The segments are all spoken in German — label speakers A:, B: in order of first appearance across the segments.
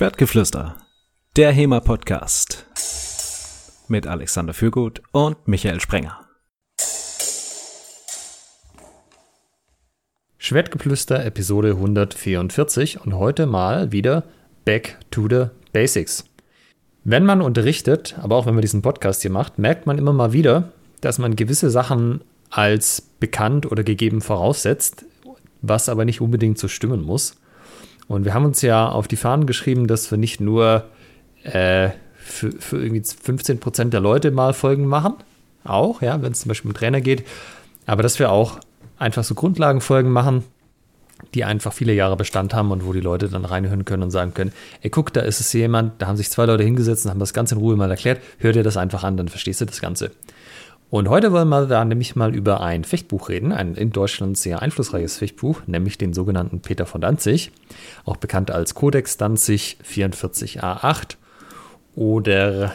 A: Schwertgeflüster, der HEMA-Podcast mit Alexander Fürgut und Michael Sprenger.
B: Schwertgeflüster Episode 144 und heute mal wieder Back to the Basics. Wenn man unterrichtet, aber auch wenn man diesen Podcast hier macht, merkt man immer mal wieder, dass man gewisse Sachen als bekannt oder gegeben voraussetzt, was aber nicht unbedingt so stimmen muss. Und wir haben uns ja auf die Fahnen geschrieben, dass wir nicht nur äh, für, für irgendwie 15 Prozent der Leute mal Folgen machen, auch, ja, wenn es zum Beispiel um Trainer geht, aber dass wir auch einfach so Grundlagenfolgen machen, die einfach viele Jahre Bestand haben und wo die Leute dann reinhören können und sagen können, ey, guck, da ist es jemand, da haben sich zwei Leute hingesetzt und haben das Ganze in Ruhe mal erklärt, hör dir das einfach an, dann verstehst du das Ganze. Und heute wollen wir da nämlich mal über ein Fechtbuch reden, ein in Deutschland sehr einflussreiches Fechtbuch, nämlich den sogenannten Peter von Danzig, auch bekannt als Codex Danzig 44a8 oder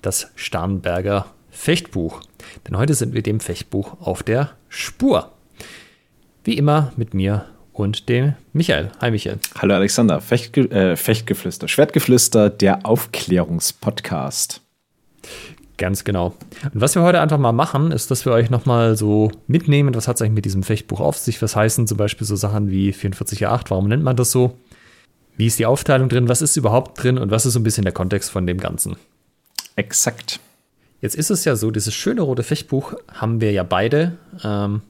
B: das Starnberger Fechtbuch. Denn heute sind wir dem Fechtbuch auf der Spur. Wie immer mit mir und dem Michael. Hi Michael.
A: Hallo Alexander. Fechtge äh, Fechtgeflüster, Schwertgeflüster, der Aufklärungspodcast.
B: Ganz genau. Und was wir heute einfach mal machen, ist, dass wir euch nochmal so mitnehmen, was hat es eigentlich mit diesem Fechtbuch auf sich, was heißen zum Beispiel so Sachen wie 44.8, warum nennt man das so? Wie ist die Aufteilung drin, was ist überhaupt drin und was ist so ein bisschen der Kontext von dem Ganzen?
A: Exakt.
B: Jetzt ist es ja so, dieses schöne rote Fechtbuch haben wir ja beide ähm,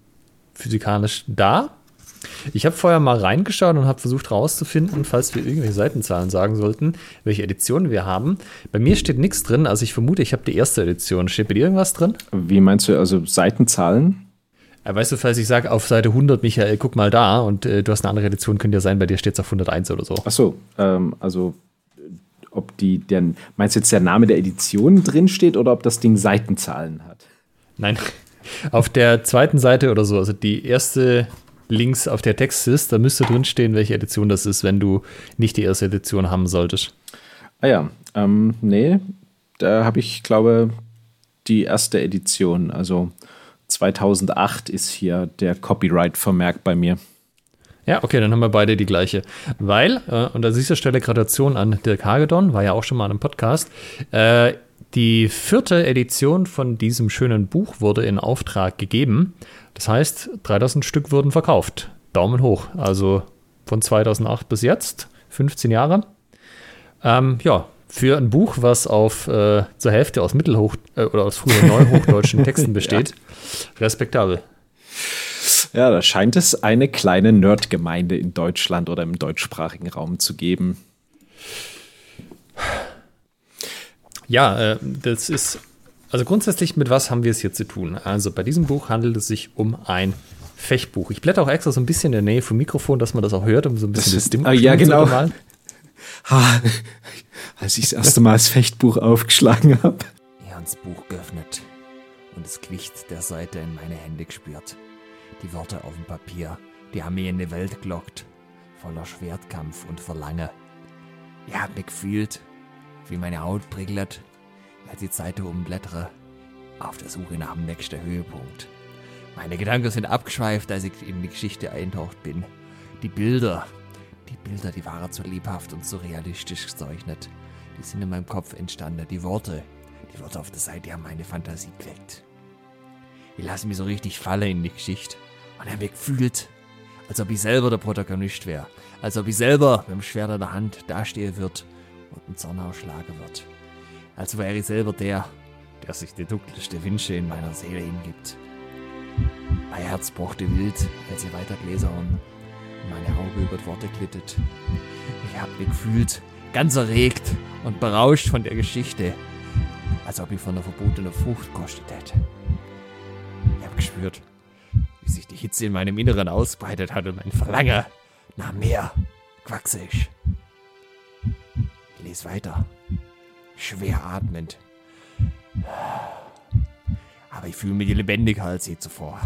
B: physikalisch da. Ich habe vorher mal reingeschaut und habe versucht herauszufinden, falls wir irgendwelche Seitenzahlen sagen sollten, welche Editionen wir haben. Bei mir steht nichts drin, also ich vermute, ich habe die erste Edition. Steht bei dir irgendwas drin?
A: Wie meinst du, also Seitenzahlen?
B: Weißt du, falls ich sage, auf Seite 100, Michael, guck mal da und äh, du hast eine andere Edition, könnte ja sein, bei dir steht es auf 101 oder so.
A: Ach so, ähm, also ob die, der, meinst du jetzt der Name der Edition drin steht oder ob das Ding Seitenzahlen hat?
B: Nein, auf der zweiten Seite oder so, also die erste links auf der Text ist, da müsste drinstehen, welche Edition das ist, wenn du nicht die erste Edition haben solltest.
A: Ah ja, ähm, nee, da habe ich, glaube die erste Edition, also 2008 ist hier der Copyright-Vermerk bei mir.
B: Ja, okay, dann haben wir beide die gleiche. Weil, äh, und siehst du Stelle Gradation an Dirk Hagedorn, war ja auch schon mal einem Podcast, äh, die vierte Edition von diesem schönen Buch wurde in Auftrag gegeben. Das heißt, 3000 Stück wurden verkauft. Daumen hoch. Also von 2008 bis jetzt, 15 Jahre. Ähm, ja, für ein Buch, was auf äh, zur Hälfte aus Mittelhoch äh, oder aus früher neuhochdeutschen Texten besteht, ja. respektabel.
A: Ja, da scheint es eine kleine Nerdgemeinde in Deutschland oder im deutschsprachigen Raum zu geben.
B: Ja, äh, das ist, also grundsätzlich, mit was haben wir es hier zu tun? Also bei diesem Buch handelt es sich um ein Fechtbuch. Ich blätter auch extra so ein bisschen in der Nähe vom Mikrofon, dass man das auch hört, um so ein bisschen das
A: Stimme ah, Ja, genau. Ha, als ich das erste Mal das Fechtbuch aufgeschlagen habe.
C: Ich habe das Buch geöffnet und das Gewicht der Seite in meine Hände gespürt. Die Worte auf dem Papier, die haben mich in eine Welt gelockt, voller Schwertkampf und Verlangen. Ich habe mich gefühlt, wie meine Haut prickelt, als die Zeitung umblättere, auf der Suche nach dem nächsten Höhepunkt. Meine Gedanken sind abgeschweift, als ich in die Geschichte eintaucht bin. Die Bilder, die Bilder, die waren so lebhaft und so realistisch gezeichnet. Die sind in meinem Kopf entstanden. Die Worte, die Worte auf der Seite haben meine Fantasie geweckt. Ich lasse mich so richtig fallen in die Geschichte. Und habe gefühlt, als ob ich selber der Protagonist wäre. Als ob ich selber mit dem Schwert in der Hand dastehen wird und ein Zorn ausschlagen wird. Als wäre ich selber der, der sich die dunkelste Wünsche in meiner Seele hingibt. Mein Herz pochte wild, als ich weiter gelesen und meine Augen über die Worte glittet. Ich habe mich gefühlt, ganz erregt und berauscht von der Geschichte, als ob ich von einer verbotenen Frucht kostet hätte. Ich habe gespürt, wie sich die Hitze in meinem Inneren ausbreitet hat und mein Verlangen nach mehr quackse ich. Lies weiter. Schwer atmend. Aber ich fühle mich lebendiger als je zuvor.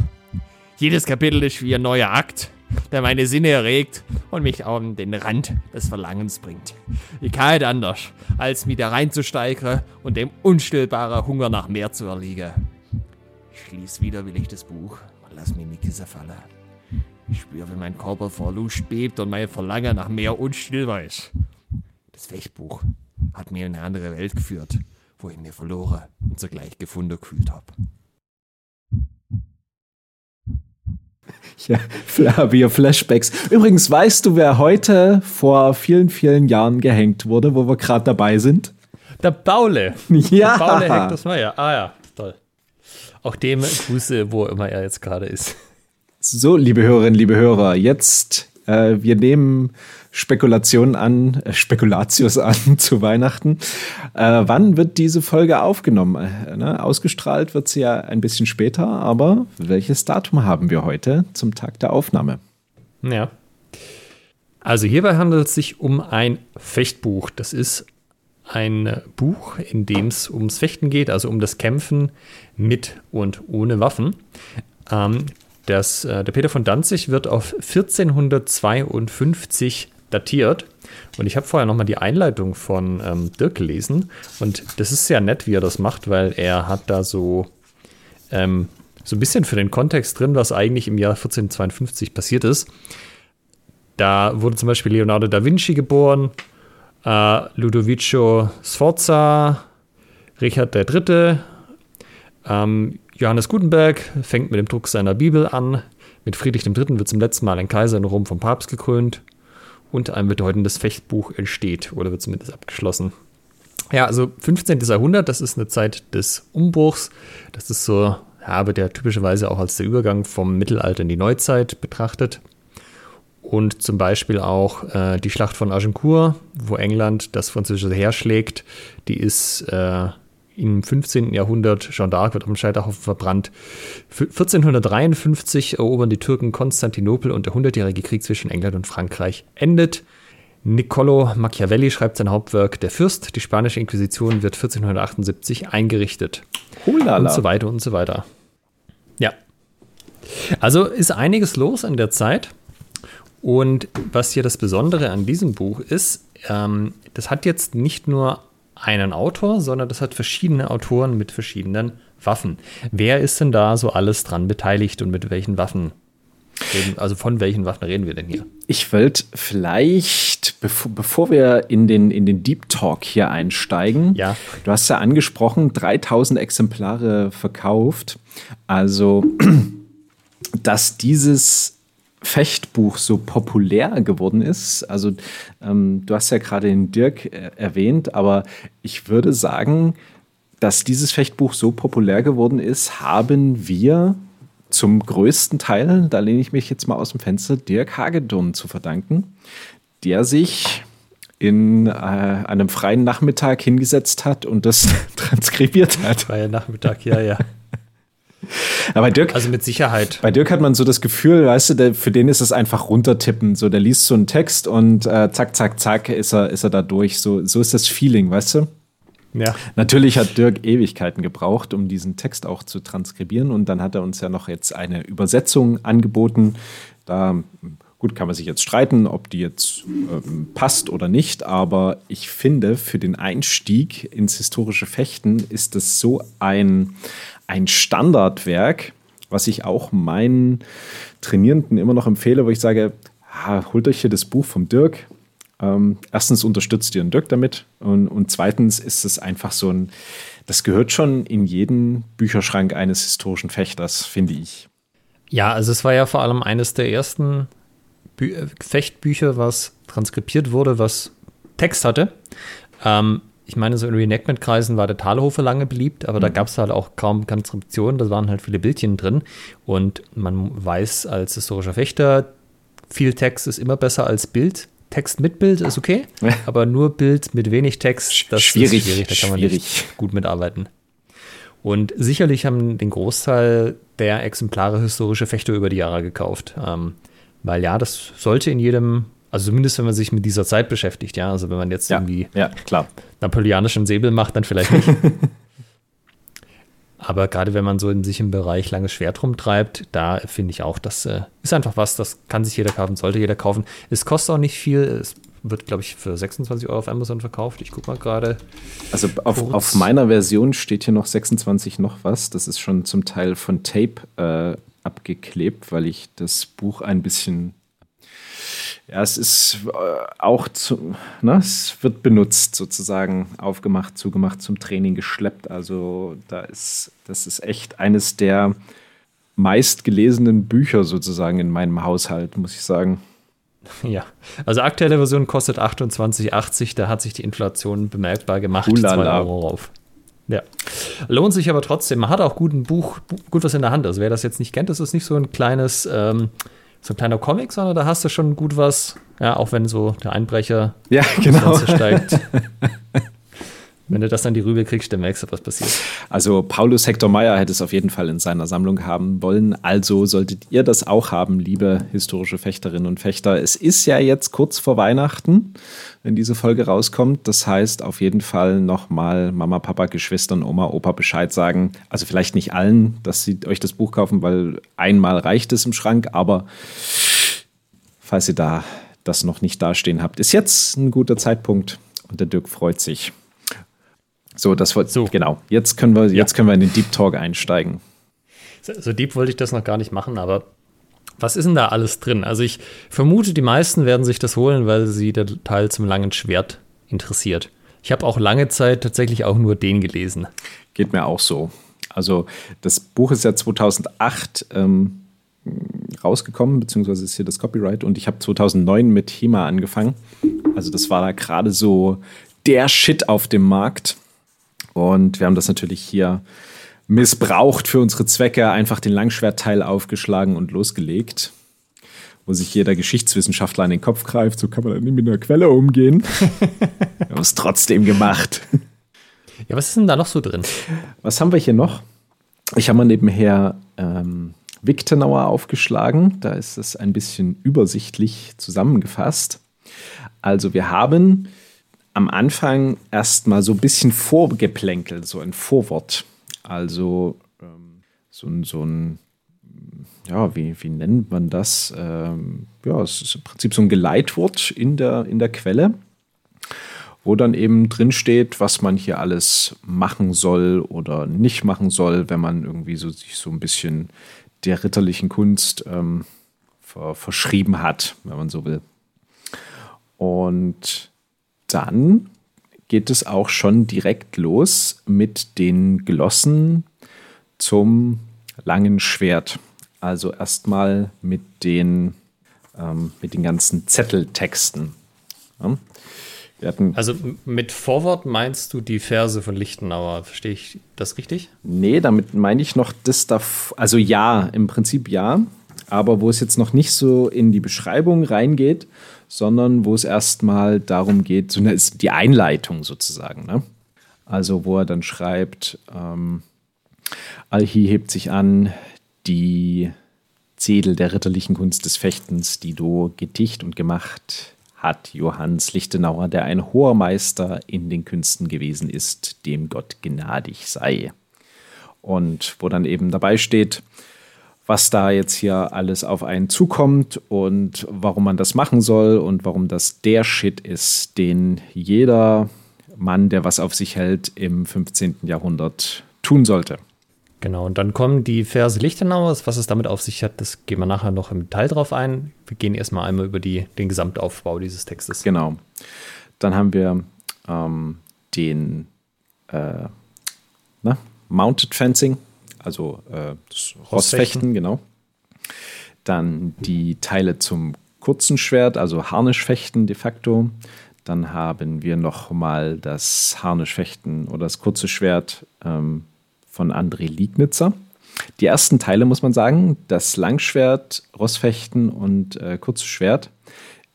C: Jedes Kapitel ist wie ein neuer Akt, der meine Sinne erregt und mich an den Rand des Verlangens bringt. Ich kann nicht anders, als mich da reinzusteigern und dem unstillbaren Hunger nach mehr zu erliegen. Ich schließe widerwillig das Buch und lass mich in die Kisse fallen. Ich spüre, wie mein Körper vor Lust bebt und mein Verlangen nach mehr unstillbar ist. Das Fechtbuch hat mir in eine andere Welt geführt, wo ich mir verloren und zugleich gefunden gefühlt habe.
A: Ja, habe hier Flashbacks. Übrigens, weißt du, wer heute vor vielen, vielen Jahren gehängt wurde, wo wir gerade dabei sind?
B: Der Baule.
A: Ja.
B: Der Baule hängt das Meier. Ah ja, toll. Auch dem Grüße, wo immer er jetzt gerade ist.
A: So, liebe Hörerinnen, liebe Hörer, jetzt äh, wir nehmen Spekulationen an, äh, Spekulatius an zu Weihnachten. Äh, wann wird diese Folge aufgenommen? Äh, ne? Ausgestrahlt wird sie ja ein bisschen später, aber welches Datum haben wir heute zum Tag der Aufnahme?
B: Ja. Also hierbei handelt es sich um ein Fechtbuch. Das ist ein Buch, in dem es ums Fechten geht, also um das Kämpfen mit und ohne Waffen. Ähm, das, äh, der Peter von Danzig wird auf 1452 datiert. Und ich habe vorher nochmal die Einleitung von ähm, Dirk gelesen. Und das ist sehr nett, wie er das macht, weil er hat da so, ähm, so ein bisschen für den Kontext drin, was eigentlich im Jahr 1452 passiert ist. Da wurde zum Beispiel Leonardo da Vinci geboren, äh, Ludovico Sforza, Richard III., ähm, Johannes Gutenberg fängt mit dem Druck seiner Bibel an. Mit Friedrich III. wird zum letzten Mal ein Kaiser in Rom vom Papst gekrönt. Und ein bedeutendes Fechtbuch entsteht oder wird zumindest abgeschlossen. Ja, also 15. Jahrhundert, das ist eine Zeit des Umbruchs. Das ist so, ja, wird ja typischerweise auch als der Übergang vom Mittelalter in die Neuzeit betrachtet. Und zum Beispiel auch äh, die Schlacht von Agincourt, wo England das französische Heer schlägt, die ist äh, im 15. Jahrhundert, Jeanne d'Arc wird auf dem Scheiterhaufen verbrannt. 1453 erobern die Türken Konstantinopel und der Hundertjährige Krieg zwischen England und Frankreich endet. Niccolo Machiavelli schreibt sein Hauptwerk Der Fürst. Die spanische Inquisition wird 1478 eingerichtet.
A: Hulala.
B: Und so weiter und so weiter. Ja. Also ist einiges los in der Zeit. Und was hier das Besondere an diesem Buch ist, ähm, das hat jetzt nicht nur einen Autor, sondern das hat verschiedene Autoren mit verschiedenen Waffen. Wer ist denn da so alles dran beteiligt und mit welchen Waffen? Also von welchen Waffen reden wir denn hier?
A: Ich wollte vielleicht, bevor, bevor wir in den, in den Deep Talk hier einsteigen,
B: ja.
A: du hast ja angesprochen, 3000 Exemplare verkauft. Also, dass dieses Fechtbuch so populär geworden ist. Also ähm, du hast ja gerade den Dirk äh, erwähnt, aber ich würde sagen, dass dieses Fechtbuch so populär geworden ist, haben wir zum größten Teil, da lehne ich mich jetzt mal aus dem Fenster, Dirk Hagedorn zu verdanken, der sich in äh, einem freien Nachmittag hingesetzt hat und das transkribiert hat.
B: Freier Nachmittag, ja, ja.
A: Aber Dirk,
B: also mit Sicherheit.
A: Bei Dirk hat man so das Gefühl, weißt du, der, für den ist es einfach runtertippen. So, der liest so einen Text und äh, zack, zack, zack, ist er, ist er da durch. So, so ist das Feeling, weißt du?
B: Ja.
A: Natürlich hat Dirk Ewigkeiten gebraucht, um diesen Text auch zu transkribieren. Und dann hat er uns ja noch jetzt eine Übersetzung angeboten. Da, gut, kann man sich jetzt streiten, ob die jetzt ähm, passt oder nicht. Aber ich finde, für den Einstieg ins historische Fechten ist das so ein, ein Standardwerk, was ich auch meinen Trainierenden immer noch empfehle, wo ich sage, holt euch hier das Buch vom Dirk. Ähm, erstens unterstützt ihr den Dirk damit und, und zweitens ist es einfach so ein, das gehört schon in jeden Bücherschrank eines historischen Fechters, finde ich.
B: Ja, also es war ja vor allem eines der ersten Bü Fechtbücher, was transkribiert wurde, was Text hatte. Ähm, ich meine, so in Reenactment-Kreisen war der Talhofer lange beliebt, aber mhm. da gab es halt auch kaum Transkriptionen, da waren halt viele Bildchen drin. Und man weiß als historischer Fechter, viel Text ist immer besser als Bild. Text mit Bild ist okay, aber nur Bild mit wenig Text,
A: das schwierig, ist
B: schwierig, da kann man schwierig. nicht gut mitarbeiten. Und sicherlich haben den Großteil der Exemplare historische Fechter über die Jahre gekauft. Ähm, weil ja, das sollte in jedem also zumindest, wenn man sich mit dieser Zeit beschäftigt, ja. Also wenn man jetzt
A: ja,
B: irgendwie
A: ja, klar.
B: napoleonischen Säbel macht, dann vielleicht nicht. Aber gerade wenn man so in sich im Bereich langes Schwert rumtreibt, da finde ich auch, das äh, ist einfach was, das kann sich jeder kaufen, sollte jeder kaufen. Es kostet auch nicht viel. Es wird, glaube ich, für 26 Euro auf Amazon verkauft. Ich gucke mal gerade.
A: Also auf, auf, meiner Version steht hier noch 26 noch was. Das ist schon zum Teil von Tape äh, abgeklebt, weil ich das Buch ein bisschen Ja, es ist äh, auch zu, ne, es wird benutzt sozusagen, aufgemacht, zugemacht, zum Training geschleppt. Also da ist, das ist echt eines der meistgelesenen Bücher sozusagen in meinem Haushalt, muss ich sagen.
B: Ja, also aktuelle Version kostet 28,80, da hat sich die Inflation bemerkbar gemacht.
A: Ulala.
B: Euro rauf. Ja. Lohnt sich aber trotzdem. Man hat auch gut ein Buch, gut was in der Hand. Also wer das jetzt nicht kennt, das ist nicht so ein kleines, ähm, so ein kleiner Comic, sondern da hast du schon gut was, ja, auch wenn so der Einbrecher
A: Ja, genau.
B: steigt. Wenn du das dann die Rübe kriegst, dann merkst du, was passiert.
A: Also Paulus Hector Meyer hätte es auf jeden Fall in seiner Sammlung haben wollen. Also solltet ihr das auch haben, liebe historische Fechterinnen und Fechter. Es ist ja jetzt kurz vor Weihnachten, wenn diese Folge rauskommt. Das heißt auf jeden Fall nochmal Mama, Papa, Geschwistern, Oma, Opa Bescheid sagen. Also vielleicht nicht allen, dass sie euch das Buch kaufen, weil einmal reicht es im Schrank. Aber falls ihr da das noch nicht dastehen habt, ist jetzt ein guter Zeitpunkt und der Dirk freut sich. So, das war
B: So.
A: genau. Jetzt können wir, jetzt können wir in den Deep Talk einsteigen.
B: So so deep wollte ich das noch gar nicht machen, aber was ist denn da alles drin? Also ich vermute, die meisten werden sich das holen, weil sie der Teil zum langen Schwert interessiert. Ich habe auch lange Zeit tatsächlich auch nur den gelesen.
A: Geht mir auch so. Also das Buch ist ja 2008 ähm, rausgekommen, beziehungsweise ist hier das Copyright und ich habe 2009 mit HEMA angefangen. Also das war da gerade so der Shit auf dem Markt. Und wir haben das natürlich hier missbraucht für unsere Zwecke, einfach den Langschwertteil aufgeschlagen und losgelegt. Wo sich jeder Geschichtswissenschaftler an den Kopf greift, so kann man dann nicht mit einer Quelle umgehen. wir haben es trotzdem gemacht.
B: Ja, was ist denn da noch so drin?
A: Was haben wir hier noch? Ich habe mal nebenher ähm, Wiktenauer aufgeschlagen. Da ist es ein bisschen übersichtlich zusammengefasst. Also wir haben am Anfang erstmal so ein bisschen Vorgeplänkel, so ein Vorwort. Also ähm, so, ein- so ein, ja, wie, wie nennt man das? Ähm, ja, es ist im Prinzip so ein Geleitwort in der, in der Quelle wo dann eben drin steht, was man hier alles machen soll oder nicht machen soll, wenn man irgendwie so sich so ein bisschen der ritterlichen Kunst ähm, ver verschrieben hat, wenn man so will. Und dann geht es auch schon direkt los mit den Glossen zum langen Schwert. Also erstmal mit den, ähm, mit den ganzen Zetteltexten. Ja.
B: Also mit Vorwort meinst du die Verse von Lichtenauer? Verstehe ich das richtig?
A: Nee, damit meine ich noch das da. Also ja, im Prinzip ja. Aber wo es jetzt noch nicht so in die Beschreibung reingeht, sondern wo es erstmal darum geht, so eine, die Einleitung sozusagen. Ne? Also wo er dann schreibt, ähm, Alhi hebt sich an, die Zedel der ritterlichen Kunst des Fechtens, die du gedicht und gemacht hat Johannes Lichtenauer, der ein hoher Meister in den Künsten gewesen ist, dem Gott gnadig sei. Und wo dann eben dabei steht, was da jetzt hier alles auf einen zukommt und warum man das machen soll und warum das der Shit ist, den jeder Mann, der was auf sich hält, im 15. Jahrhundert tun sollte.
B: Genau, und dann kommen die Verse Lichtenauers. Was es damit auf sich hat, das gehen wir nachher noch im Detail drauf ein. Wir gehen erstmal einmal über die, den Gesamtaufbau dieses Textes.
A: Genau. Dann haben wir ähm, den äh, na, Mounted Fencing, also äh, das Rossfechten,
B: Rossfechten.
A: genau. Dann die Teile zum kurzen Schwert, also Harnischfechten de facto. Dann haben wir noch mal das Harnischfechten oder das kurze Schwert ähm, von André Liegnitzer. Die ersten Teile muss man sagen, das Langschwert, Rossfechten und äh, kurzes Schwert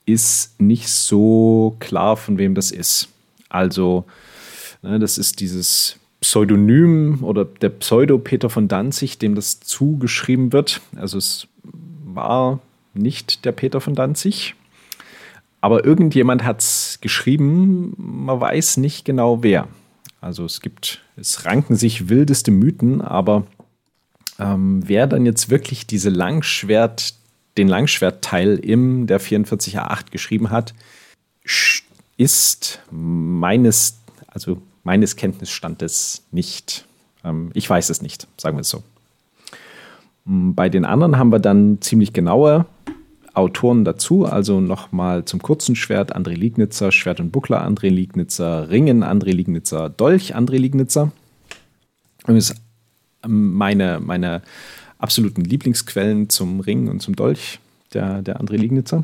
A: ist nicht so klar, von wem das ist. Also, ne, das ist dieses Pseudonym oder der Pseudo-Peter von Danzig, dem das zugeschrieben wird. Also, es war nicht der Peter von Danzig, aber irgendjemand hat es geschrieben, man weiß nicht genau wer. Also, es gibt, es ranken sich wildeste Mythen, aber ähm, wer dann jetzt wirklich diese Langschwert, den Langschwertteil im der 44A8 geschrieben hat, ist meines, also meines Kenntnisstandes nicht. Ähm, ich weiß es nicht, sagen wir es so. M, Bei den anderen haben wir dann ziemlich genaue Autoren dazu, also nochmal zum kurzen Schwert André Liegnitzer, Schwert und Buckler André Liegnitzer, Ringen André Liegnitzer, Dolch André Liegnitzer. Das ist meine, meine absoluten Lieblingsquellen zum Ring und zum Dolch der, der André Liegnitzer.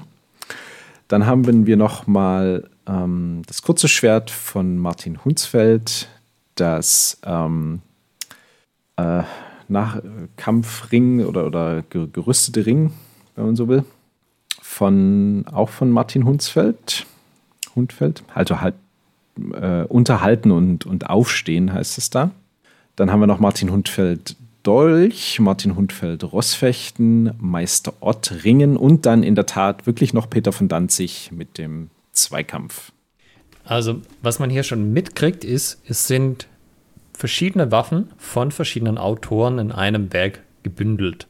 A: Dann haben wir nochmal ähm, das kurze Schwert von Martin Hunsfeld, das ähm, äh, nach Kampfring oder, oder gerüstete Ring, wenn man so will, von auch von Martin Hunsfeld. Hundfeld, also halt äh, unterhalten und, und aufstehen heißt es da. Dann haben wir noch Martin Hundfeld Dolch, Martin Hundfeld Rossfechten, Meister Ott Ringen und dann in der Tat wirklich noch Peter von Danzig mit dem Zweikampf.
B: Also, was man hier schon mitkriegt, ist, es sind verschiedene Waffen von verschiedenen Autoren in einem Werk gebündelt.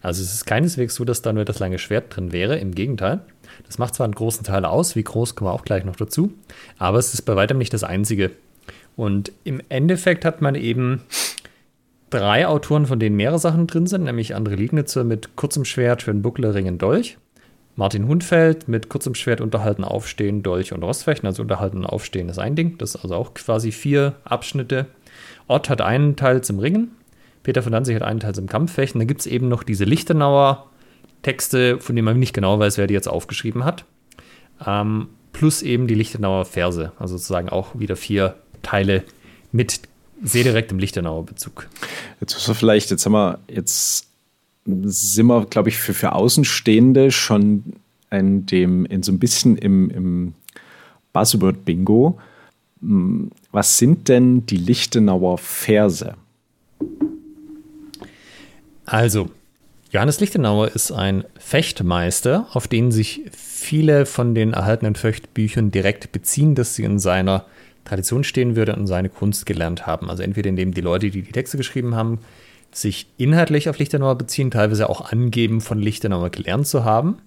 B: Also es ist keineswegs so, dass da nur das lange Schwert drin wäre, im Gegenteil. Das macht zwar einen großen Teil aus, wie groß kommen wir auch gleich noch dazu, aber es ist bei weitem nicht das einzige. Und im Endeffekt hat man eben drei Autoren, von denen mehrere Sachen drin sind, nämlich André Liegnitzer mit kurzem Schwert, für den Buckler, Ring und Dolch. Martin Hundfeld mit kurzem Schwert unterhalten, aufstehen, Dolch und Rostfechten. Also unterhalten aufstehen ist ein Ding. Das ist also auch quasi vier Abschnitte. Ott hat einen Teil zum Ringen. Peter von Danzig hat einen Teil zum Kampffechten. Dann gibt es eben noch diese Lichtenauer Texte, von denen man nicht genau weiß, wer die jetzt aufgeschrieben hat. Ähm, plus eben die Lichtenauer Verse. Also sozusagen auch wieder vier Teile mit sehr direktem Lichtenauer Bezug.
A: Jetzt müssen wir vielleicht, jetzt haben wir, jetzt sind wir, glaube ich, für, für Außenstehende schon in dem, in so ein bisschen im, im Buzzword-Bingo. Hm, was sind denn die Lichtenauer Verse?
B: Also, Johannes Lichtenauer ist ein Fechtmeister, auf den sich viele von den erhaltenen Fechtbüchern direkt beziehen, dass sie in seiner Tradition stehen würde und seine Kunst gelernt haben. Also entweder indem die Leute, die die Texte geschrieben haben, sich inhaltlich auf Lichtenauer beziehen, teilweise auch angeben, von Lichtenauer gelernt zu haben.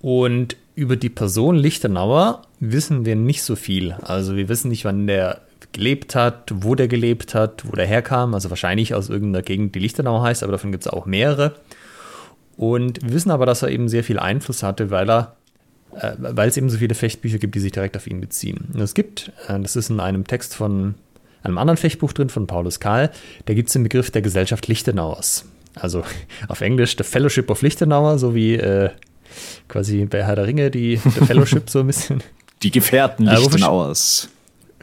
B: Und über die Person Lichtenauer wissen wir nicht so viel. Also wir wissen nicht, wann der gelebt hat, wo der gelebt hat, wo der herkam. Also wahrscheinlich aus irgendeiner Gegend, die Lichtenau heißt, aber davon gibt es auch mehrere. Und wir wissen aber, dass er eben sehr viel Einfluss hatte, weil er weil es eben so viele Fechtbücher gibt, die sich direkt auf ihn beziehen. Und es gibt, äh, das ist in einem Text von einem anderen Fechtbuch drin, von Paulus Kahl, da gibt es den Begriff der Gesellschaft Lichtenauers. Also auf Englisch The Fellowship of Lichtenauer, so wie äh, quasi bei Herr der Ringe die The Fellowship so ein bisschen.
A: Die Gefährten äh, Lichtenauers.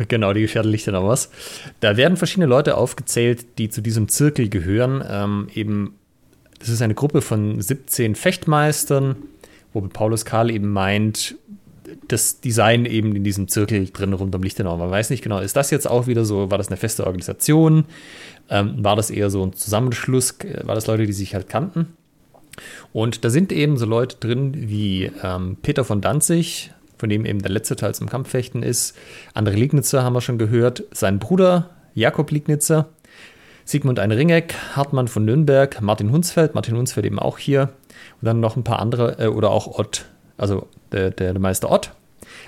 B: Genau, die Gefährten Lichtenauers. Da werden verschiedene Leute aufgezählt, die zu diesem Zirkel gehören. Ähm, eben, das ist eine Gruppe von 17 Fechtmeistern, wo Paulus Karl eben meint, das Design eben in diesem Zirkel drin rund um Lichtenau. Man weiß nicht genau, ist das jetzt auch wieder so, war das eine feste Organisation? Ähm, war das eher so ein Zusammenschluss? War das Leute, die sich halt kannten? Und da sind eben so Leute drin wie ähm, Peter von Danzig, von dem eben der letzte Teil zum Kampffechten ist. André Liegnitzer haben wir schon gehört. Sein Bruder Jakob Liegnitzer. Sigmund ein Ringeck, Hartmann von Nürnberg, Martin Hunsfeld, Martin Hunsfeld eben auch hier. Und dann noch ein paar andere, äh, oder auch Ott, also der, der, Meister Ott.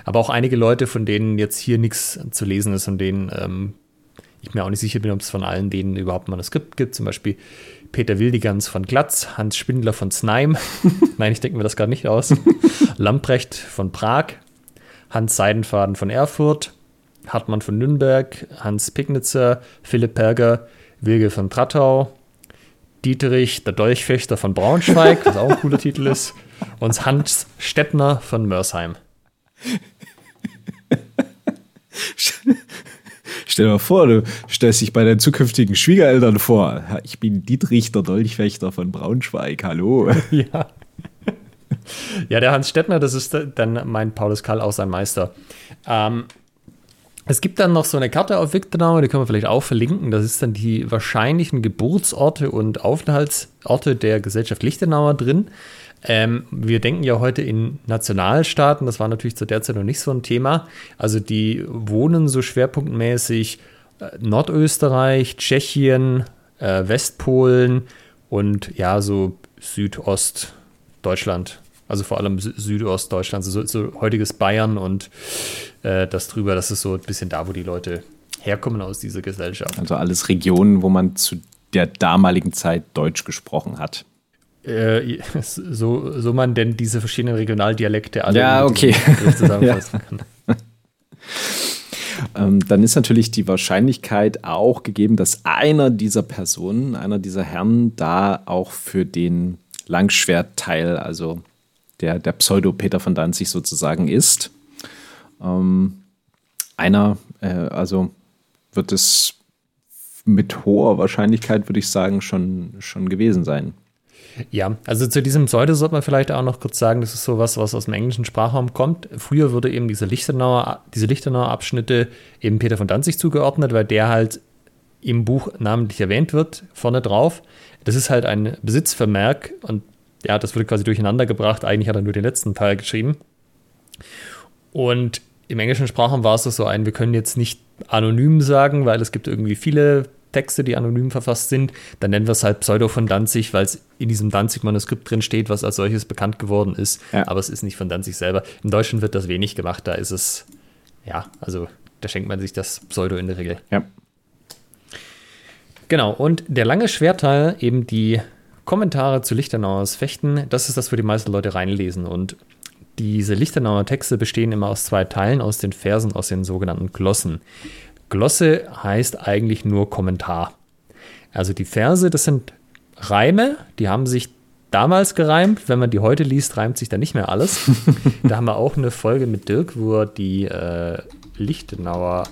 B: Aber auch einige Leute, von denen jetzt hier nichts zu lesen ist, von denen ähm, ich mir auch nicht sicher bin, ob es von allen denen überhaupt ein Manuskript gibt. Zum Beispiel Peter Wildigans von Glatz, Hans Spindler von Znaim. Nein, ich denke mir das gerade nicht aus. Lamprecht von Prag, Hans Seidenfaden von Erfurt, Hartmann von Nürnberg, Hans Pignitzer, Philipp Perger, Wilge von Trattau, Dieterich, der Dolchfechter von Braunschweig, was auch ein cooler Titel ist, und Hans Stettner von Mörsheim.
A: Stell dir mal vor, du stellst dich bei deinen zukünftigen Schwiegereltern vor. Ich bin Dietrich, der Dolchfechter von Braunschweig. Hallo.
B: Ja. Ja, der Hans Stettner, das ist dann mein Paulus Kall auch sein Meister. Ähm, es gibt dann noch so eine Karte auf Victornau, die können wir vielleicht auch verlinken. Das ist dann die wahrscheinlichen Geburtsorte und Aufenthaltsorte der Gesellschaft Lichtenauer drin. Ähm, wir denken ja heute in Nationalstaaten, das war natürlich zu der Zeit noch nicht so ein Thema. Also die wohnen so schwerpunktmäßig äh, Nordösterreich, Tschechien, äh, Westpolen und ja, so Südostdeutschland. Also vor allem Südostdeutschland, so, so heutiges Bayern und äh, das drüber, das ist so ein bisschen da, wo die Leute herkommen aus dieser Gesellschaft.
A: Also alles Regionen, wo man zu der damaligen Zeit Deutsch gesprochen hat.
B: äh, so, so man denn diese verschiedenen Regionaldialekte alle
A: ja, okay. zusammenfassen ja. kann. Ähm, dann ist natürlich die Wahrscheinlichkeit auch gegeben, dass einer dieser Personen, einer dieser Herren, da auch für den Langschwertteil, also der, der Pseudo-Peter von Danzig sozusagen ist. Ähm, einer, äh, also wird es mit hoher Wahrscheinlichkeit, würde ich sagen, schon, schon gewesen sein.
B: Ja, also zu diesem Pseudo sollte man vielleicht auch noch kurz sagen, das ist sowas, was aus dem englischen Sprachraum kommt. Früher wurde eben diese Lichtenauer, diese Lichtenauer Abschnitte eben Peter von Danzig zugeordnet, weil der halt im Buch namentlich erwähnt wird, vorne drauf. Das ist halt ein Besitzvermerk und ja, das wurde quasi durcheinander gebracht. Eigentlich hat er nur den letzten Teil geschrieben. Und im englischen Sprachraum war es so ein, wir können jetzt nicht anonym sagen, weil es gibt irgendwie viele Texte, die anonym verfasst sind, dann nennen wir es halt Pseudo von Danzig, weil es in diesem Danzig-Manuskript drin steht, was als solches bekannt geworden ist. Ja. Aber es ist nicht von Danzig selber. In Deutschland wird das wenig gemacht, da ist es, ja, also da schenkt man sich das Pseudo in der Regel.
A: Ja.
B: Genau, und der lange Schwerteil, eben die Kommentare zu Lichtenauers Fechten, das ist das, wo die meisten Leute reinlesen. Und diese Lichtenauer Texte bestehen immer aus zwei Teilen, aus den Versen, aus den sogenannten Glossen. Glosse heißt eigentlich nur Kommentar. Also die Verse, das sind Reime, die haben sich damals gereimt. Wenn man die heute liest, reimt sich da nicht mehr alles. da haben wir auch eine Folge mit Dirk, wo er die äh, Lichtenauer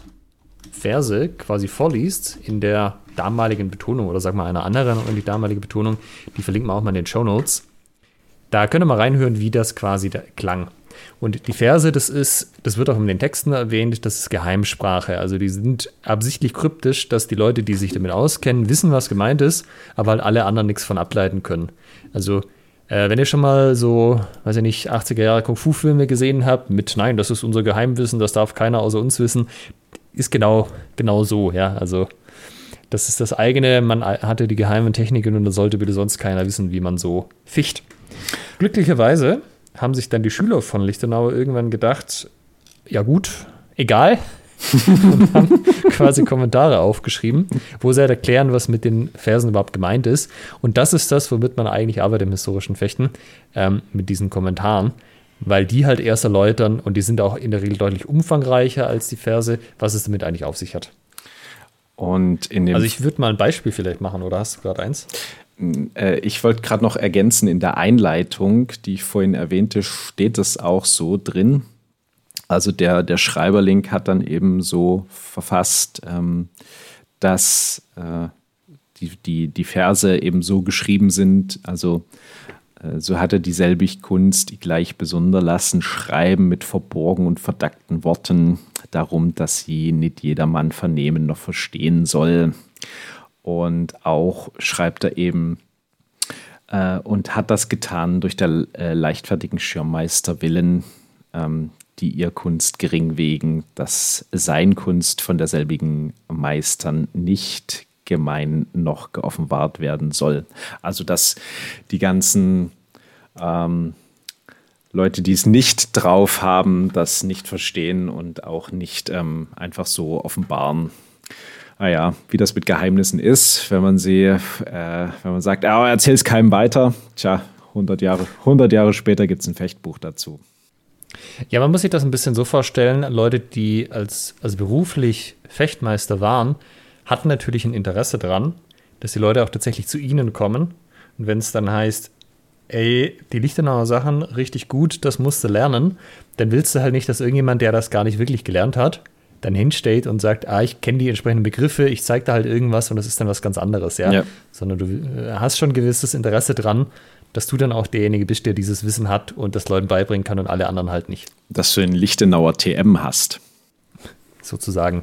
B: Verse quasi vorliest in der damaligen Betonung oder sag mal einer anderen und die damalige Betonung. Die verlinken wir auch mal in den Show Notes. Da könnt ihr mal reinhören, wie das quasi da klang. Und die Verse, das ist, das wird auch in den Texten erwähnt, das ist Geheimsprache. Also die sind absichtlich kryptisch, dass die Leute, die sich damit auskennen, wissen, was gemeint ist, aber halt alle anderen nichts von ableiten können. Also äh, wenn ihr schon mal so, weiß ich nicht, 80er Jahre Kung-Fu-Filme gesehen habt, mit Nein, das ist unser Geheimwissen, das darf keiner außer uns wissen, ist genau, genau so, ja. Also das ist das eigene, man hatte die geheimen Techniken und da sollte bitte sonst keiner wissen, wie man so ficht. Glücklicherweise haben sich dann die Schüler von Lichtenau irgendwann gedacht, ja gut, egal. und haben quasi Kommentare aufgeschrieben, wo sie halt erklären, was mit den Versen überhaupt gemeint ist. Und das ist das, womit man eigentlich arbeitet im historischen Fechten, ähm, mit diesen Kommentaren, weil die halt erst erläutern und die sind auch in der Regel deutlich umfangreicher als die Verse, was es damit eigentlich auf sich hat.
A: Und in dem
B: also ich würde mal ein Beispiel vielleicht machen, oder hast du gerade eins?
A: Äh, ich wollte gerade noch ergänzen, in der Einleitung, die ich vorhin erwähnte, steht es auch so drin. Also der, der Schreiberlink hat dann eben so verfasst, ähm, dass äh, die, die, die Verse eben so geschrieben sind, also äh, so hat er dieselbig Kunst, die gleich besonder lassen, schreiben mit verborgen und verdackten Worten, darum, dass sie nicht jedermann vernehmen noch verstehen soll. Und auch schreibt er eben, äh, und hat das getan durch der äh, leichtfertigen Schirmmeister willen, ähm, die ihr Kunst gering wegen, dass sein Kunst von derselbigen Meistern nicht gemein noch geoffenbart werden soll. Also dass die ganzen ähm, Leute, die es nicht drauf haben, das nicht verstehen und auch nicht ähm, einfach so offenbaren, naja, wie das mit Geheimnissen ist, wenn man sie, äh, wenn man sagt, oh, erzähl es keinem weiter, tja, 100 Jahre, 100 Jahre später gibt es ein Fechtbuch dazu.
B: Ja, man muss sich das ein bisschen so vorstellen, Leute, die als, als beruflich Fechtmeister waren, hatten natürlich ein Interesse daran, dass die Leute auch tatsächlich zu ihnen kommen. Und wenn es dann heißt, ey, die Lichtenauer Sachen richtig gut, das musst du lernen, dann willst du halt nicht, dass irgendjemand, der das gar nicht wirklich gelernt hat, dann hinsteht und sagt, ah, ich kenne die entsprechenden Begriffe, ich zeige da halt irgendwas und das ist dann was ganz anderes, ja. ja. Sondern du äh, hast schon ein gewisses Interesse dran, dass du dann auch derjenige bist, der dieses Wissen hat und das Leuten beibringen kann und alle anderen halt nicht.
A: Dass du einen Lichtenauer TM hast.
B: Sozusagen.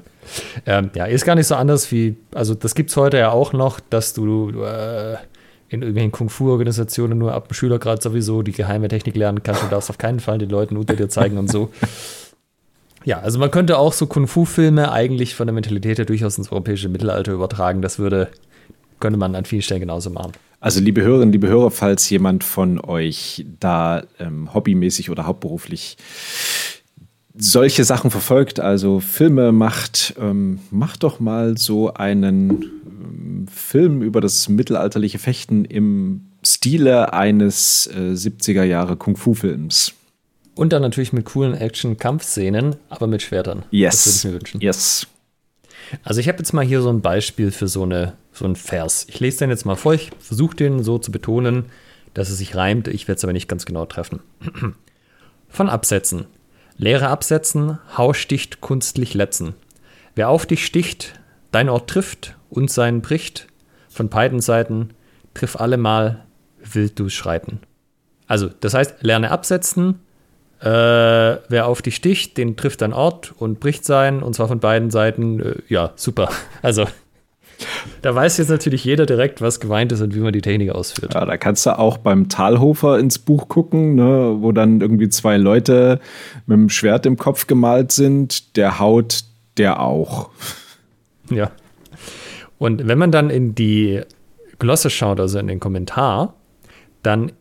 B: Ähm, ja, ist gar nicht so anders wie, also das gibt es heute ja auch noch, dass du äh, in irgendwelchen Kung-Fu-Organisationen nur ab dem Schülergrad sowieso die geheime Technik lernen kannst. Du darfst auf keinen Fall den Leuten unter dir zeigen und so. Ja, also man könnte auch so Kung-Fu-Filme eigentlich von der Mentalität her durchaus ins europäische Mittelalter übertragen. Das würde, könnte man an vielen Stellen genauso machen.
A: Also liebe Hörerinnen, liebe Hörer, falls jemand von euch da ähm, hobbymäßig oder hauptberuflich solche Sachen verfolgt, also Filme macht, ähm, macht doch mal so einen ähm, Film über das mittelalterliche Fechten im Stile eines äh, 70er Jahre Kung-Fu-Films.
B: Und dann natürlich mit coolen Action-Kampfszenen, aber mit Schwertern.
A: Yes.
B: Das würde ich mir wünschen.
A: Yes.
B: Also ich habe jetzt mal hier so ein Beispiel für so, eine, so einen Vers. Ich lese den jetzt mal vor. Ich versuche den so zu betonen, dass es sich reimt. Ich werde es aber nicht ganz genau treffen. Von Absätzen. Leere Absätzen, Hau sticht kunstlich letzen. Wer auf dich sticht, dein Ort trifft und seinen bricht. Von beiden Seiten, triff allemal, wild du schreiten. Also, das heißt, lerne absetzen, äh, wer auf dich sticht, den trifft dein Ort und bricht sein, und zwar von beiden Seiten. Äh, ja, super. Also, da weiß jetzt natürlich jeder direkt, was gemeint ist und wie man die Technik ausführt.
A: Ja, da kannst du auch beim Talhofer ins Buch gucken, ne, wo dann irgendwie zwei Leute mit dem Schwert im Kopf gemalt sind. Der haut, der auch.
B: Ja. Und wenn man dann in die Glosse schaut, also in den Kommentar, dann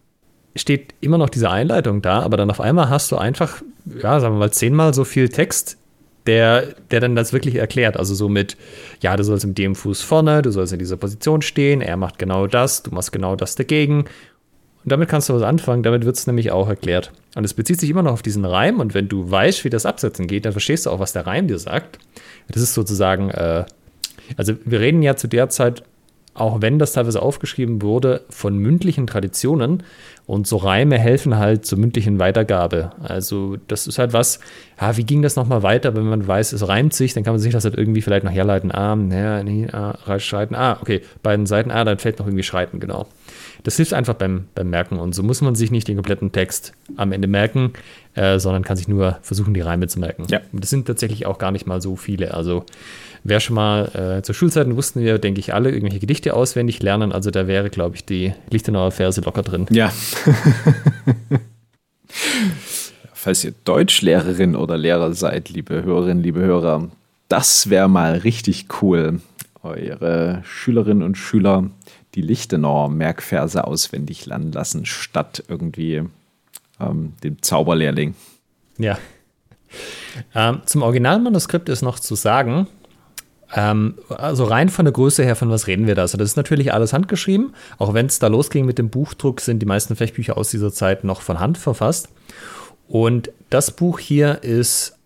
B: steht immer noch diese Einleitung da, aber dann auf einmal hast du einfach, ja, sagen wir mal, zehnmal so viel Text, der, der dann das wirklich erklärt. Also so mit, ja, du sollst mit dem Fuß vorne, du sollst in dieser Position stehen, er macht genau das, du machst genau das dagegen. Und damit kannst du was anfangen, damit wird es nämlich auch erklärt. Und es bezieht sich immer noch auf diesen Reim und wenn du weißt, wie das Absetzen geht, dann verstehst du auch, was der Reim dir sagt. Das ist sozusagen, äh, also wir reden ja zu der Zeit auch wenn das teilweise aufgeschrieben wurde, von mündlichen Traditionen. Und so Reime helfen halt zur mündlichen Weitergabe. Also das ist halt was, ja, wie ging das nochmal weiter, wenn man weiß, es reimt sich, dann kann man sich das halt irgendwie vielleicht noch herleiten. Ah, ja, nee, ah, schreiten, ah, okay, beiden Seiten, ah, dann fällt noch irgendwie schreiten, genau. Das hilft einfach beim, beim Merken und so muss man sich nicht den kompletten Text am Ende merken, äh, sondern kann sich nur versuchen, die Reime zu merken.
A: Ja.
B: Und das sind tatsächlich auch gar nicht mal so viele. Also Wer schon mal äh, zur Schulzeiten wussten wir, denke ich, alle irgendwelche Gedichte auswendig lernen. Also da wäre, glaube ich, die Lichtenauer Verse locker drin.
A: Ja. Falls ihr Deutschlehrerin oder Lehrer seid, liebe Hörerinnen, liebe Hörer, das wäre mal richtig cool. Eure Schülerinnen und Schüler die Lichtenauer Merkverse auswendig lernen lassen, statt irgendwie ähm, dem Zauberlehrling.
B: Ja. Ähm, zum Originalmanuskript ist noch zu sagen, ähm, also rein von der Größe her, von was reden wir da? Also das ist natürlich alles handgeschrieben. Auch wenn es da losging mit dem Buchdruck, sind die meisten Fechtbücher aus dieser Zeit noch von Hand verfasst. Und das Buch hier ist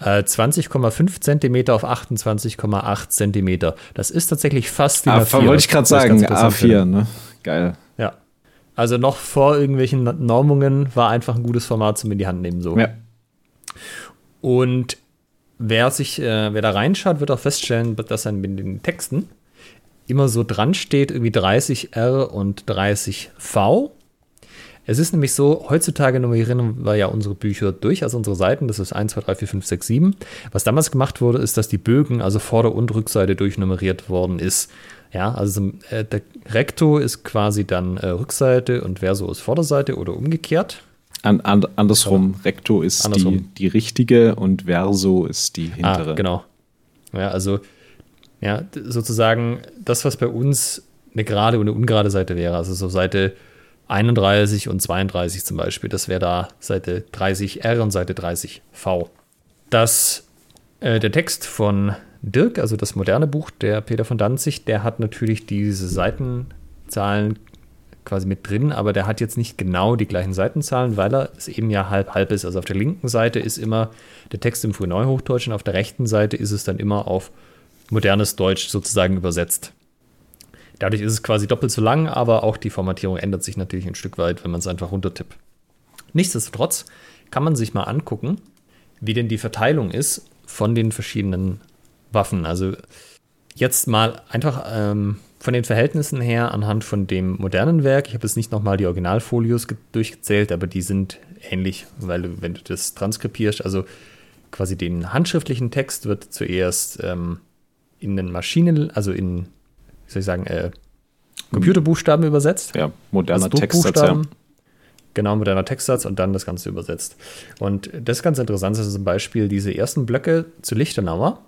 B: äh, 20,5 Zentimeter auf 28,8 Zentimeter. Das ist tatsächlich fast
A: die A4. Wollte ich gerade sagen, A4, ne? Geil.
B: Ja. Also noch vor irgendwelchen Normungen war einfach ein gutes Format zum in die Hand nehmen so.
A: Ja.
B: Und wer sich, äh, wer da reinschaut, wird auch feststellen, dass dann in den Texten immer so dran steht, irgendwie 30R und 30V. Es ist nämlich so, heutzutage nummerieren wir ja unsere Bücher durch, also unsere Seiten, das ist 1, 2, 3, 4, 5, 6, 7. Was damals gemacht wurde, ist, dass die Bögen, also Vorder- und Rückseite durchnummeriert worden ist. Ja, also äh, der Recto ist quasi dann äh, Rückseite und Verso ist Vorderseite oder umgekehrt.
A: An, an, andersrum, ja. Recto ist andersrum. Die, die richtige und Verso ist die hintere.
B: Ah, genau. Ja, also ja, sozusagen das, was bei uns eine gerade und eine ungerade Seite wäre. Also so Seite 31 und 32 zum Beispiel. Das wäre da Seite 30R und Seite 30V. Das, äh, der Text von Dirk, also das moderne Buch der Peter von Danzig, der hat natürlich diese Seitenzahlen quasi mit drin, aber der hat jetzt nicht genau die gleichen Seitenzahlen, weil er es eben ja halb halb ist. Also auf der linken Seite ist immer der Text im Frühneuhochdeutschen, auf der rechten Seite ist es dann immer auf modernes Deutsch sozusagen übersetzt. Dadurch ist es quasi doppelt so lang, aber auch die Formatierung ändert sich natürlich ein Stück weit, wenn man es einfach runtertippt. Nichtsdestotrotz kann man sich mal angucken, wie denn die Verteilung ist von den verschiedenen Waffen. Also jetzt mal einfach ähm, von den Verhältnissen her anhand von dem modernen Werk, ich habe jetzt nicht nochmal die Originalfolios durchgezählt, aber die sind ähnlich, weil wenn du das transkribierst, also quasi den handschriftlichen Text wird zuerst ähm, in den Maschinen, also in, wie soll ich sagen, äh, Computerbuchstaben übersetzt.
A: Ja, moderner also Textsatz, ja.
B: Genau, moderner Textsatz und dann das Ganze übersetzt. Und das ist ganz interessant, das ist zum Beispiel diese ersten Blöcke zu Lichtenauer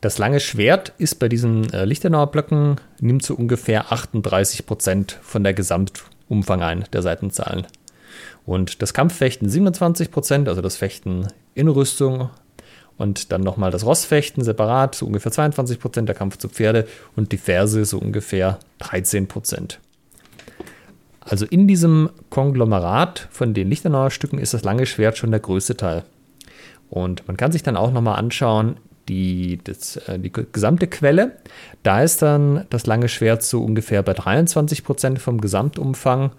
B: das lange Schwert ist bei diesen äh, Lichtenauer Blöcken, nimmt so ungefähr 38 Prozent von der Gesamtumfang ein, der Seitenzahlen. Und das Kampffechten 27 Prozent, also das Fechten in Rüstung. Und dann nochmal das Rossfechten separat, so ungefähr 22 Prozent, der Kampf zu Pferde. Und die Verse so ungefähr 13 Prozent. Also in diesem Konglomerat von den Lichtenauer Stücken ist das lange Schwert schon der größte Teil. Und man kann sich dann auch nochmal anschauen, die, das, äh, die gesamte Quelle. Da ist dann das lange Schwert so ungefähr bei 23 Prozent vom Gesamtumfang.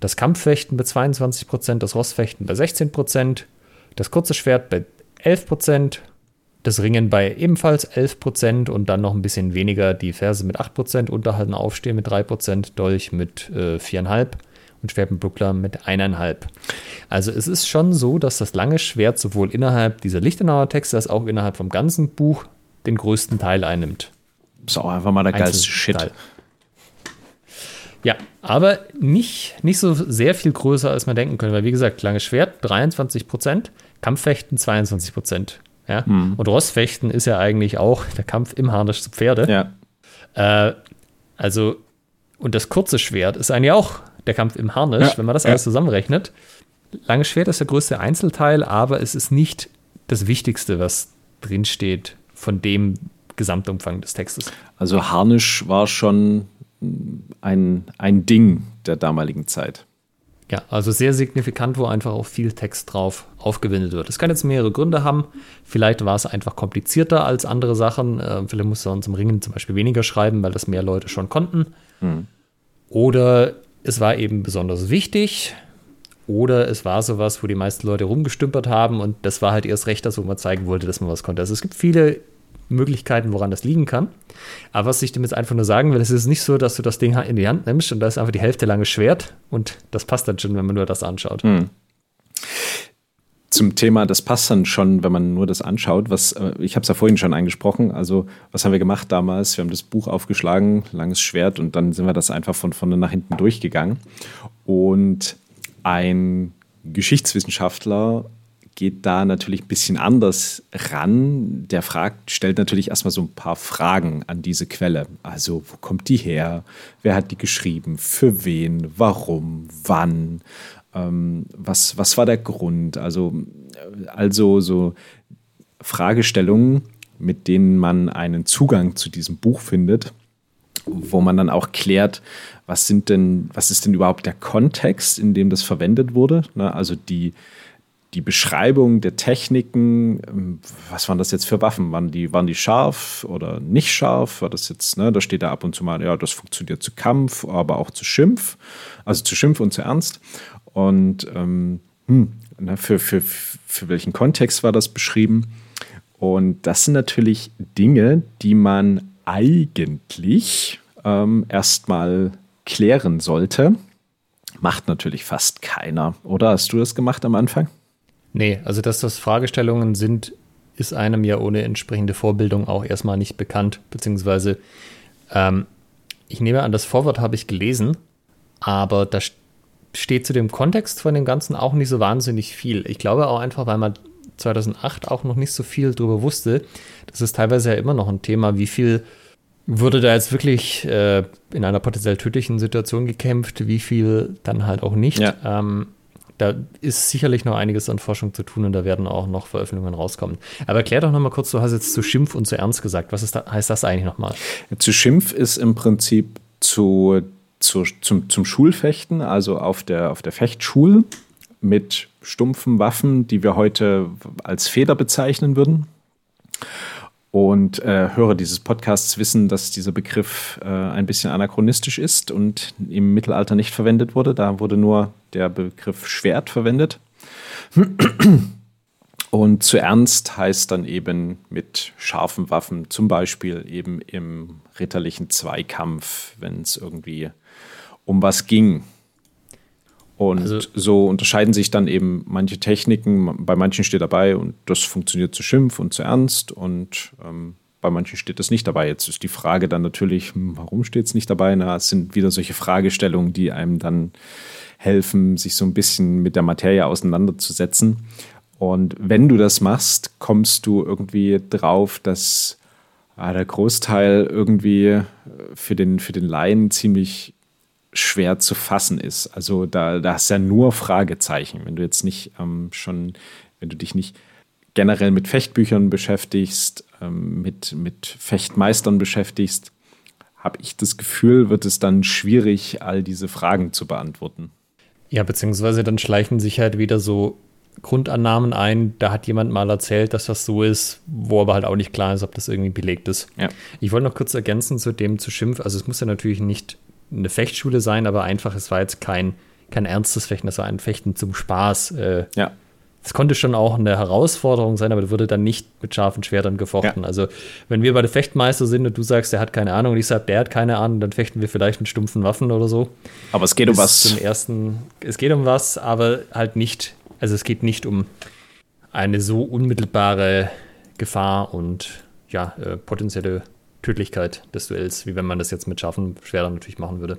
B: Das Kampffechten bei 22 Prozent, das Rossfechten bei 16 Prozent, das kurze Schwert bei 11 Prozent, das Ringen bei ebenfalls 11 Prozent und dann noch ein bisschen weniger die Ferse mit 8 Prozent, Unterhalten Aufstehen mit 3 Prozent, Dolch mit äh, 4,5 und Schwertbuckler mit 1,5. Also es ist schon so, dass das lange Schwert sowohl innerhalb dieser Lichtenauer Texte als auch innerhalb vom ganzen Buch den größten Teil einnimmt.
A: Ist auch einfach mal der geilste Shit.
B: Teil. Ja, aber nicht, nicht so sehr viel größer, als man denken könnte, weil wie gesagt, langes Schwert 23 Prozent, Kampffechten 22 Prozent. Ja? Hm. Und Rossfechten ist ja eigentlich auch der Kampf im Harnisch zu Pferde. Ja. Äh, also, und das kurze Schwert ist eigentlich auch der Kampf im Harnisch, ja, wenn man das ja. alles zusammenrechnet. Langes Schwert ist der größte Einzelteil, aber es ist nicht das Wichtigste, was drinsteht von dem Gesamtumfang des Textes.
A: Also Harnisch war schon ein, ein Ding der damaligen Zeit.
B: Ja, also sehr signifikant, wo einfach auch viel Text drauf aufgewendet wird. Das kann jetzt mehrere Gründe haben. Vielleicht war es einfach komplizierter als andere Sachen. Äh, vielleicht musste man zum Ringen zum Beispiel weniger schreiben, weil das mehr Leute schon konnten. Hm. Oder es war eben besonders wichtig. Oder es war sowas, wo die meisten Leute rumgestümpert haben und das war halt erst recht das, wo man zeigen wollte, dass man was konnte. Also es gibt viele Möglichkeiten, woran das liegen kann. Aber was ich damit einfach nur sagen will, es ist nicht so, dass du das Ding in die Hand nimmst und da ist einfach die Hälfte lange Schwert und das passt dann schon, wenn man nur das anschaut. Hm.
A: Zum Thema, das passt dann schon, wenn man nur das anschaut. Was, äh, ich habe es ja vorhin schon angesprochen. Also, was haben wir gemacht damals? Wir haben das Buch aufgeschlagen, langes Schwert, und dann sind wir das einfach von vorne nach hinten durchgegangen. Und ein Geschichtswissenschaftler geht da natürlich ein bisschen anders ran. Der fragt, stellt natürlich erstmal so ein paar Fragen an diese Quelle. Also, wo kommt die her? Wer hat die geschrieben? Für wen? Warum? Wann? Ähm, was, was war der Grund? Also, also so Fragestellungen, mit denen man einen Zugang zu diesem Buch findet, wo man dann auch klärt, was sind denn, was ist denn überhaupt der Kontext, in dem das verwendet wurde? Ne? Also die, die Beschreibung der Techniken, ähm, was waren das jetzt für Waffen? Waren die, waren die scharf oder nicht scharf? War das jetzt, ne, da steht da ab und zu mal, ja, das funktioniert zu Kampf, aber auch zu Schimpf, also zu Schimpf und zu Ernst. Und ähm, hm, ne, für, für, für welchen Kontext war das beschrieben? Und das sind natürlich Dinge, die man eigentlich ähm, erstmal klären sollte. Macht natürlich fast keiner. Oder hast du das gemacht am Anfang?
B: Nee, also dass das Fragestellungen sind, ist einem ja ohne entsprechende Vorbildung auch erstmal nicht bekannt. Beziehungsweise, ähm, ich nehme an, das Vorwort habe ich gelesen, aber da steht zu dem Kontext von dem Ganzen auch nicht so wahnsinnig viel. Ich glaube auch einfach, weil man 2008 auch noch nicht so viel darüber wusste. Das ist teilweise ja immer noch ein Thema, wie viel wurde da jetzt wirklich äh, in einer potenziell tödlichen Situation gekämpft, wie viel dann halt auch nicht. Ja. Ähm, da ist sicherlich noch einiges an Forschung zu tun und da werden auch noch Veröffentlichungen rauskommen. Aber erklär doch nochmal kurz, du hast jetzt zu Schimpf und zu Ernst gesagt. Was da, heißt das eigentlich nochmal?
A: Zu Schimpf ist im Prinzip zu, zu, zum, zum Schulfechten, also auf der, auf der Fechtschule mit stumpfen Waffen, die wir heute als Feder bezeichnen würden. Und äh, Hörer dieses Podcasts wissen, dass dieser Begriff äh, ein bisschen anachronistisch ist und im Mittelalter nicht verwendet wurde. Da wurde nur der Begriff Schwert verwendet. Und zu ernst heißt dann eben mit scharfen Waffen, zum Beispiel eben im ritterlichen Zweikampf, wenn es irgendwie um was ging. Und also, so unterscheiden sich dann eben manche Techniken. Bei manchen steht dabei und das funktioniert zu Schimpf und zu Ernst und ähm, bei manchen steht das nicht dabei. Jetzt ist die Frage dann natürlich, hm, warum steht es nicht dabei? Na, es sind wieder solche Fragestellungen, die einem dann helfen, sich so ein bisschen mit der Materie auseinanderzusetzen. Und wenn du das machst, kommst du irgendwie drauf, dass ah, der Großteil irgendwie für den, für den Laien ziemlich schwer zu fassen ist. Also da, da hast du ja nur Fragezeichen. Wenn du jetzt nicht ähm, schon, wenn du dich nicht generell mit Fechtbüchern beschäftigst, ähm, mit, mit Fechtmeistern beschäftigst, habe ich das Gefühl, wird es dann schwierig, all diese Fragen zu beantworten.
B: Ja, beziehungsweise dann schleichen sich halt wieder so Grundannahmen ein. Da hat jemand mal erzählt, dass das so ist, wo aber halt auch nicht klar ist, ob das irgendwie belegt ist.
A: Ja.
B: Ich wollte noch kurz ergänzen zu dem zu Schimpf. Also es muss ja natürlich nicht eine Fechtschule sein, aber einfach, es war jetzt kein, kein ernstes Fechten, das war ein Fechten zum Spaß. Äh,
A: Ja.
B: es konnte schon auch eine Herausforderung sein, aber das wurde dann nicht mit scharfen Schwertern gefochten.
A: Ja.
B: Also, wenn wir bei der Fechtmeister sind und du sagst, der hat keine Ahnung und ich sage, der hat keine Ahnung, dann fechten wir vielleicht mit stumpfen Waffen oder so.
A: Aber es geht um
B: Bis
A: was.
B: Zum ersten, es geht um was, aber halt nicht, also es geht nicht um eine so unmittelbare Gefahr und ja, äh, potenzielle Tödlichkeit des Duells, wie wenn man das jetzt mit scharfen Schwertern natürlich machen würde.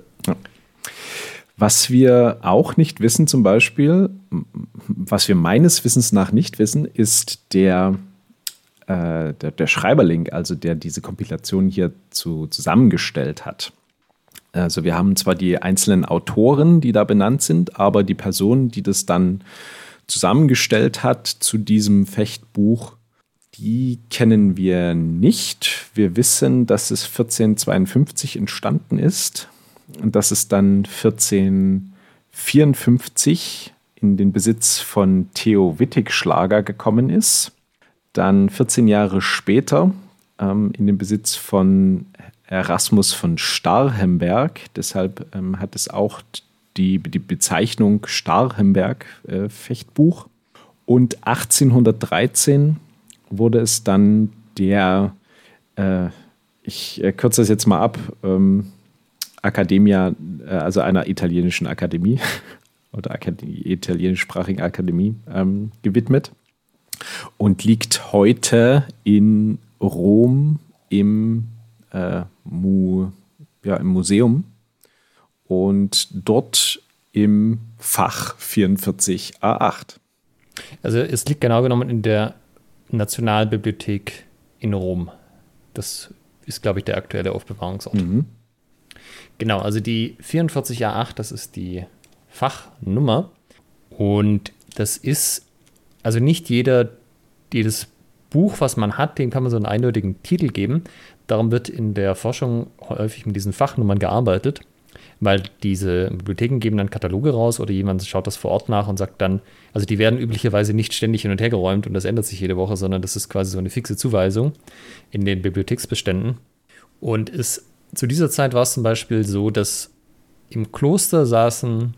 A: Was wir auch nicht wissen, zum Beispiel, was wir meines Wissens nach nicht wissen, ist der, äh, der, der Schreiberling, also der diese Kompilation hier zu, zusammengestellt hat. Also wir haben zwar die einzelnen Autoren, die da benannt sind, aber die Person, die das dann zusammengestellt hat zu diesem Fechtbuch, die kennen wir nicht. Wir wissen, dass es 1452 entstanden ist und dass es dann 1454 in den Besitz von Theo Wittig-Schlager gekommen ist. Dann 14 Jahre später ähm, in den Besitz von Erasmus von Starhemberg. Deshalb ähm, hat es auch die, die Bezeichnung Starhemberg-Fechtbuch. Und 1813 wurde es dann der, äh, ich äh, kürze das jetzt mal ab, ähm, Academia, äh, also einer italienischen Akademie oder Akademie, italienischsprachigen Akademie ähm, gewidmet und liegt heute in Rom im, äh, Mu, ja, im Museum und dort im Fach 44a8.
B: Also es liegt genau genommen in der Nationalbibliothek in Rom. Das ist, glaube ich, der aktuelle Aufbewahrungsort.
A: Mhm.
B: Genau, also die 44A8, das ist die Fachnummer. Und das ist, also nicht jeder, jedes Buch, was man hat, dem kann man so einen eindeutigen Titel geben. Darum wird in der Forschung häufig mit diesen Fachnummern gearbeitet, weil diese Bibliotheken geben dann Kataloge raus oder jemand schaut das vor Ort nach und sagt dann, also die werden üblicherweise nicht ständig hin und her geräumt und das ändert sich jede Woche, sondern das ist quasi so eine fixe Zuweisung in den Bibliotheksbeständen. Und es, zu dieser Zeit war es zum Beispiel so, dass im Kloster saßen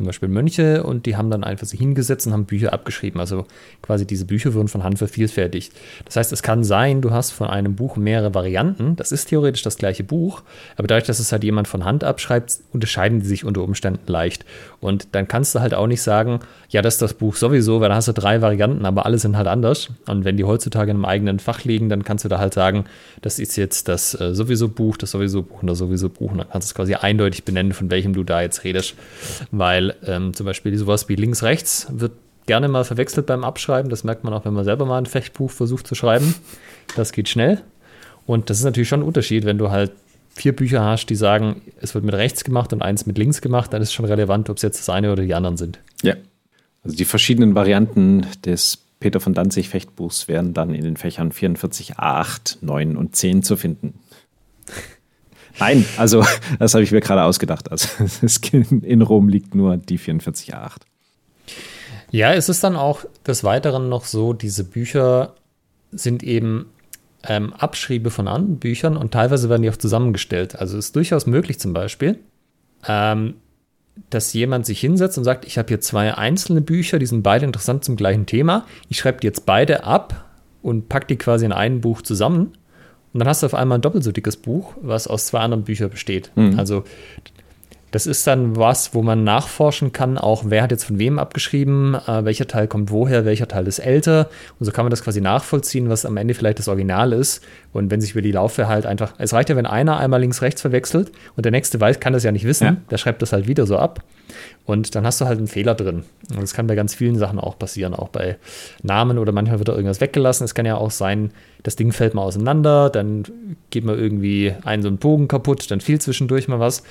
B: zum Beispiel Mönche und die haben dann einfach sich hingesetzt und haben Bücher abgeschrieben. Also quasi diese Bücher wurden von Hand vervielfältigt. Das heißt, es kann sein, du hast von einem Buch mehrere Varianten. Das ist theoretisch das gleiche Buch, aber dadurch, dass es halt jemand von Hand abschreibt, unterscheiden die sich unter Umständen leicht. Und dann kannst du halt auch nicht sagen, ja, das ist das Buch sowieso, weil da hast du drei Varianten, aber alle sind halt anders. Und wenn die heutzutage in einem eigenen Fach liegen, dann kannst du da halt sagen, das ist jetzt das äh, sowieso Buch, das sowieso Buch und das sowieso Buch. Und dann kannst du es quasi eindeutig benennen, von welchem du da jetzt redest. Weil ähm, zum Beispiel sowas wie links-rechts wird gerne mal verwechselt beim Abschreiben. Das merkt man auch, wenn man selber mal ein Fechtbuch versucht zu schreiben. Das geht schnell. Und das ist natürlich schon ein Unterschied, wenn du halt vier Bücher hast, die sagen, es wird mit rechts gemacht und eins mit links gemacht, dann ist schon relevant, ob es jetzt das eine oder die anderen sind.
A: Ja. Also die verschiedenen Varianten des Peter von Danzig Fechtbuchs wären dann in den Fächern 44, A8, 9 und 10 zu finden. Nein, also das habe ich mir gerade ausgedacht. Also in Rom liegt nur die 44 A8.
B: Ja, es ist dann auch des Weiteren noch so, diese Bücher sind eben ähm, Abschriebe von anderen Büchern und teilweise werden die auch zusammengestellt. Also ist durchaus möglich zum Beispiel, ähm, dass jemand sich hinsetzt und sagt, ich habe hier zwei einzelne Bücher, die sind beide interessant zum gleichen Thema. Ich schreibe die jetzt beide ab und pack die quasi in ein Buch zusammen. Und dann hast du auf einmal ein doppelt so dickes Buch, was aus zwei anderen Büchern besteht.
A: Mhm.
B: Also das ist dann was, wo man nachforschen kann, auch wer hat jetzt von wem abgeschrieben, äh, welcher Teil kommt woher, welcher Teil ist älter. Und so kann man das quasi nachvollziehen, was am Ende vielleicht das Original ist. Und wenn sich über die Laufe halt einfach, es reicht ja, wenn einer einmal links-rechts verwechselt und der nächste weiß, kann das ja nicht wissen,
A: Ja.
B: der schreibt das halt wieder so ab. Und dann hast du halt einen Fehler drin. Und das kann bei ganz vielen Sachen auch passieren, auch bei Namen oder manchmal wird da irgendwas weggelassen. Es kann ja auch sein, das Ding fällt mal auseinander, dann geht mal irgendwie ein so ein Bogen kaputt, dann fiel zwischendurch mal was.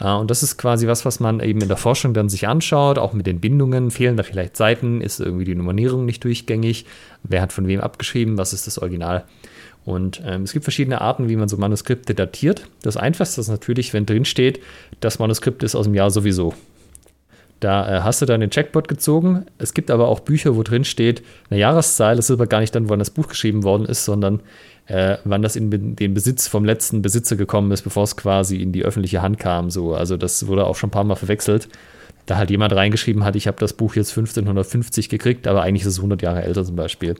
B: Und das ist quasi was, was man eben in der Forschung dann sich anschaut, auch mit den Bindungen. Fehlen da vielleicht Seiten? Ist irgendwie die Nummerierung nicht durchgängig? Wer hat von wem abgeschrieben? Was ist das Original? Und ähm, es gibt verschiedene Arten, wie man so Manuskripte datiert. Das einfachste ist natürlich, wenn drin steht, das Manuskript ist aus dem Jahr sowieso. Da äh, hast du dann den Checkbot gezogen. Es gibt aber auch Bücher, wo drin steht, eine Jahreszahl, das ist aber gar nicht dann, wann das Buch geschrieben worden ist, sondern äh, wann das in den Besitz vom letzten Besitzer gekommen ist, bevor es quasi in die öffentliche Hand kam. So. Also das wurde auch schon ein paar Mal verwechselt. Da halt jemand reingeschrieben hat, ich habe das Buch jetzt 1550 gekriegt, aber eigentlich ist es 100 Jahre älter zum Beispiel.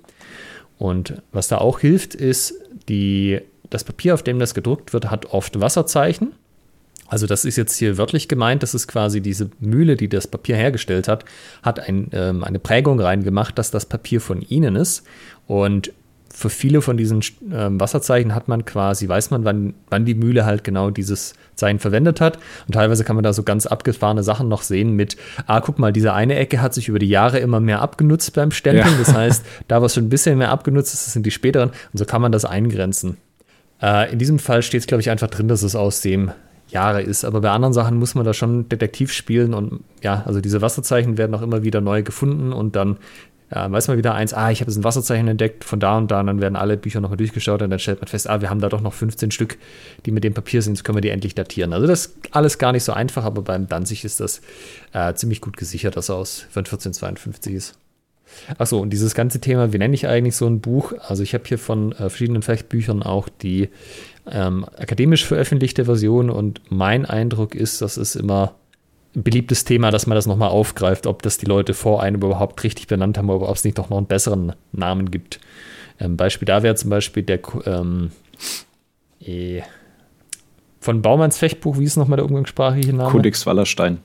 B: Und was da auch hilft, ist, die, das Papier, auf dem das gedruckt wird, hat oft Wasserzeichen. Also das ist jetzt hier wörtlich gemeint, das ist quasi diese Mühle, die das Papier hergestellt hat, hat ein, ähm, eine Prägung reingemacht, dass das Papier von ihnen ist. Und für viele von diesen ähm, Wasserzeichen hat man quasi, weiß man, wann, wann die Mühle halt genau dieses Zeichen verwendet hat. Und teilweise kann man da so ganz abgefahrene Sachen noch sehen mit, ah, guck mal, diese eine Ecke hat sich über die Jahre immer mehr abgenutzt beim Stempeln. Ja. Das heißt, da was schon ein bisschen mehr abgenutzt ist, das sind die späteren. Und so kann man das eingrenzen. Äh, in diesem Fall steht es, glaube ich, einfach drin, dass es aus dem Jahre ist. Aber bei anderen Sachen muss man da schon Detektiv spielen und ja, also diese Wasserzeichen werden auch immer wieder neu gefunden und dann ja, weiß man wieder eins, ah, ich habe jetzt ein Wasserzeichen entdeckt von da und da und dann werden alle Bücher nochmal durchgeschaut und dann stellt man fest, ah, wir haben da doch noch 15 Stück, die mit dem Papier sind, jetzt können wir die endlich datieren. Also das ist alles gar nicht so einfach, aber beim Danzig ist das äh, ziemlich gut gesichert, dass er aus von 1452 ist. Achso, und dieses ganze Thema, wie nenne ich eigentlich so ein Buch? Also ich habe hier von äh, verschiedenen Fechtbüchern auch die ähm, akademisch veröffentlichte Version und mein Eindruck ist, dass es immer beliebtes Thema, dass man das nochmal aufgreift, ob das die Leute vor einem überhaupt richtig benannt haben oder ob es nicht doch noch einen besseren Namen gibt. Ähm, Beispiel da wäre zum Beispiel der ähm, eh, von Baumanns Fechtbuch, wie ist nochmal der umgangssprachliche Name?
A: Codex Wallerstein.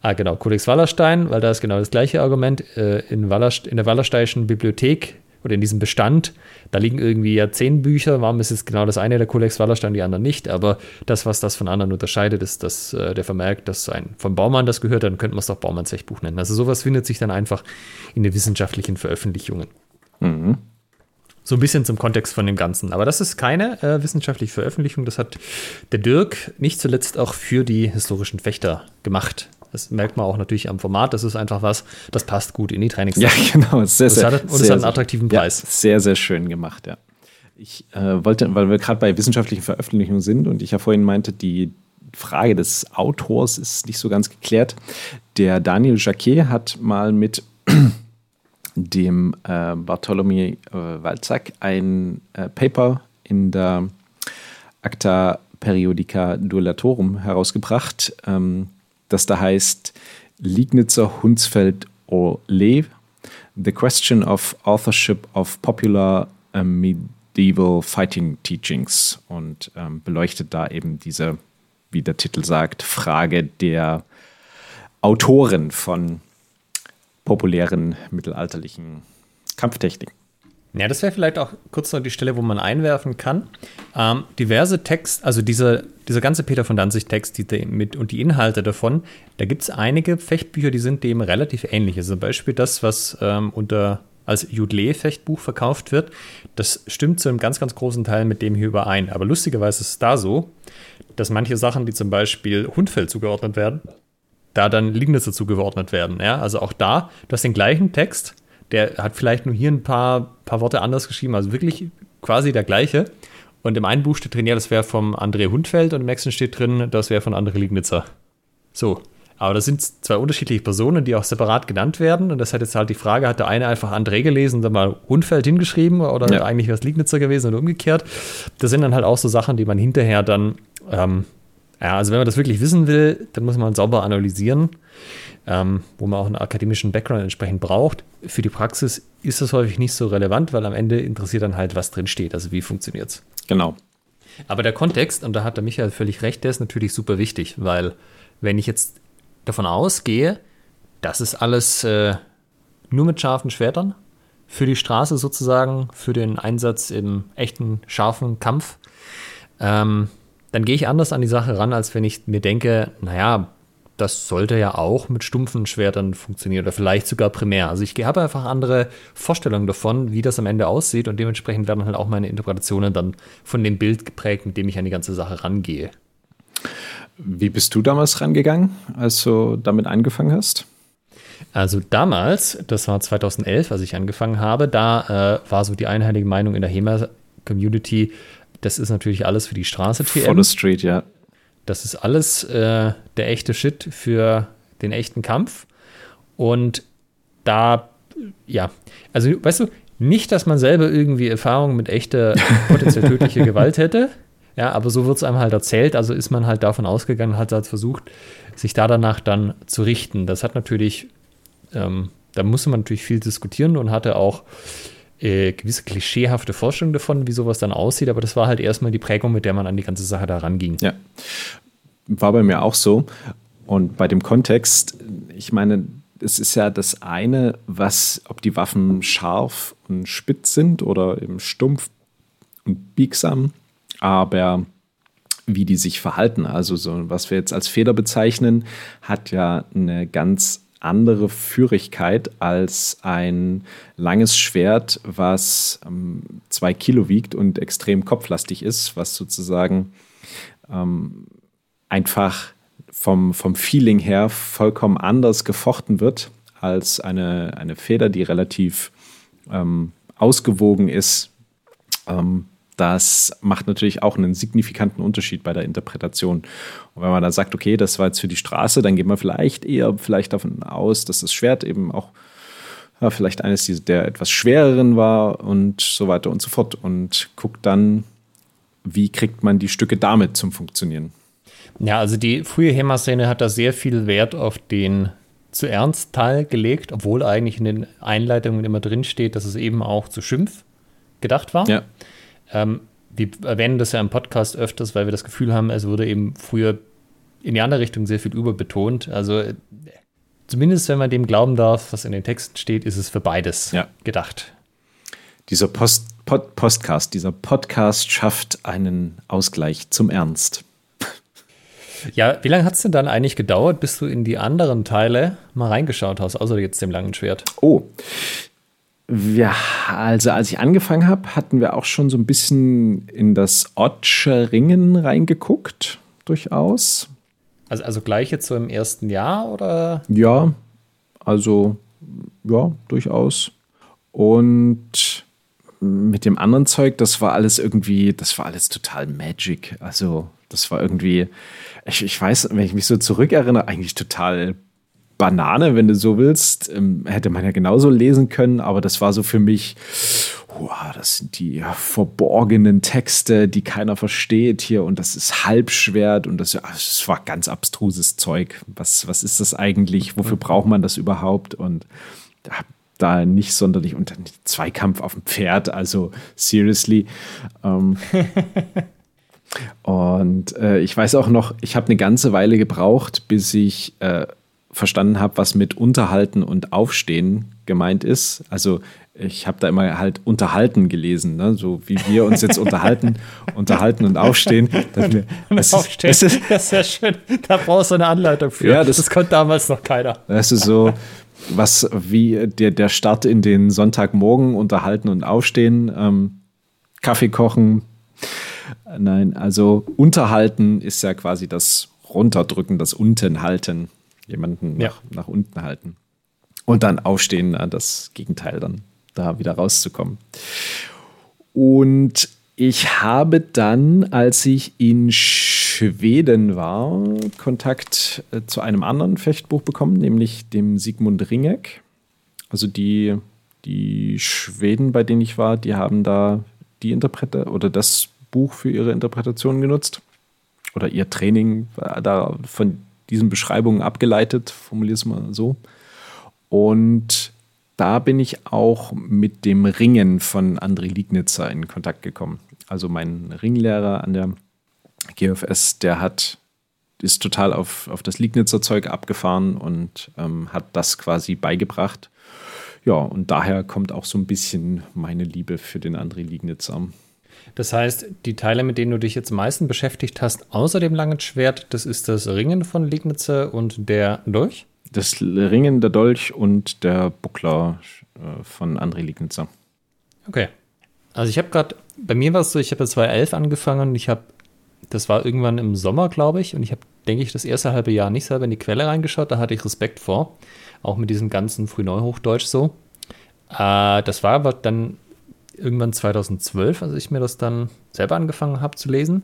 B: Ah, genau, Codex Wallerstein, weil da ist genau das gleiche Argument. Äh, in, Wallerst in der Wallersteinischen Bibliothek oder in diesem Bestand, da liegen irgendwie ja zehn Bücher. Warum ist es genau das eine der Codex Wallerstein, die anderen nicht? Aber das, was das von anderen unterscheidet, ist, dass äh, der Vermerk, dass ein von Baumann das gehört, dann könnte man es doch Baumanns Echtbuch nennen. Also sowas findet sich dann einfach in den wissenschaftlichen Veröffentlichungen. Mhm. So ein bisschen zum Kontext von dem Ganzen. Aber das ist keine äh, wissenschaftliche Veröffentlichung. Das hat der Dirk nicht zuletzt auch für die historischen Fechter gemacht. Das merkt man auch natürlich am Format. Das ist einfach was, das passt gut in die Trainingszeit.
A: Ja, genau. Sehr, sehr,
B: hat, und es hat einen attraktiven Preis.
A: Ja, sehr, sehr schön gemacht, ja. Ich äh, wollte, weil wir gerade bei wissenschaftlichen Veröffentlichungen sind und ich ja vorhin meinte, die Frage des Autors ist nicht so ganz geklärt. Der Daniel Jacquet hat mal mit dem äh, Bartholomew äh, Walzack ein äh, Paper in der Acta Periodica Duellatorum herausgebracht, ähm, das da heißt Liegnitzer Hunsfeld Orle, The Question of Authorship of Popular uh, Medieval Fighting Teachings und ähm, beleuchtet da eben diese, wie der Titel sagt, Frage der Autoren von populären mittelalterlichen Kampftechniken.
B: Ja, das wäre vielleicht auch kurz noch die Stelle, wo man einwerfen kann. Ähm, diverse Text, also dieser, dieser ganze Peter von Danzig-Text mit, und die Inhalte davon, da gibt es einige Fechtbücher, die sind dem relativ ähnlich. Also zum Beispiel das, was ähm, unter als Judle-Fechtbuch verkauft wird, das stimmt zu einem ganz, ganz großen Teil mit dem hier überein. Aber lustigerweise ist es da so, dass manche Sachen, die zum Beispiel Hundfeld zugeordnet werden, da dann Liegnisse zugeordnet werden. Ja? Also auch da, du hast den gleichen Text, der hat vielleicht nur hier ein paar, paar Worte anders geschrieben, also wirklich quasi der gleiche. Und im einen Buch steht drin, ja, das wäre vom André Hundfeld und im nächsten steht drin, das wäre von André Liegnitzer. So. Aber das sind zwei unterschiedliche Personen, die auch separat genannt werden. Und das hat jetzt halt die Frage, hat der eine einfach André gelesen und dann mal Hundfeld hingeschrieben oder ja. eigentlich was Liegnitzer gewesen oder umgekehrt. Das sind dann halt auch so Sachen, die man hinterher dann, ähm, ja, also wenn man das wirklich wissen will, dann muss man sauber analysieren ähm, wo man auch einen akademischen Background entsprechend braucht. Für die Praxis ist das häufig nicht so relevant, weil am Ende interessiert dann halt, was drin steht, also wie funktioniert es.
A: Genau.
B: Aber der Kontext, und da hat der Michael völlig recht, der ist natürlich super wichtig, weil wenn ich jetzt davon ausgehe, das ist alles äh, nur mit scharfen Schwertern, für die Straße sozusagen, für den Einsatz im echten scharfen Kampf, ähm, dann gehe ich anders an die Sache ran, als wenn ich mir denke, naja, das sollte ja auch mit stumpfen Schwertern funktionieren oder vielleicht sogar primär. Also ich habe einfach andere Vorstellungen davon, wie das am Ende aussieht und dementsprechend werden halt auch meine Interpretationen dann von dem Bild geprägt, mit dem ich an die ganze Sache rangehe.
A: Wie bist du damals rangegangen, als du damit angefangen hast?
B: Also damals, das war 2011, als ich angefangen habe, da äh, war so die einheitliche Meinung in der HEMA, Community, das ist natürlich alles für die Straße
A: TM. The Street, ja.
B: Das ist alles äh, der echte Shit für den echten Kampf. Und da, ja, also weißt du, nicht, dass man selber irgendwie Erfahrung mit echter potenziell tödlicher Gewalt hätte. Ja, aber so wird es einem halt erzählt. Also ist man halt davon ausgegangen, hat halt versucht, sich da danach dann zu richten. Das hat natürlich, ähm, da musste man natürlich viel diskutieren und hatte auch äh, gewisse klischeehafte Vorstellungen davon, wie sowas dann aussieht. Aber das war halt erstmal die Prägung, mit der man an die ganze Sache da ranging.
A: Ja, war bei mir auch so. Und bei dem Kontext, ich meine, es ist ja das eine, was, ob die Waffen scharf und spitz sind oder eben stumpf und biegsam, aber wie die sich verhalten, also so, was wir jetzt als Feder bezeichnen, hat ja eine ganz andere Führigkeit als ein langes Schwert, was ähm, zwei Kilo wiegt und extrem kopflastig ist, was sozusagen ähm, einfach vom, vom Feeling her vollkommen anders gefochten wird als eine, eine Feder, die relativ ähm, ausgewogen ist. Das macht natürlich auch einen signifikanten Unterschied bei der Interpretation. Und wenn man dann sagt, okay, das war jetzt für die Straße, dann geht man vielleicht eher vielleicht davon aus, dass das Schwert eben auch ja, vielleicht eines der etwas schwereren war und so weiter und so fort und guckt dann, wie kriegt man die Stücke damit zum Funktionieren.
B: Ja, also die frühe HEMA-Szene hat da sehr viel Wert auf den zu ernst Teil gelegt, obwohl eigentlich in den Einleitungen immer drin steht, dass es eben auch zu Schimpf gedacht war.
A: Ja.
B: Ähm, wir erwähnen das ja im Podcast öfters, weil wir das Gefühl haben, es wurde eben früher in die andere Richtung sehr viel überbetont. Also zumindest wenn man dem glauben darf, was in den Texten steht, ist es für beides
A: ja.
B: gedacht.
A: Dieser Post, Pod, Postcast, dieser Podcast schafft einen Ausgleich zum Ernst.
B: Ja, wie lange hat es denn dann eigentlich gedauert, bis du in die anderen Teile mal reingeschaut hast, außer jetzt dem langen Schwert?
A: Oh. Ja, also als ich angefangen habe, hatten wir auch schon so ein bisschen in das Otsche Ringen reingeguckt, durchaus.
B: Also, also gleich jetzt so im ersten Jahr oder?
A: Ja, also ja, durchaus. Und mit dem anderen Zeug, das war alles irgendwie, das war alles total Magic. Also das war irgendwie, ich, ich weiß, wenn ich mich so zurückerinnere, eigentlich total Banane, wenn du so willst. Ähm, hätte man ja genauso lesen können, aber das war so für mich, wow, das sind die verborgenen Texte, die keiner versteht hier und das ist Halbschwert und das, das war ganz abstruses Zeug. Was, was ist das eigentlich? Wofür braucht man das überhaupt? Und da, da nicht sonderlich und dann Zweikampf auf dem Pferd, also seriously. Ähm, Und äh, ich weiß auch noch, ich habe eine ganze Weile gebraucht, bis ich äh, verstanden habe, was mit Unterhalten und Aufstehen gemeint ist. Also ich habe da immer halt unterhalten gelesen, ne? so wie wir uns jetzt unterhalten, unterhalten und aufstehen.
B: Wir, das, aufstehen. Ist, das, ist, das ist sehr schön. Da brauchst du eine Anleitung für.
A: Ja, das,
B: das konnte damals noch keiner.
A: Das ist so, was wie der, der Start in den Sonntagmorgen unterhalten und aufstehen, ähm, Kaffee kochen, Nein, also unterhalten ist ja quasi das Runterdrücken, das Untenhalten. Jemanden ja. nach, nach, unten halten. Und dann aufstehen, das Gegenteil dann da wieder rauszukommen. Und ich habe dann, als ich in Schweden war, Kontakt äh, zu einem anderen Fechtbuch bekommen, nämlich dem Sigmund Ringek. Also die, die Schweden, bei denen ich war, die haben da die Interpreter oder das Buch für ihre Interpretation genutzt oder ihr Training da von diesen Beschreibungen abgeleitet, formuliere es mal so. Und da bin ich auch mit dem Ringen von André Liegnitzer in Kontakt gekommen. Also mein Ringlehrer an der GFS, der hat ist total auf, auf das Liegnitzer Zeug abgefahren und ähm, hat das quasi beigebracht. Ja, und daher kommt auch so ein bisschen meine Liebe für den André Liegnitzer.
B: Das heißt, die Teile, mit denen du dich jetzt am meisten beschäftigt hast, außer dem langen Schwert, das ist das Ringen von Liegnitzer und der Dolch?
A: Das Ringen, der Dolch und der Buckler äh, von André Liegnitzer.
B: Okay. Also ich habe gerade, bei mir war es so, ich habe ja 2011 angefangen und ich habe, das war irgendwann im Sommer, glaube ich, und ich habe, denke ich, das erste halbe Jahr nicht selber in die Quelle reingeschaut, da hatte ich Respekt vor, auch mit diesem ganzen Frühneuhochdeutsch so. Äh, das war aber dann irgendwann 2012, als ich mir das dann selber angefangen habe zu lesen.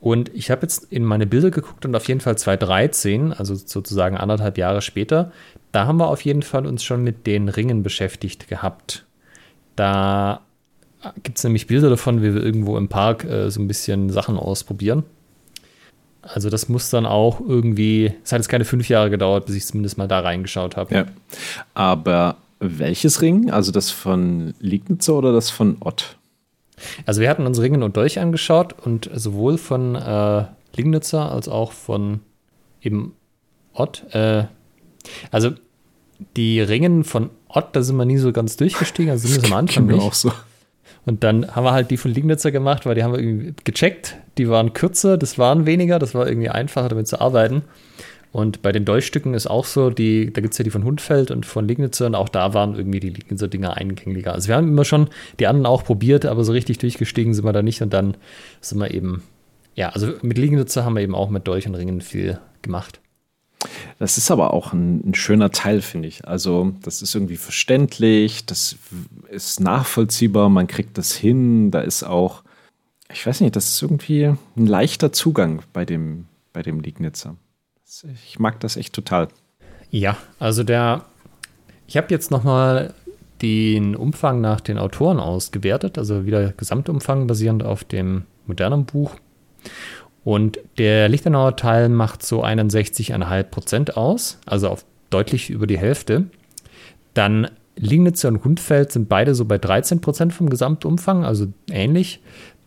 B: Und ich habe jetzt in meine Bilder geguckt und auf jeden Fall 2013, also sozusagen anderthalb Jahre später, da haben wir auf jeden Fall uns schon mit den Ringen beschäftigt gehabt. Da gibt es nämlich Bilder davon, wie wir irgendwo im Park äh, so ein bisschen Sachen ausprobieren. Also das muss dann auch irgendwie, es hat jetzt keine fünf Jahre gedauert, bis ich zumindest mal da reingeschaut habe.
A: Ja. Aber welches Ring? Also das von Liegnitzer oder das von Ott?
B: Also wir hatten uns Ringen und Dolch angeschaut und sowohl von äh, Liegnitzer als auch von eben Ott. Äh, also die Ringen von Ott, da sind wir nie so ganz durchgestiegen, also zumindest am Anfang
A: nicht. auch so.
B: Und dann haben wir halt die von Liegnitzer gemacht, weil die haben wir irgendwie gecheckt. Die waren kürzer, das waren weniger, das war irgendwie einfacher damit zu arbeiten. Und bei den Dolchstücken ist auch so, die, da gibt es ja die von Hundfeld und von Liegnitzer und auch da waren irgendwie die Liegnitzer-Dinger eingänglicher. Also wir haben immer schon die anderen auch probiert, aber so richtig durchgestiegen sind wir da nicht und dann sind wir eben, ja, also mit Liegnitzer haben wir eben auch mit Dolch und Ringen viel gemacht.
A: Das ist aber auch ein, ein schöner Teil, finde ich. Also, das ist irgendwie verständlich, das ist nachvollziehbar, man kriegt das hin, da ist auch, ich weiß nicht, das ist irgendwie ein leichter Zugang bei dem, bei dem Liegnitzer. Ich mag das echt total.
B: Ja, also der, ich habe jetzt nochmal den Umfang nach den Autoren ausgewertet, also wieder Gesamtumfang basierend auf dem modernen Buch. Und der Lichtenauer Teil macht so 61,5 Prozent aus, also auf deutlich über die Hälfte. Dann Liegnitzer und Hundfeld sind beide so bei 13 Prozent vom Gesamtumfang, also ähnlich.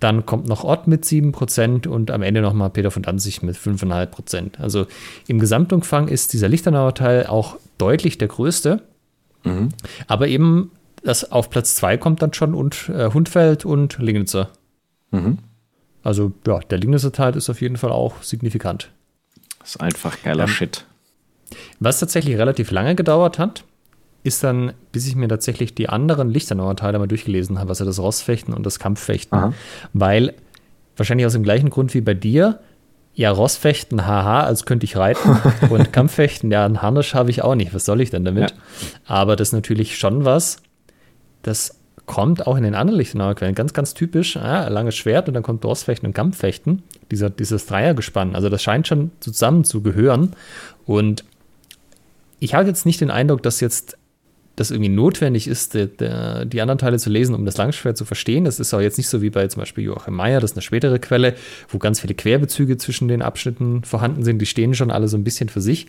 B: Dann kommt noch Ott mit 7% und am Ende nochmal Peter von Danzig mit 5,5%. Also im Gesamtumfang ist dieser Lichtenauer Teil auch deutlich der größte. Mhm. Aber eben das auf Platz 2 kommt dann schon und äh, Hundfeld und Lingnitzer. Mhm. Also ja, der Lingnitzer Teil ist auf jeden Fall auch signifikant.
A: Das ist einfach geiler ähm, Shit.
B: Was tatsächlich relativ lange gedauert hat, ist dann, bis ich mir tatsächlich die anderen Lichternauer Teile mal durchgelesen habe, also das Rossfechten und das Kampffechten. Aha. Weil, wahrscheinlich aus dem gleichen Grund wie bei dir, ja, Rossfechten, haha, als könnte ich reiten. und Kampffechten, ja, ein Harnisch habe ich auch nicht. Was soll ich denn damit? Ja. Aber das ist natürlich schon was, das kommt auch in den anderen Lichtenauer Quellen ganz, ganz typisch. Ja, langes Schwert und dann kommt Rossfechten und Kampffechten. Dieser, dieses Dreiergespann. Also das scheint schon zusammen zu gehören. Und ich habe jetzt nicht den Eindruck, dass jetzt das irgendwie notwendig ist, die, die, anderen Teile zu lesen, um das Langschwert zu verstehen. Das ist auch jetzt nicht so wie bei zum Beispiel Joachim Meyer, das ist eine spätere Quelle, wo ganz viele Querbezüge zwischen den Abschnitten vorhanden sind. Die stehen schon alle so ein bisschen für sich.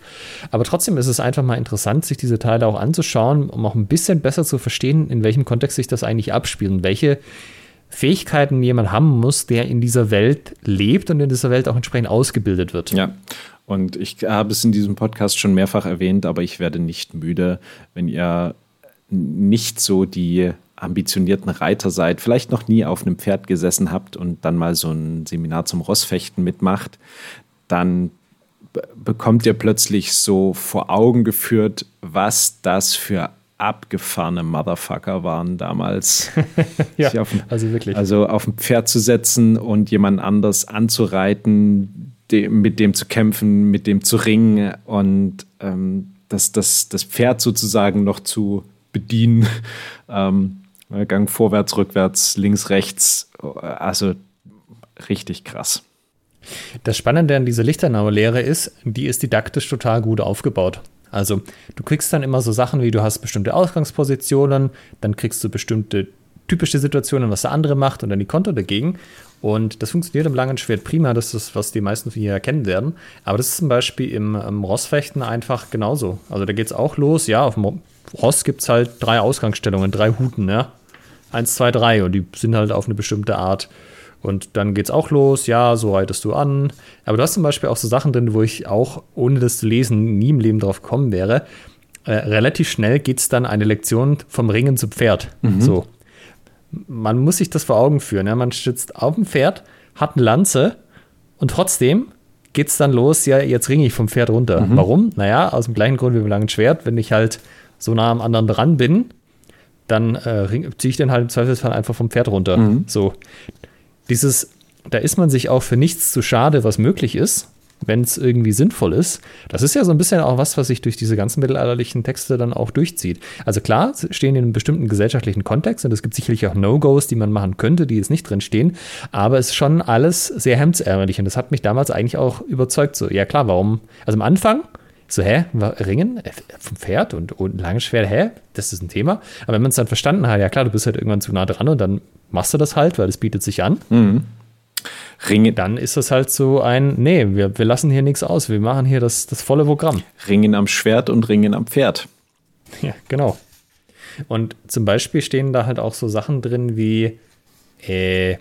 B: Aber trotzdem ist es einfach mal interessant, sich diese Teile auch anzuschauen, um auch ein bisschen besser zu verstehen, in welchem Kontext sich das eigentlich abspielt und welche Fähigkeiten jemand haben muss, der in dieser Welt lebt und in dieser Welt auch entsprechend ausgebildet wird.
A: Ja, und ich habe es in diesem Podcast schon mehrfach erwähnt, aber ich werde nicht müde, wenn ihr nicht so die ambitionierten Reiter seid, vielleicht noch nie auf einem Pferd gesessen habt und dann mal so ein Seminar zum Rossfechten mitmacht, dann bekommt ihr plötzlich so vor Augen geführt, was das für abgefahrene Motherfucker waren damals.
B: ja, auf, also wirklich.
A: Also auf ein Pferd zu setzen und jemand anders anzureiten, dem, mit dem zu kämpfen, mit dem zu ringen und ähm, das, das, das Pferd sozusagen noch zu bedienen. Ähm, Gang vorwärts, rückwärts, links, rechts. Also richtig krass.
B: Das Spannende an dieser Lichternauer Lehre ist, die ist didaktisch total gut aufgebaut. Also du kriegst dann immer so Sachen wie du hast bestimmte Ausgangspositionen, dann kriegst du bestimmte typische Situationen, was der andere macht und dann die Konto dagegen. Und das funktioniert im langen Schwert prima, das ist, was die meisten von hier erkennen werden. Aber das ist zum Beispiel im, im Rossfechten einfach genauso. Also da geht es auch los, ja, auf dem Ross gibt es halt drei Ausgangsstellungen, drei Huten, ja. Eins, zwei, drei und die sind halt auf eine bestimmte Art. Und dann geht's auch los, ja, so reitest du an. Aber du hast zum Beispiel auch so Sachen drin, wo ich auch, ohne das zu lesen, nie im Leben drauf kommen wäre. Äh, relativ schnell geht es dann eine Lektion vom Ringen zu Pferd. Mhm. So man muss sich das vor Augen führen. Ja? Man sitzt auf dem Pferd, hat eine Lanze und trotzdem geht es dann los, ja, jetzt ringe ich vom Pferd runter. Mhm. Warum? Naja, aus dem gleichen Grund wie beim langen Schwert. Wenn ich halt so nah am anderen dran bin, dann äh, ziehe ich den halt im Zweifelsfall einfach vom Pferd runter. Mhm. So. Dieses, da ist man sich auch für nichts zu schade, was möglich ist. wenn es irgendwie sinnvoll ist. Das ist ja so ein bisschen auch was, was sich durch diese ganzen mittelalterlichen Texte dann auch durchzieht. Also klar, stehen in einem bestimmten gesellschaftlichen Kontext und es gibt sicherlich auch No-Gos, die man machen könnte, die jetzt nicht drin stehen, aber es ist schon alles sehr hemdsärmelig und das hat mich damals eigentlich auch überzeugt. So, ja klar, warum? Also am Anfang so, hä, Ringen äh, vom Pferd und, und langes Schwert, hä, das ist ein Thema. Aber wenn man es dann verstanden hat, ja klar, du bist halt irgendwann zu nah dran und dann machst du das halt, weil es bietet sich an. Mhm. Ringen. Dann ist das halt so ein, nee, wir, wir lassen hier nichts aus, wir machen hier das, das volle Programm.
A: Ringen am Schwert und Ringen am Pferd.
B: Ja, genau. Und zum Beispiel stehen da halt auch so Sachen drin wie, äh,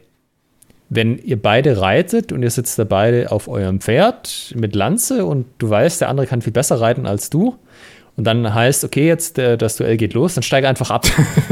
B: wenn ihr beide reitet und ihr sitzt da beide auf eurem Pferd mit Lanze und du weißt, der andere kann viel besser reiten als du, und dann heißt, okay, jetzt äh, das Duell geht los, dann steige einfach ab.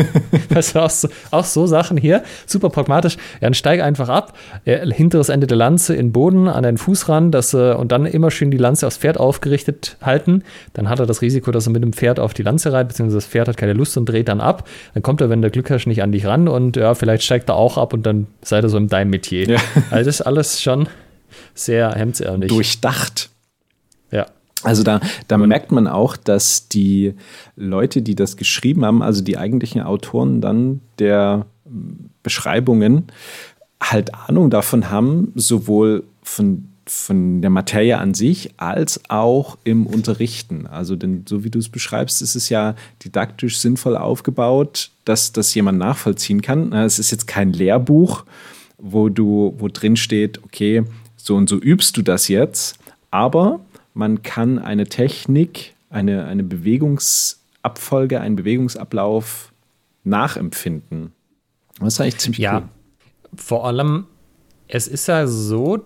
B: weißt du, auch so, auch so, Sachen hier, super pragmatisch. Ja, dann steige einfach ab, äh, hinteres Ende der Lanze in den Boden, an den Fuß ran dass, äh, und dann immer schön die Lanze aufs Pferd aufgerichtet halten. Dann hat er das Risiko, dass er mit dem Pferd auf die Lanze reitet, beziehungsweise das Pferd hat keine Lust und dreht dann ab. Dann kommt er, wenn der Glück hast, nicht an dich ran und ja, vielleicht steigt er auch ab und dann seid ihr so in deinem Metier. Ja. Also das ist alles schon sehr hemdsärmlich.
A: Durchdacht. Also da, da merkt man auch, dass die Leute, die das geschrieben haben, also die eigentlichen Autoren dann der Beschreibungen, halt Ahnung davon haben, sowohl von, von der Materie an sich als auch im Unterrichten. Also denn so wie du es beschreibst, ist es ja didaktisch sinnvoll aufgebaut, dass das jemand nachvollziehen kann. Es ist jetzt kein Lehrbuch, wo du, wo drin steht, okay, so und so übst du das jetzt, aber man kann eine Technik, eine, eine Bewegungsabfolge, einen Bewegungsablauf nachempfinden. Das ist eigentlich ziemlich
B: ja,
A: cool.
B: Vor allem, es ist ja so,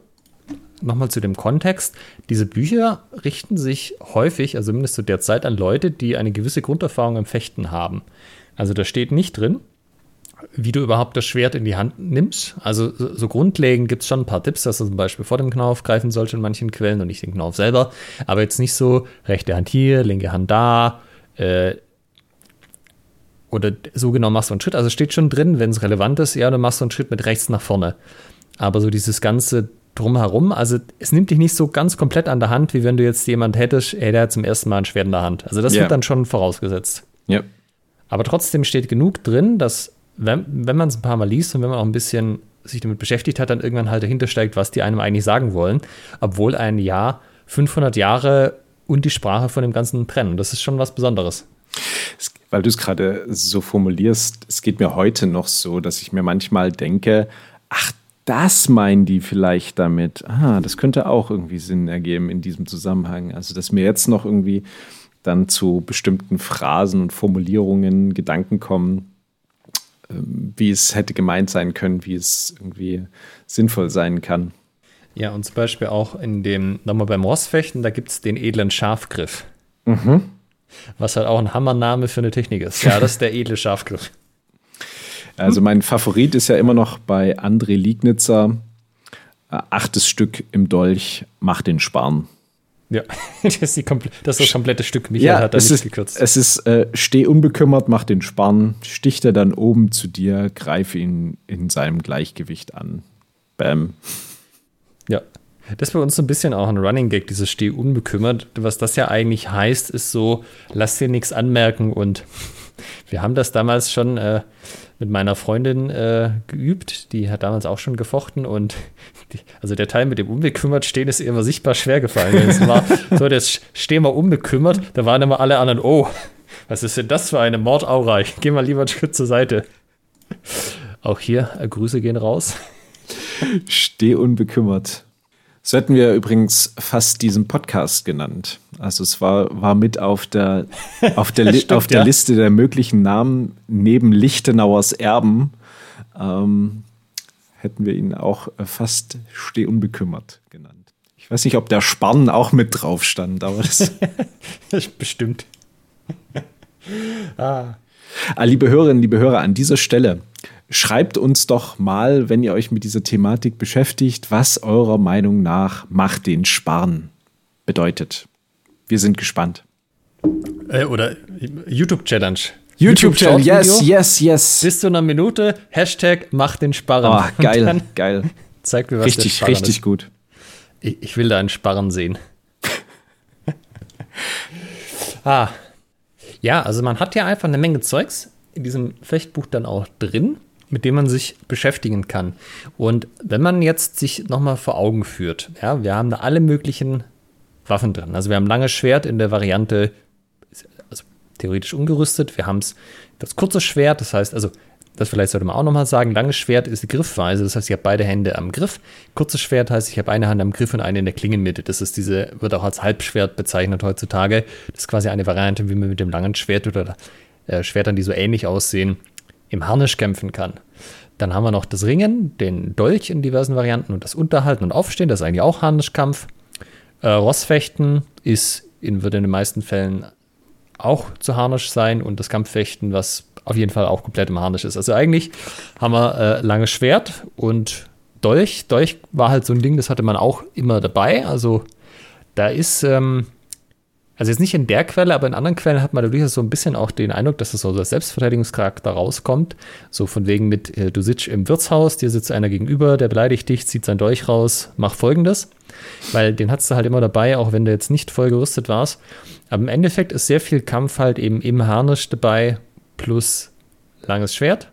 B: nochmal zu dem Kontext, diese Bücher richten sich häufig, also zumindest zu der Zeit, an Leute, die eine gewisse Grunderfahrung im Fechten haben. Also da steht nicht drin, wie du überhaupt das Schwert in die Hand nimmst. Also so, so grundlegend gibt es schon ein paar Tipps, dass du zum Beispiel vor dem Knauf greifen sollst in manchen Quellen und nicht den Knauf selber. Aber jetzt nicht so rechte Hand hier, linke Hand da. Äh, oder so genau machst du einen Schritt. Also steht schon drin, wenn es relevant ist, ja, dann machst du einen Schritt mit rechts nach vorne. Aber so dieses ganze drumherum, also es nimmt dich nicht so ganz komplett an der Hand, wie wenn du jetzt jemand hättest, ey, der hat zum ersten Mal ein Schwert in der Hand. Also das yeah. wird dann schon vorausgesetzt.
A: Ja.
B: Aber trotzdem steht genug drin, dass wenn, wenn man es ein paar Mal liest und wenn man auch ein bisschen sich damit beschäftigt hat, dann irgendwann halt dahinter steigt, was die einem eigentlich sagen wollen, obwohl ein Jahr 500 Jahre und die Sprache von dem Ganzen trennen. Das ist schon was Besonderes.
A: Weil du es gerade so formulierst, es geht mir heute noch so, dass ich mir manchmal denke, ach, das meinen die vielleicht damit. Ah, das könnte auch irgendwie Sinn ergeben in diesem Zusammenhang. Also, dass mir jetzt noch irgendwie dann zu bestimmten Phrasen und Formulierungen Gedanken kommen, wie es hätte gemeint sein können, wie es irgendwie sinnvoll sein kann.
B: Ja, und zum Beispiel auch in dem, nochmal beim Rossfechten, da gibt es den edlen Schafgriff. Mhm. Was halt auch ein Hammername für eine Technik ist. Ja, das ist der edle Schafgriff.
A: Also mein Favorit ist ja immer noch bei André Liegnitzer, äh, achtes Stück im Dolch, macht den Sparn.
B: Ja, das ist, die das, ist das komplette Stück. Michael ja,
A: hat da es ist, gekürzt. Es ist, äh, steh unbekümmert, mach den Spann, stich er dann oben zu dir, greif ihn in seinem Gleichgewicht an. Bam.
B: Ja, das ist bei uns so ein bisschen auch ein Running Gag, dieses Steh unbekümmert. Was das ja eigentlich heißt, ist so, lass dir nichts anmerken und wir haben das damals schon äh, mit meiner Freundin äh, geübt. Die hat damals auch schon gefochten und die, also der Teil mit dem unbekümmert stehen ist ihr immer sichtbar schwer gefallen. Es war so, das stehen wir unbekümmert, da waren immer alle anderen, oh, was ist denn das für eine Mordaura? Ich geh mal lieber einen Schritt zur Seite. Auch hier, äh, Grüße gehen raus.
A: Steh unbekümmert. So hätten wir übrigens fast diesen Podcast genannt. Also es war, war mit auf der, auf der, Stimmt, auf der ja. Liste der möglichen Namen neben Lichtenauers Erben. Ähm, hätten wir ihn auch fast steh unbekümmert genannt. Ich weiß nicht, ob der Spann auch mit drauf stand, aber das.
B: Bestimmt.
A: ah. ah. Liebe Hörerinnen, liebe Hörer, an dieser Stelle Schreibt uns doch mal, wenn ihr euch mit dieser Thematik beschäftigt, was eurer Meinung nach macht den Sparen bedeutet. Wir sind gespannt.
B: Äh, oder YouTube-Challenge.
A: YouTube-Challenge, YouTube yes, yes, yes.
B: Bis zu einer Minute, Hashtag macht den Sparren.
A: Oh, geil, geil.
B: Zeigt mir, was
A: Richtig, richtig ist. gut.
B: Ich, ich will da einen Sparren sehen. ah. Ja, also man hat ja einfach eine Menge Zeugs in diesem Fechtbuch dann auch drin, mit dem man sich beschäftigen kann. Und wenn man jetzt sich nochmal vor Augen führt, ja, wir haben da alle möglichen Waffen drin. Also wir haben langes Schwert in der Variante, also theoretisch ungerüstet. Wir haben das kurze Schwert, das heißt, also das vielleicht sollte man auch nochmal sagen, langes Schwert ist die Griffweise, das heißt, ich habe beide Hände am Griff. Kurzes Schwert heißt, ich habe eine Hand am Griff und eine in der Klingenmitte. Das ist diese, wird auch als Halbschwert bezeichnet heutzutage. Das ist quasi eine Variante, wie man mit dem langen Schwert oder äh, Schwertern, die so ähnlich aussehen, im Harnisch kämpfen kann. Dann haben wir noch das Ringen, den Dolch in diversen Varianten und das Unterhalten und Aufstehen, das ist eigentlich auch Harnischkampf. Äh, Rossfechten ist in, wird in den meisten Fällen auch zu Harnisch sein und das Kampffechten, was auf jeden Fall auch komplett im Harnisch ist. Also eigentlich haben wir äh, langes Schwert und Dolch. Dolch war halt so ein Ding, das hatte man auch immer dabei. Also da ist, ähm, also jetzt nicht in der Quelle, aber in anderen Quellen hat man dadurch so ein bisschen auch den Eindruck, dass es so das Selbstverteidigungscharakter rauskommt. So von wegen mit, äh, du sitzt im Wirtshaus, dir sitzt einer gegenüber, der beleidigt dich, zieht sein Dolch raus, mach folgendes. Weil den hattest du halt immer dabei, auch wenn du jetzt nicht voll gerüstet warst. Aber im Endeffekt ist sehr viel Kampf halt eben im Harnisch dabei, plus langes Schwert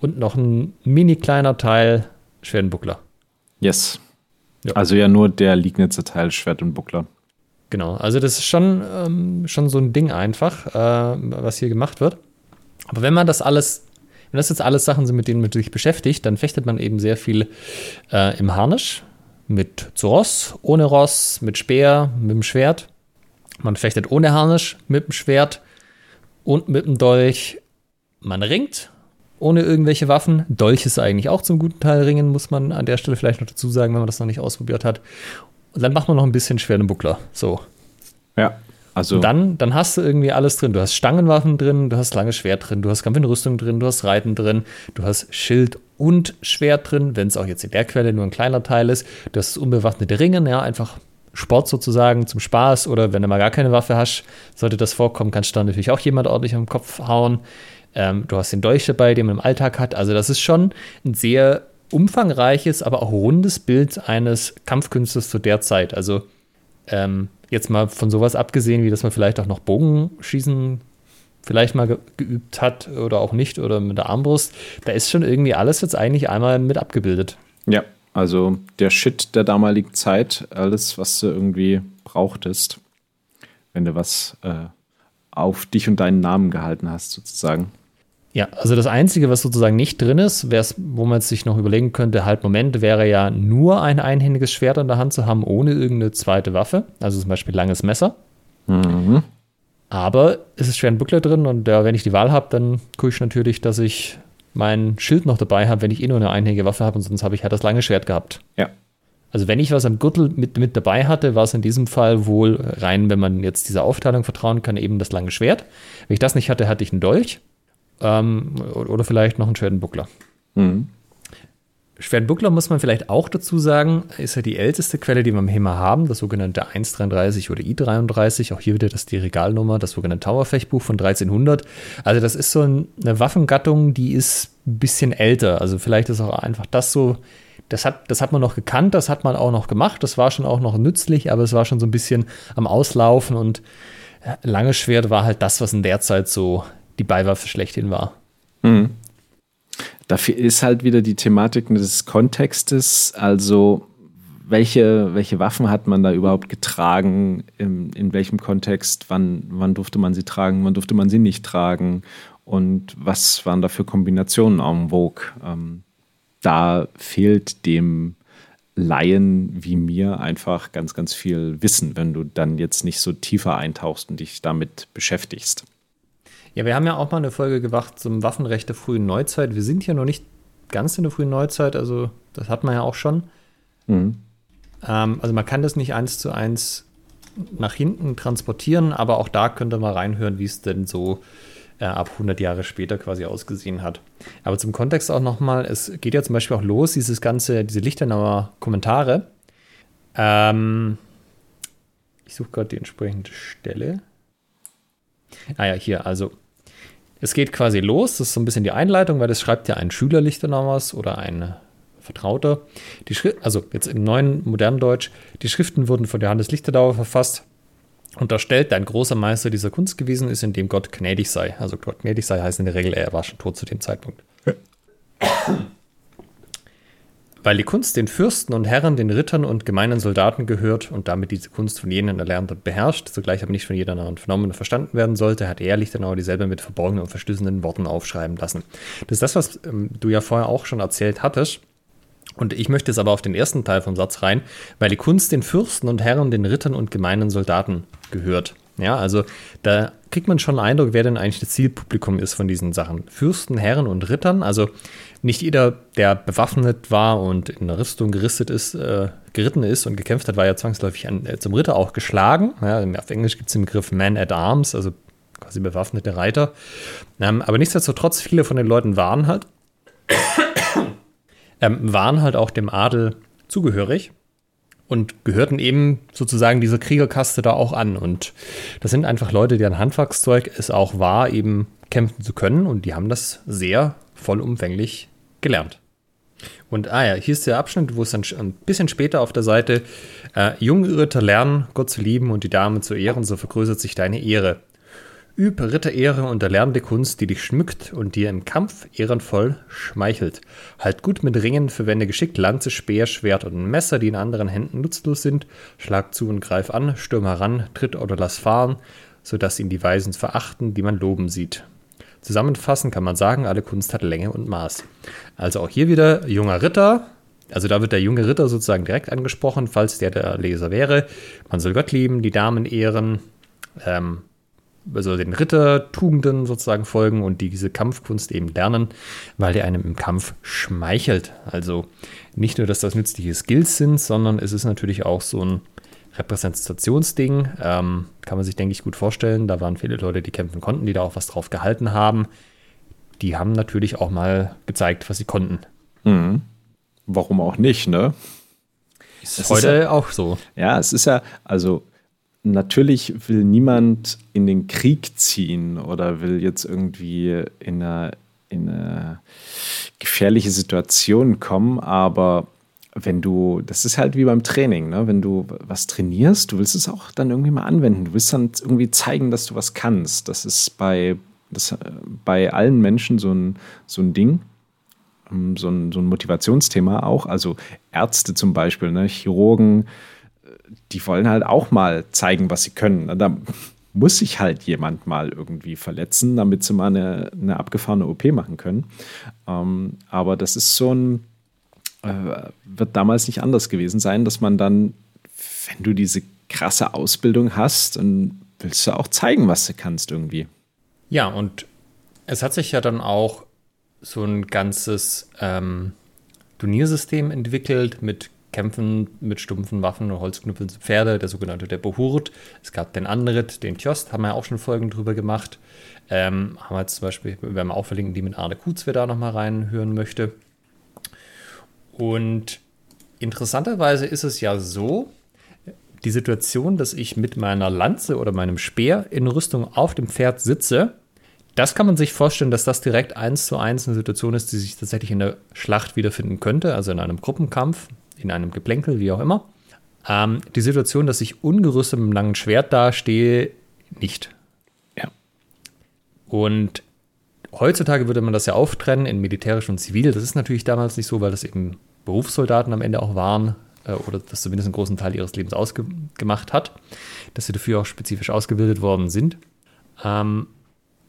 B: und noch ein mini kleiner Teil Schwert und Buckler.
A: Yes. Ja. Also ja nur der Liegnitzer Teil Schwert und Buckler.
B: Genau, also das ist schon, ähm, schon so ein Ding einfach, äh, was hier gemacht wird. Aber wenn man das alles, wenn das jetzt alles Sachen sind, mit denen man sich beschäftigt, dann fechtet man eben sehr viel äh, im Harnisch, mit zu Ross, ohne Ross, mit Speer, mit dem Schwert. Man fechtet ohne Harnisch, mit dem Schwert und mit dem Dolch. Man ringt ohne irgendwelche Waffen. Dolch ist eigentlich auch zum guten Teil ringen, muss man an der Stelle vielleicht noch dazu sagen, wenn man das noch nicht ausprobiert hat. Und dann macht man noch ein bisschen schweren Buckler. So.
A: Ja. Also.
B: Und dann, dann hast du irgendwie alles drin. Du hast Stangenwaffen drin, du hast lange Schwert drin, du hast Kampf in Rüstung drin, du hast Reiten drin, du hast Schild und Schwert drin, wenn es auch jetzt in der Quelle nur ein kleiner Teil ist. Du hast unbewaffnete Ringen, ja, einfach Sport sozusagen zum Spaß oder wenn du mal gar keine Waffe hast, sollte das vorkommen, kannst du dann natürlich auch jemand ordentlich am Kopf hauen. Ähm, du hast den Dolch dabei, den man im Alltag hat. Also das ist schon ein sehr umfangreiches, aber auch rundes Bild eines Kampfkünstlers zu der Zeit. Also ähm, jetzt mal von sowas abgesehen, wie dass man vielleicht auch noch Bogenschießen vielleicht mal ge geübt hat oder auch nicht oder mit der Armbrust, da ist schon irgendwie alles jetzt eigentlich einmal mit abgebildet.
A: Ja, also der Shit der damaligen Zeit, alles, was du irgendwie brauchtest, wenn du was äh, auf dich und deinen Namen gehalten hast, sozusagen.
B: Ja, also das Einzige, was sozusagen nicht drin ist, wo man sich noch überlegen könnte, halt Moment, wäre ja nur ein einhändiges Schwert an der Hand zu haben, ohne irgendeine zweite Waffe, also zum Beispiel langes Messer. Mhm. Aber es ist schwer ein Buckler drin und ja, wenn ich die Wahl habe, dann gucke ich natürlich, dass ich mein Schild noch dabei habe, wenn ich eh nur eine einhändige Waffe habe und sonst habe ich halt das lange Schwert gehabt.
A: Ja.
B: Also wenn ich was am Gürtel mit, mit dabei hatte, war es in diesem Fall wohl rein, wenn man jetzt dieser Aufteilung vertrauen kann, eben das lange Schwert. Wenn ich das nicht hatte, hatte ich einen Dolch ähm, oder vielleicht noch einen Schwertenbuckler. Mhm. Schwertbuckler muss man vielleicht auch dazu sagen, ist ja die älteste Quelle, die wir im HEMA haben, das sogenannte 133 oder I33. Auch hier wieder das die Regalnummer, das sogenannte Towerfechtbuch von 1300. Also das ist so eine Waffengattung, die ist ein bisschen älter. Also vielleicht ist auch einfach das so, das hat, das hat man noch gekannt, das hat man auch noch gemacht, das war schon auch noch nützlich, aber es war schon so ein bisschen am Auslaufen und lange Schwert war halt das, was in der Zeit so die Beiwaffe schlechthin war. Mhm.
A: Dafür ist halt wieder die Thematik des Kontextes, also welche, welche Waffen hat man da überhaupt getragen, in, in welchem Kontext, wann, wann durfte man sie tragen, wann durfte man sie nicht tragen und was waren da für Kombinationen en vogue. Ähm, da fehlt dem Laien wie mir einfach ganz, ganz viel Wissen, wenn du dann jetzt nicht so tiefer eintauchst und dich damit beschäftigst.
B: Ja, wir haben ja auch mal eine Folge gemacht zum Waffenrecht der frühen Neuzeit. Wir sind ja noch nicht ganz in der frühen Neuzeit, also das hat man ja auch schon. Mhm. Ähm, also man kann das nicht eins zu eins nach hinten transportieren, aber auch da könnt ihr mal reinhören, wie es denn so äh, ab 100 Jahre später quasi ausgesehen hat. Aber zum Kontext auch nochmal, es geht ja zum Beispiel auch los, dieses ganze, diese Lichtenauer Kommentare. Ähm, ich suche gerade die entsprechende Stelle. Ah ja, hier, also es geht quasi los, das ist so ein bisschen die Einleitung, weil das schreibt ja ein Schüler Lichtenauers oder ein vertrauter. Die Schrift, also jetzt im neuen modernen Deutsch, die Schriften wurden von Johannes Lichterdauer verfasst unterstellt, dein großer Meister dieser Kunst gewesen ist, in dem Gott gnädig sei. Also Gott gnädig sei heißt in der Regel, er war schon tot zu dem Zeitpunkt. Weil die Kunst den Fürsten und Herren, den Rittern und gemeinen Soldaten gehört und damit diese Kunst von jenen erlernt und beherrscht, zugleich aber nicht von jeder vernommen und verstanden werden sollte, hat er Lichtenauer dieselbe mit verborgenen und verschlüsselnden Worten aufschreiben lassen. Das ist das, was ähm, du ja vorher auch schon erzählt hattest. Und ich möchte es aber auf den ersten Teil vom Satz rein, weil die Kunst den Fürsten und Herren, den Rittern und gemeinen Soldaten gehört. Ja, also da kriegt man schon einen Eindruck, wer denn eigentlich das Zielpublikum ist von diesen Sachen. Fürsten, Herren und Rittern. Also nicht jeder, der bewaffnet war und in der Rüstung geristet ist, äh, geritten ist und gekämpft hat, war ja zwangsläufig an, äh, zum Ritter auch geschlagen. Ja, auf Englisch gibt es den Begriff Man at Arms, also quasi bewaffnete Reiter. Ähm, aber nichtsdestotrotz, viele von den Leuten waren halt, ähm, waren halt auch dem Adel zugehörig und gehörten eben sozusagen dieser Kriegerkaste da auch an. Und das sind einfach Leute, deren Handwerkszeug es auch war, eben kämpfen zu können. Und die haben das sehr vollumfänglich gelernt. Und ah ja, hier ist der Abschnitt, wo es dann ein bisschen später auf der Seite äh, Junge Ritter lernen, Gott zu lieben und die Dame zu ehren, so vergrößert sich deine Ehre. Üb Ritterehre und erlerne die Kunst, die dich schmückt und dir im Kampf ehrenvoll schmeichelt. Halt gut mit Ringen, verwende geschickt Lanze, Speer, Schwert und Messer, die in anderen Händen nutzlos sind. Schlag zu und greif an, stürm heran, tritt oder lass fahren, so dass ihn die Weisen verachten, die man loben sieht. Zusammenfassend kann man sagen, alle Kunst hat Länge und Maß. Also auch hier wieder junger Ritter. Also da wird der junge Ritter sozusagen direkt angesprochen, falls der der Leser wäre. Man soll Gott lieben, die Damen ehren, ähm, also den Rittertugenden sozusagen folgen und diese Kampfkunst eben lernen, weil der einem im Kampf schmeichelt. Also nicht nur, dass das nützliche Skills sind, sondern es ist natürlich auch so ein Repräsentationsding. Ähm, kann man sich, denke ich, gut vorstellen. Da waren viele Leute, die kämpfen konnten, die da auch was drauf gehalten haben. Die haben natürlich auch mal gezeigt, was sie konnten.
A: Mhm. Warum auch nicht, ne?
B: Ist das heute ist ja, auch so.
A: Ja, es ist ja, also natürlich will niemand in den Krieg ziehen oder will jetzt irgendwie in eine, in eine gefährliche Situation kommen, aber wenn du, das ist halt wie beim Training, ne? wenn du was trainierst, du willst es auch dann irgendwie mal anwenden. Du willst dann irgendwie zeigen, dass du was kannst. Das ist bei, das, bei allen Menschen so ein, so ein Ding, ähm, so ein, so ein Motivationsthema auch. Also Ärzte zum Beispiel, ne? Chirurgen, die wollen halt auch mal zeigen, was sie können. Da muss sich halt jemand mal irgendwie verletzen, damit sie mal eine, eine abgefahrene OP machen können. Ähm, aber das ist so ein, äh, wird damals nicht anders gewesen sein, dass man dann, wenn du diese krasse Ausbildung hast, dann willst du auch zeigen, was du kannst irgendwie.
B: Ja, und es hat sich ja dann auch so ein ganzes ähm, Turniersystem entwickelt mit Kämpfen mit stumpfen Waffen und Holzknüppeln zu Pferde, der sogenannte der Bohurt. Es gab den Anrit, den Tjost, haben wir auch schon Folgen drüber gemacht. Ähm, haben wir jetzt zum Beispiel, werden wir auch verlinken, die mit Arne Kutz, wer da nochmal reinhören möchte. Und interessanterweise ist es ja so, die Situation, dass ich mit meiner Lanze oder meinem Speer in Rüstung auf dem Pferd sitze, das kann man sich vorstellen, dass das direkt eins zu eins eine Situation ist, die sich tatsächlich in der Schlacht wiederfinden könnte, also in einem Gruppenkampf in einem Geplänkel, wie auch immer. Ähm, die Situation, dass ich ungerüstet mit einem langen Schwert dastehe, nicht.
A: Ja.
B: Und heutzutage würde man das ja auftrennen in militärisch und zivil. Das ist natürlich damals nicht so, weil das eben Berufssoldaten am Ende auch waren äh, oder das zumindest einen großen Teil ihres Lebens ausgemacht hat, dass sie dafür auch spezifisch ausgebildet worden sind. Ähm,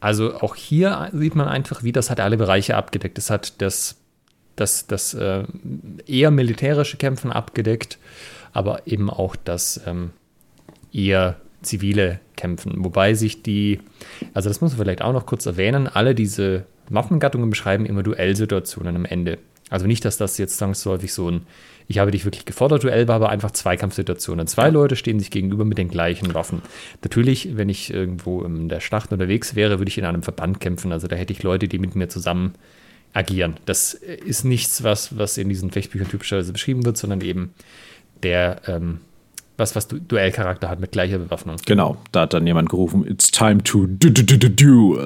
B: also auch hier sieht man einfach, wie das hat alle Bereiche abgedeckt. Es hat das das, das äh, eher militärische Kämpfen abgedeckt, aber eben auch das ähm, eher zivile Kämpfen. Wobei sich die, also das muss man vielleicht auch noch kurz erwähnen, alle diese Waffengattungen beschreiben immer Duellsituationen am Ende. Also nicht, dass das jetzt zwangsläufig so ein ich habe dich wirklich gefordert, Duell war aber einfach Zweikampfsituationen. Zwei Leute stehen sich gegenüber mit den gleichen Waffen. Natürlich, wenn ich irgendwo in der Schlacht unterwegs wäre, würde ich in einem Verband kämpfen. Also da hätte ich Leute, die mit mir zusammen agieren. Das ist nichts, was, was in diesen Fechtbüchern typischerweise beschrieben wird, sondern eben der, ähm, was, was du Duellcharakter hat mit gleicher Bewaffnung.
A: Genau, da hat dann jemand gerufen, it's time to do.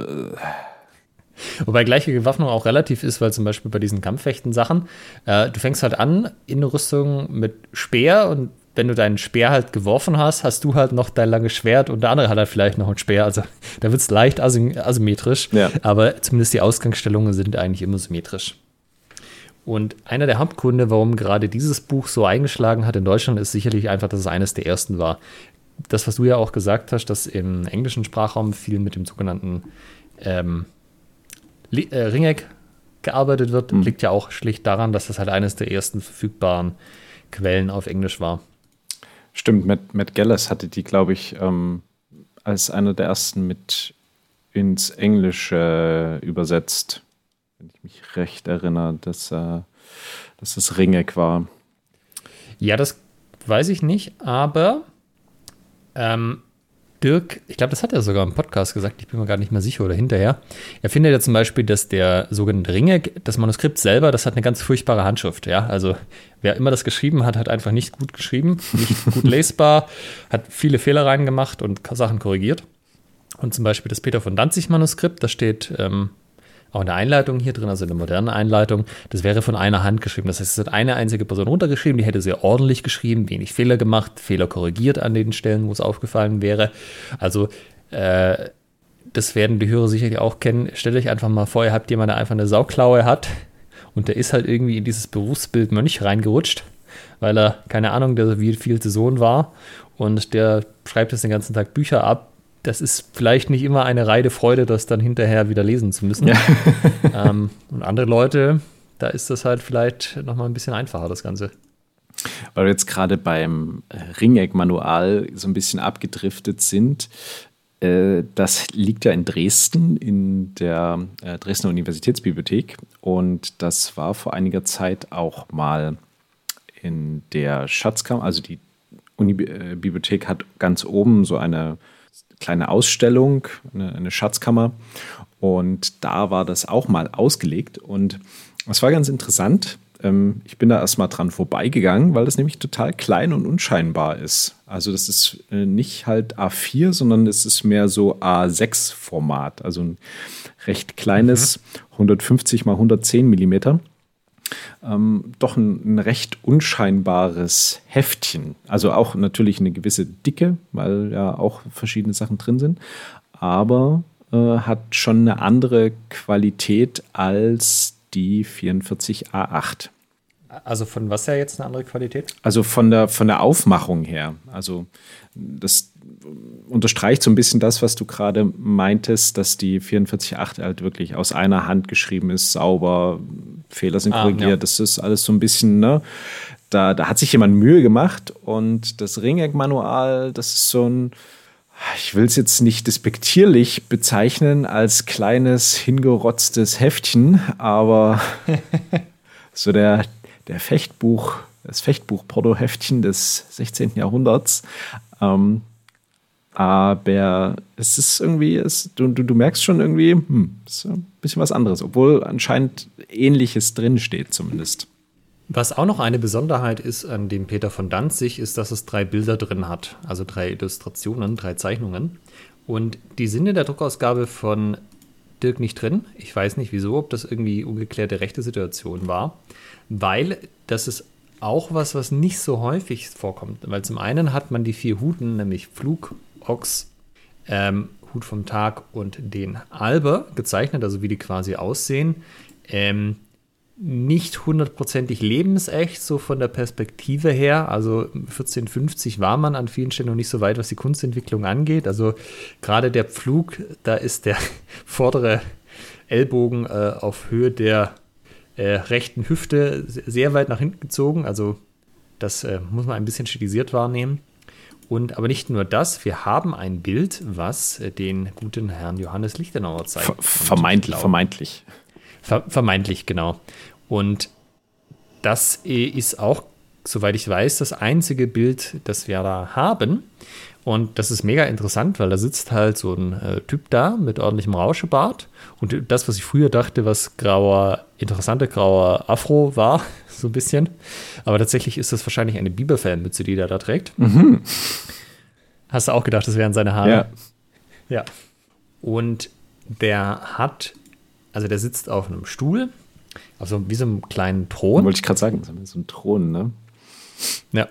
B: Wobei gleiche Bewaffnung auch relativ ist, weil zum Beispiel bei diesen Kampffechten-Sachen, äh, du fängst halt an in der Rüstung mit Speer und wenn du deinen Speer halt geworfen hast, hast du halt noch dein langes Schwert und der andere hat halt vielleicht noch ein Speer. Also da wird es leicht asymmetrisch, ja. aber zumindest die Ausgangsstellungen sind eigentlich immer symmetrisch. Und einer der Hauptgründe, warum gerade dieses Buch so eingeschlagen hat in Deutschland, ist sicherlich einfach, dass es eines der ersten war. Das, was du ja auch gesagt hast, dass im englischen Sprachraum viel mit dem sogenannten ähm, äh, Ringeck gearbeitet wird, mhm. liegt ja auch schlicht daran, dass das halt eines der ersten verfügbaren Quellen auf Englisch war.
A: Stimmt, Matt, Matt Gellis hatte die, glaube ich, ähm, als einer der ersten mit ins Englische übersetzt, wenn ich mich recht erinnere, dass, äh, dass das Ringeck war.
B: Ja, das weiß ich nicht, aber ähm, Dirk, ich glaube, das hat er sogar im Podcast gesagt, ich bin mir gar nicht mehr sicher oder hinterher. Er findet ja zum Beispiel, dass der sogenannte Ringe, das Manuskript selber, das hat eine ganz furchtbare Handschrift. Ja, also wer immer das geschrieben hat, hat einfach nicht gut geschrieben, nicht gut lesbar, hat viele Fehler reingemacht und Sachen korrigiert. Und zum Beispiel das Peter von Danzig Manuskript, da steht ähm, auch eine Einleitung hier drin, also eine moderne Einleitung. Das wäre von einer Hand geschrieben. Das heißt, es hat eine einzige Person runtergeschrieben, die hätte sehr ordentlich geschrieben, wenig Fehler gemacht, Fehler korrigiert an den Stellen, wo es aufgefallen wäre. Also, äh, das werden die Hörer sicherlich auch kennen. Stellt euch einfach mal vor, ihr habt jemanden, der einfach eine Sauklaue hat und der ist halt irgendwie in dieses Berufsbild Mönch reingerutscht, weil er, keine Ahnung, der wie vielte Sohn war und der schreibt jetzt den ganzen Tag Bücher ab, das ist vielleicht nicht immer eine reine Freude, das dann hinterher wieder lesen zu müssen. Ja. ähm, und andere Leute, da ist das halt vielleicht nochmal ein bisschen einfacher, das Ganze.
A: Weil wir jetzt gerade beim Ringeck-Manual so ein bisschen abgedriftet sind. Äh, das liegt ja in Dresden, in der äh, Dresdner Universitätsbibliothek. Und das war vor einiger Zeit auch mal in der Schatzkammer. Also die Unibibliothek hat ganz oben so eine kleine Ausstellung, eine, eine Schatzkammer. Und da war das auch mal ausgelegt. Und es war ganz interessant. Ähm, ich bin da erstmal dran vorbeigegangen, weil das nämlich total klein und unscheinbar ist. Also das ist äh, nicht halt A4, sondern es ist mehr so A6-Format. Also ein recht kleines, mhm. 150 mal 110 Millimeter ähm, doch ein, ein, recht unscheinbares Heftchen. Also auch natürlich eine gewisse Dicke, weil ja auch verschiedene Sachen drin sind, aber äh, hat schon eine andere Qualität als die 44A8.
B: Also von was her jetzt eine andere Qualität?
A: Also von der, von der Aufmachung her. Also das unterstreicht so ein bisschen das, was du gerade meintest, dass die 44.8 halt wirklich aus einer Hand geschrieben ist, sauber, Fehler sind ah, korrigiert. Ja. Das ist alles so ein bisschen, ne? Da, da hat sich jemand Mühe gemacht und das Ringeck-Manual, das ist so ein, ich will es jetzt nicht despektierlich bezeichnen als kleines, hingerotztes Heftchen, aber so der, der Fechtbuch, das Fechtbuch-Porto-Heftchen des 16. Jahrhunderts. Ähm, aber es ist irgendwie, es, du, du, du merkst schon irgendwie, hm, ist ein bisschen was anderes, obwohl anscheinend Ähnliches drinsteht zumindest.
B: Was auch noch eine Besonderheit ist an dem Peter von Danzig, ist, dass es drei Bilder drin hat, also drei Illustrationen, drei Zeichnungen. Und die sind in der Druckausgabe von Dirk nicht drin. Ich weiß nicht wieso, ob das irgendwie ungeklärte rechte Situation war, weil das ist auch was, was nicht so häufig vorkommt. Weil zum einen hat man die vier Huten, nämlich Flug, Ochs, ähm, Hut vom Tag und den Alber gezeichnet, also wie die quasi aussehen. Ähm, nicht hundertprozentig lebensecht, so von der Perspektive her. Also 1450 war man an vielen Stellen noch nicht so weit, was die Kunstentwicklung angeht. Also gerade der Pflug, da ist der vordere Ellbogen äh, auf Höhe der äh, rechten Hüfte sehr weit nach hinten gezogen. Also das äh, muss man ein bisschen stilisiert wahrnehmen. Und aber nicht nur das, wir haben ein Bild, was äh, den guten Herrn Johannes Lichtenauer zeigt. Ver
A: vermeintlich, vermeintlich.
B: Ver vermeintlich, genau. Und das äh, ist auch, soweit ich weiß, das einzige Bild, das wir da haben. Und das ist mega interessant, weil da sitzt halt so ein äh, Typ da mit ordentlichem Rauschebart. Und das, was ich früher dachte, was grauer, interessanter grauer Afro war, so ein bisschen. Aber tatsächlich ist das wahrscheinlich eine Bieber-Fanmütze, die der da trägt. Mhm. Hast du auch gedacht, das wären seine Haare? Ja. Ja. Und der hat Also der sitzt auf einem Stuhl, also wie so einem kleinen Thron.
A: Wollte ich gerade sagen, so ein Thron, ne?
B: Ja.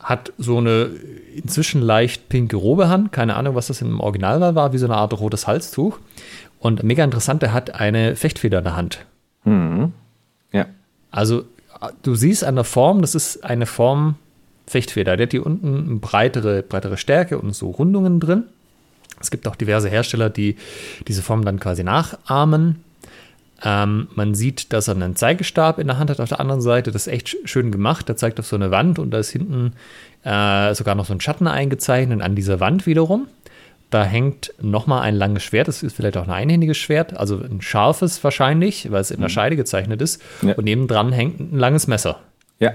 B: Hat so eine inzwischen leicht pinke Robe an. Keine Ahnung, was das im Original war, war wie so eine Art rotes Halstuch. Und mega interessant, der hat eine Fechtfeder in der Hand.
A: Mhm. Ja.
B: Also du siehst an der Form, das ist eine Form Fechtfeder. Der hat hier unten eine breitere, breitere Stärke und so Rundungen drin. Es gibt auch diverse Hersteller, die diese Form dann quasi nachahmen. Ähm, man sieht, dass er einen Zeigestab in der Hand hat auf der anderen Seite. Das ist echt schön gemacht. Der zeigt auf so eine Wand und da ist hinten äh, sogar noch so ein Schatten eingezeichnet an dieser Wand wiederum. Da hängt nochmal ein langes Schwert. Das ist vielleicht auch ein einhändiges Schwert, also ein scharfes wahrscheinlich, weil es in der mhm. Scheide gezeichnet ist. Ja. Und nebendran hängt ein langes Messer.
A: Ja.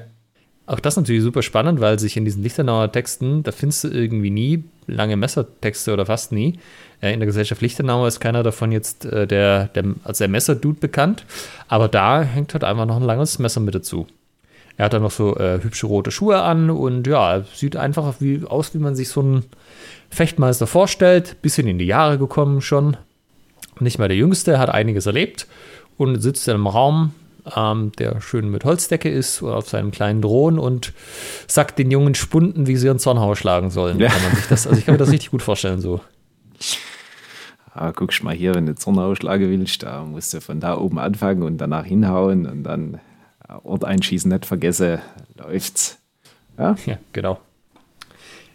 B: Auch das natürlich super spannend, weil sich in diesen Lichtenauer Texten, da findest du irgendwie nie lange Messertexte oder fast nie. Äh, in der Gesellschaft Lichtenauer ist keiner davon jetzt äh, der, der, als der Messerdude bekannt, aber da hängt halt einfach noch ein langes Messer mit dazu. Er hat dann noch so äh, hübsche rote Schuhe an und ja, sieht einfach wie, aus, wie man sich so einen Fechtmeister vorstellt. Bisschen in die Jahre gekommen schon. Nicht mal der Jüngste, hat einiges erlebt und sitzt in einem Raum, ähm, der schön mit Holzdecke ist, auf seinem kleinen Drohnen und sagt den jungen Spunden, wie sie ihren Zornhauer schlagen sollen. Ja. Kann man sich das, also ich kann mir das richtig gut vorstellen so.
A: Ah, guckst mal hier, wenn du Zornhauer schlagen willst, da musst du von da oben anfangen und danach hinhauen und dann Ort einschießen nicht vergesse, läuft's.
B: Ja, ja genau.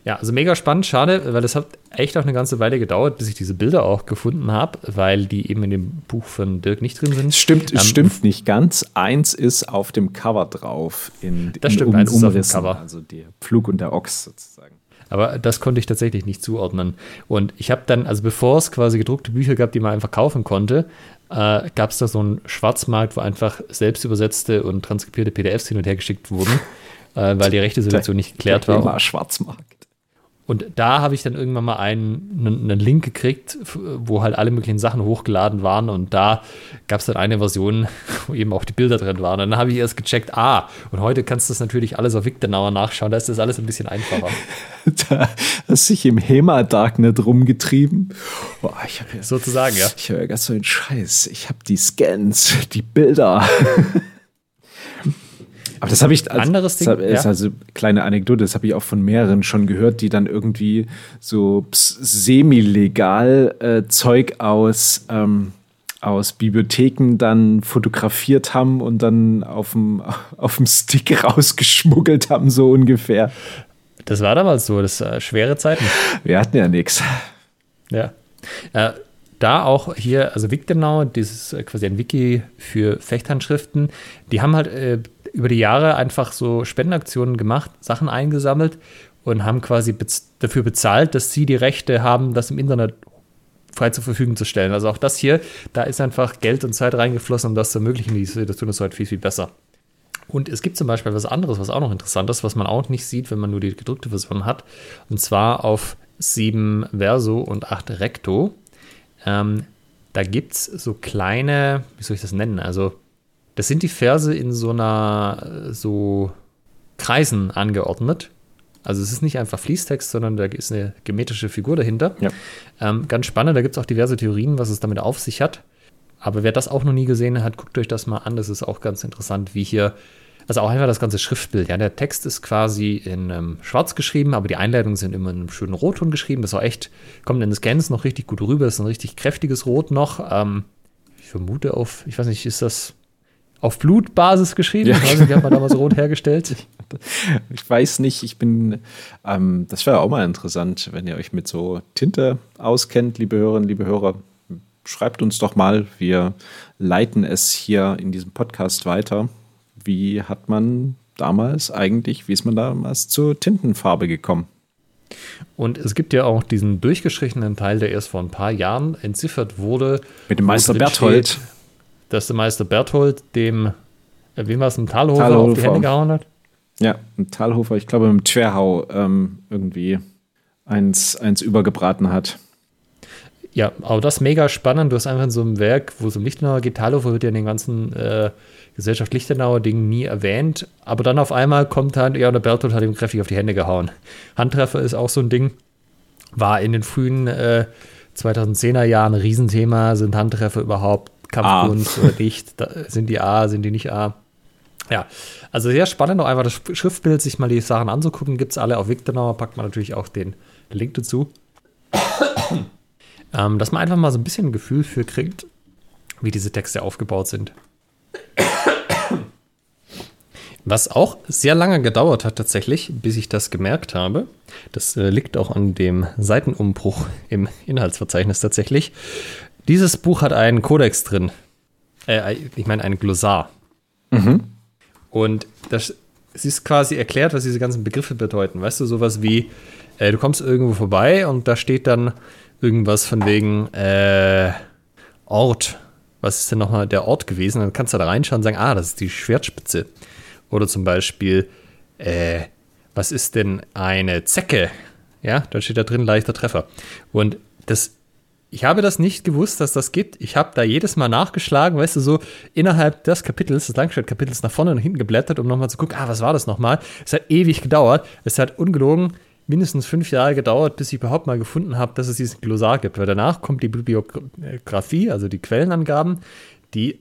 B: Ja, also mega spannend, schade, weil es hat echt auch eine ganze Weile gedauert, bis ich diese Bilder auch gefunden habe, weil die eben in dem Buch von Dirk nicht drin sind.
A: Stimmt, ähm, stimmt nicht ganz. Eins ist auf dem Cover drauf. In,
B: das in stimmt, um, eins ist auf dem Cover.
A: Also der Pflug und der Ochs sozusagen.
B: Aber das konnte ich tatsächlich nicht zuordnen. Und ich habe dann, also bevor es quasi gedruckte Bücher gab, die man einfach kaufen konnte, äh, gab es da so einen Schwarzmarkt, wo einfach selbst übersetzte und transkribierte PDFs hin und her geschickt wurden, äh, weil die rechte Situation nicht geklärt war.
A: War Schwarzmarkt.
B: Und da habe ich dann irgendwann mal einen, einen, Link gekriegt, wo halt alle möglichen Sachen hochgeladen waren. Und da gab es dann eine Version, wo eben auch die Bilder drin waren. Und dann habe ich erst gecheckt, ah, und heute kannst du das natürlich alles auf Wiktenauer nachschauen. Da ist das alles ein bisschen einfacher.
A: da hast du dich im HEMA-Darknet rumgetrieben.
B: Boah, ich ja, Sozusagen, ja.
A: Ich habe ja ganz so einen Scheiß. Ich habe die Scans, die Bilder. Aber das habe ich als
B: anderes Ding. Das
A: ist ja. also kleine Anekdote, das habe ich auch von mehreren schon gehört, die dann irgendwie so semi-legal äh, Zeug aus ähm, aus Bibliotheken dann fotografiert haben und dann auf dem, auf dem Stick rausgeschmuggelt haben, so ungefähr.
B: Das war damals so, das äh, schwere Zeiten.
A: Wir hatten ja nichts.
B: Ja. Äh, da auch hier, also Wiktenau, dieses äh, quasi ein Wiki für Fechthandschriften, die haben halt äh, über die Jahre einfach so Spendenaktionen gemacht, Sachen eingesammelt und haben quasi bez dafür bezahlt, dass sie die Rechte haben, das im Internet frei zur Verfügung zu stellen. Also auch das hier, da ist einfach Geld und Zeit reingeflossen, um das zu ermöglichen. Die tun das heute viel, viel besser. Und es gibt zum Beispiel was anderes, was auch noch interessant ist, was man auch nicht sieht, wenn man nur die gedrückte Version hat. Und zwar auf 7 Verso und 8 Recto. Ähm, da gibt es so kleine, wie soll ich das nennen? Also das sind die Verse in so einer, so Kreisen angeordnet. Also es ist nicht einfach Fließtext, sondern da ist eine geometrische Figur dahinter. Ja. Ähm, ganz spannend, da gibt es auch diverse Theorien, was es damit auf sich hat. Aber wer das auch noch nie gesehen hat, guckt euch das mal an. Das ist auch ganz interessant, wie hier, also auch einfach das ganze Schriftbild. Ja, der Text ist quasi in ähm, Schwarz geschrieben, aber die Einleitungen sind immer in einem schönen Rotton geschrieben. Das war echt, kommt in den Scans noch richtig gut rüber. Das ist ein richtig kräftiges Rot noch. Ähm, ich vermute auf, ich weiß nicht, ist das auf Blutbasis geschrieben. Ja. Ich weiß nicht, hat man damals rot hergestellt?
A: Ich weiß nicht, ich bin, ähm, das wäre auch mal interessant, wenn ihr euch mit so Tinte auskennt, liebe Hörerinnen, liebe Hörer. Schreibt uns doch mal, wir leiten es hier in diesem Podcast weiter. Wie hat man damals eigentlich, wie ist man damals zur Tintenfarbe gekommen?
B: Und es gibt ja auch diesen durchgestrichenen Teil, der erst vor ein paar Jahren entziffert wurde.
A: Mit dem Meister Berthold. Steht,
B: dass der Meister Berthold dem, äh, wem war es, ein Talhofer, Talhofer, auf die Hände gehauen hat?
A: Ja, ein Talhofer, ich glaube, im Twerhau ähm, irgendwie eins, eins übergebraten hat.
B: Ja, aber das ist mega spannend. Du hast einfach in so einem Werk, wo es um Lichtenauer geht, Talhofer wird ja in den ganzen äh, Gesellschaft Lichtenauer Dingen nie erwähnt. Aber dann auf einmal kommt halt, ja, der Berthold hat ihm kräftig auf die Hände gehauen. Handtreffer ist auch so ein Ding. War in den frühen äh, 2010er Jahren ein Riesenthema. Sind Handtreffer überhaupt Kampfkunst oder nicht, da, sind die A, sind die nicht A. Ja, also sehr spannend, auch einfach das Schriftbild, sich mal die Sachen anzugucken, gibt es alle auf Victornauer, packt man natürlich auch den Link dazu. ähm, dass man einfach mal so ein bisschen ein Gefühl für kriegt, wie diese Texte aufgebaut sind. Was auch sehr lange gedauert hat tatsächlich, bis ich das gemerkt habe, das äh, liegt auch an dem Seitenumbruch im Inhaltsverzeichnis tatsächlich. Dieses Buch hat einen Kodex drin. Äh, ich meine, ein Glossar. Mhm. Und das es ist quasi erklärt, was diese ganzen Begriffe bedeuten. Weißt du, sowas wie, äh, du kommst irgendwo vorbei und da steht dann irgendwas von wegen äh, Ort. Was ist denn nochmal der Ort gewesen? Dann kannst du da reinschauen und sagen, ah, das ist die Schwertspitze. Oder zum Beispiel, äh, was ist denn eine Zecke? Ja, da steht da drin leichter Treffer. Und das, ich habe das nicht gewusst, dass das gibt. Ich habe da jedes Mal nachgeschlagen, weißt du, so innerhalb des Kapitels, des Langschwert-Kapitels nach vorne und hinten geblättert, um nochmal zu gucken, ah, was war das nochmal? Es hat ewig gedauert. Es hat ungelogen mindestens fünf Jahre gedauert, bis ich überhaupt mal gefunden habe, dass es diesen Glossar gibt. Weil danach kommt die Bibliografie, also die Quellenangaben, die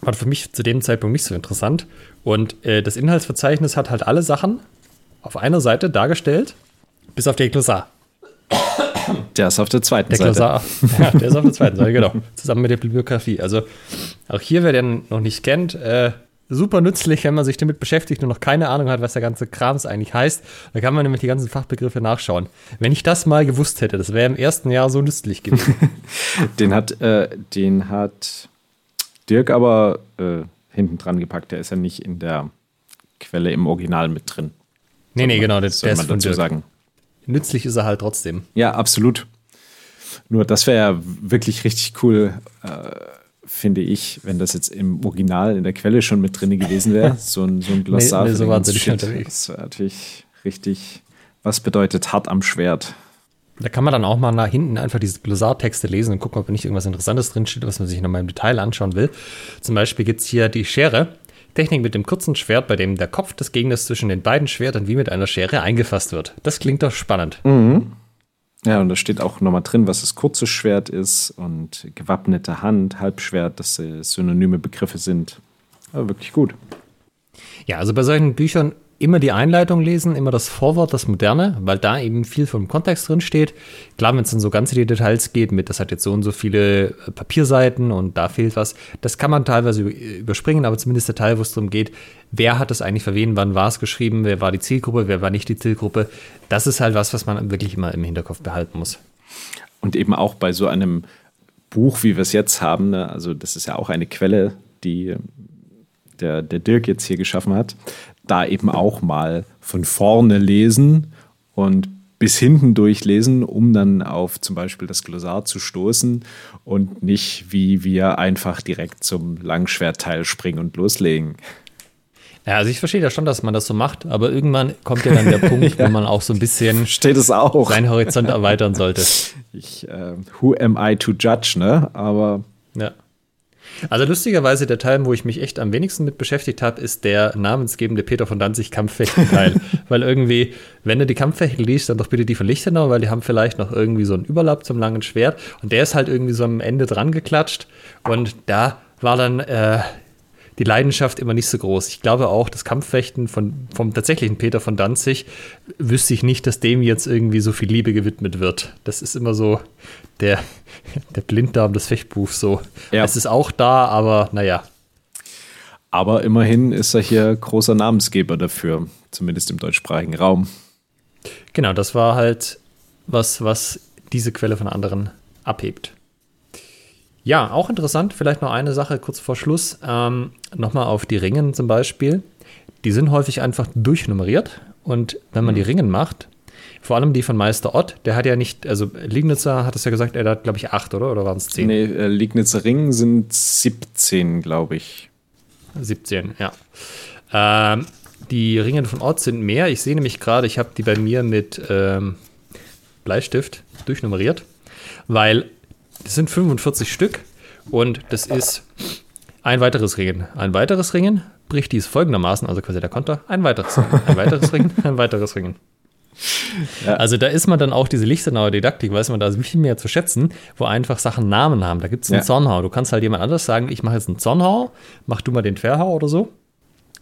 B: war für mich zu dem Zeitpunkt nicht so interessant. Und äh, das Inhaltsverzeichnis hat halt alle Sachen auf einer Seite dargestellt, bis auf den Glossar.
A: Der ist auf der zweiten
B: der
A: Seite.
B: Ja, der ist auf der zweiten Seite, genau. Zusammen mit der Bibliografie. Also auch hier, wer den noch nicht kennt, äh, super nützlich, wenn man sich damit beschäftigt und noch keine Ahnung hat, was der ganze Krams eigentlich heißt. Da kann man nämlich die ganzen Fachbegriffe nachschauen. Wenn ich das mal gewusst hätte, das wäre im ersten Jahr so nützlich gewesen.
A: den hat, äh, den hat Dirk aber äh, hinten dran gepackt. Der ist ja nicht in der Quelle im Original mit drin.
B: Nee, nee, genau, der, der
A: ist von Dirk. sagen.
B: Nützlich ist er halt trotzdem.
A: Ja, absolut. Nur das wäre ja wirklich richtig cool, äh, finde ich, wenn das jetzt im Original in der Quelle schon mit drin gewesen wäre. So ein, so ein Glossar. Nee, nee,
B: so wahnsinnig.
A: Das wäre natürlich richtig, was bedeutet hart am Schwert.
B: Da kann man dann auch mal nach hinten einfach diese Glossartexte lesen und gucken, ob nicht irgendwas Interessantes drinsteht, was man sich nochmal im Detail anschauen will. Zum Beispiel gibt es hier die Schere. Technik mit dem kurzen Schwert, bei dem der Kopf des Gegners zwischen den beiden Schwertern wie mit einer Schere eingefasst wird. Das klingt doch spannend.
A: Mhm. Ja, und da steht auch nochmal drin, was das kurze Schwert ist und gewappnete Hand, Halbschwert, dass sie synonyme Begriffe sind. Aber wirklich gut.
B: Ja, also bei solchen Büchern immer die Einleitung lesen, immer das Vorwort, das Moderne, weil da eben viel vom Kontext drin steht. Klar, wenn es dann so ganz in die Details geht, mit das hat jetzt so und so viele äh, Papierseiten und da fehlt was, das kann man teilweise überspringen, aber zumindest der Teil, wo es darum geht, wer hat das eigentlich verwehen, wann war es geschrieben, wer war die Zielgruppe, wer war nicht die Zielgruppe, das ist halt was, was man wirklich immer im Hinterkopf behalten muss.
A: Und eben auch bei so einem Buch, wie wir es jetzt haben, ne, also das ist ja auch eine Quelle, die der, der Dirk jetzt hier geschaffen hat, da eben auch mal von vorne lesen und bis hinten durchlesen, um dann auf zum Beispiel das Glossar zu stoßen und nicht wie wir einfach direkt zum Langschwertteil springen und loslegen.
B: Ja, also ich verstehe ja schon, dass man das so macht, aber irgendwann kommt ja dann der Punkt, ja. wo man auch so ein bisschen
A: Steht es auch.
B: seinen Horizont erweitern sollte.
A: Ich, äh, who am I to judge, ne? Aber.
B: Also lustigerweise der Teil, wo ich mich echt am wenigsten mit beschäftigt habe, ist der namensgebende Peter von Danzig Kampffechten-Teil. weil irgendwie, wenn du die Kampffechten liest, dann doch bitte die von Lichtenau, weil die haben vielleicht noch irgendwie so einen Überlapp zum langen Schwert. Und der ist halt irgendwie so am Ende dran geklatscht. Und da war dann äh, die Leidenschaft immer nicht so groß. Ich glaube auch, das Kampffechten von, vom tatsächlichen Peter von Danzig wüsste ich nicht, dass dem jetzt irgendwie so viel Liebe gewidmet wird. Das ist immer so der, der Blinddarm des Fechtbuchs so. Ja. Es ist auch da, aber naja.
A: Aber immerhin ist er hier großer Namensgeber dafür, zumindest im deutschsprachigen Raum.
B: Genau, das war halt was, was diese Quelle von anderen abhebt. Ja, auch interessant, vielleicht noch eine Sache kurz vor Schluss. Ähm, Nochmal auf die Ringen zum Beispiel. Die sind häufig einfach durchnummeriert. Und wenn man mhm. die Ringen macht, vor allem die von Meister Ott, der hat ja nicht, also Liegnitzer hat es ja gesagt, er hat, glaube ich, acht, oder? Oder waren es zehn?
A: Nee, äh, Liegnitzer Ringen sind 17, glaube ich.
B: 17, ja. Ähm, die Ringen von Ott sind mehr. Ich sehe nämlich gerade, ich habe die bei mir mit ähm, Bleistift durchnummeriert, weil das sind 45 Stück und das ist ein weiteres Ringen. Ein weiteres Ringen bricht dies folgendermaßen, also quasi der Konter, ein weiteres Ringen, ein weiteres Ringen, ein weiteres Ringen. Ja. Also da ist man dann auch diese Lichtenauer Didaktik, weiß man da viel mehr zu schätzen, wo einfach Sachen Namen haben. Da gibt es einen ja. Zornhau. Du kannst halt jemand anders sagen, ich mache jetzt einen Zornhau, mach du mal den Querhau oder so.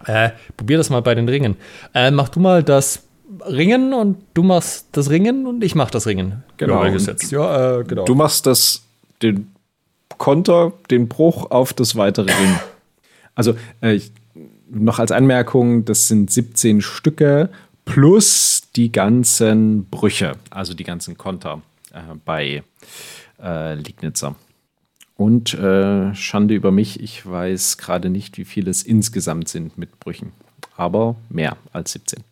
B: Äh, probier das mal bei den Ringen. Äh, mach du mal das Ringen und du machst das Ringen und ich mach das Ringen.
A: Genau. Ja, äh, genau. Du machst das, den Konter, den Bruch auf das weitere Ringen. Also äh, ich, noch als Anmerkung, das sind 17 Stücke plus die ganzen Brüche, also die ganzen Konter äh, bei äh, Liegnitzer. Und äh, Schande über mich, ich weiß gerade nicht, wie viele es insgesamt sind mit Brüchen, aber mehr als 17.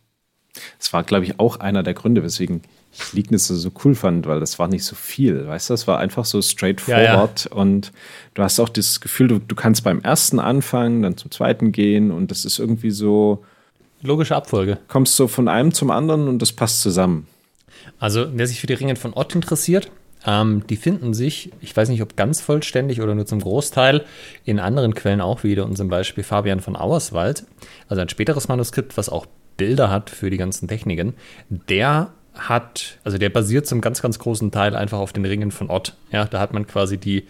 A: Das war, glaube ich, auch einer der Gründe, weswegen ich Liegnitzer so cool fand, weil das war nicht so viel, weißt du, es war einfach so straightforward ja, ja. und du hast auch das Gefühl, du, du kannst beim ersten anfangen, dann zum zweiten gehen und das ist irgendwie so,
B: Logische Abfolge.
A: Kommst so von einem zum anderen und das passt zusammen.
B: Also, wer sich für die Ringen von Ott interessiert, ähm, die finden sich, ich weiß nicht, ob ganz vollständig oder nur zum Großteil, in anderen Quellen auch wieder. Und zum Beispiel Fabian von Auerswald, also ein späteres Manuskript, was auch Bilder hat für die ganzen Techniken, der hat, also der basiert zum ganz, ganz großen Teil einfach auf den Ringen von Ott. Ja, da hat man quasi die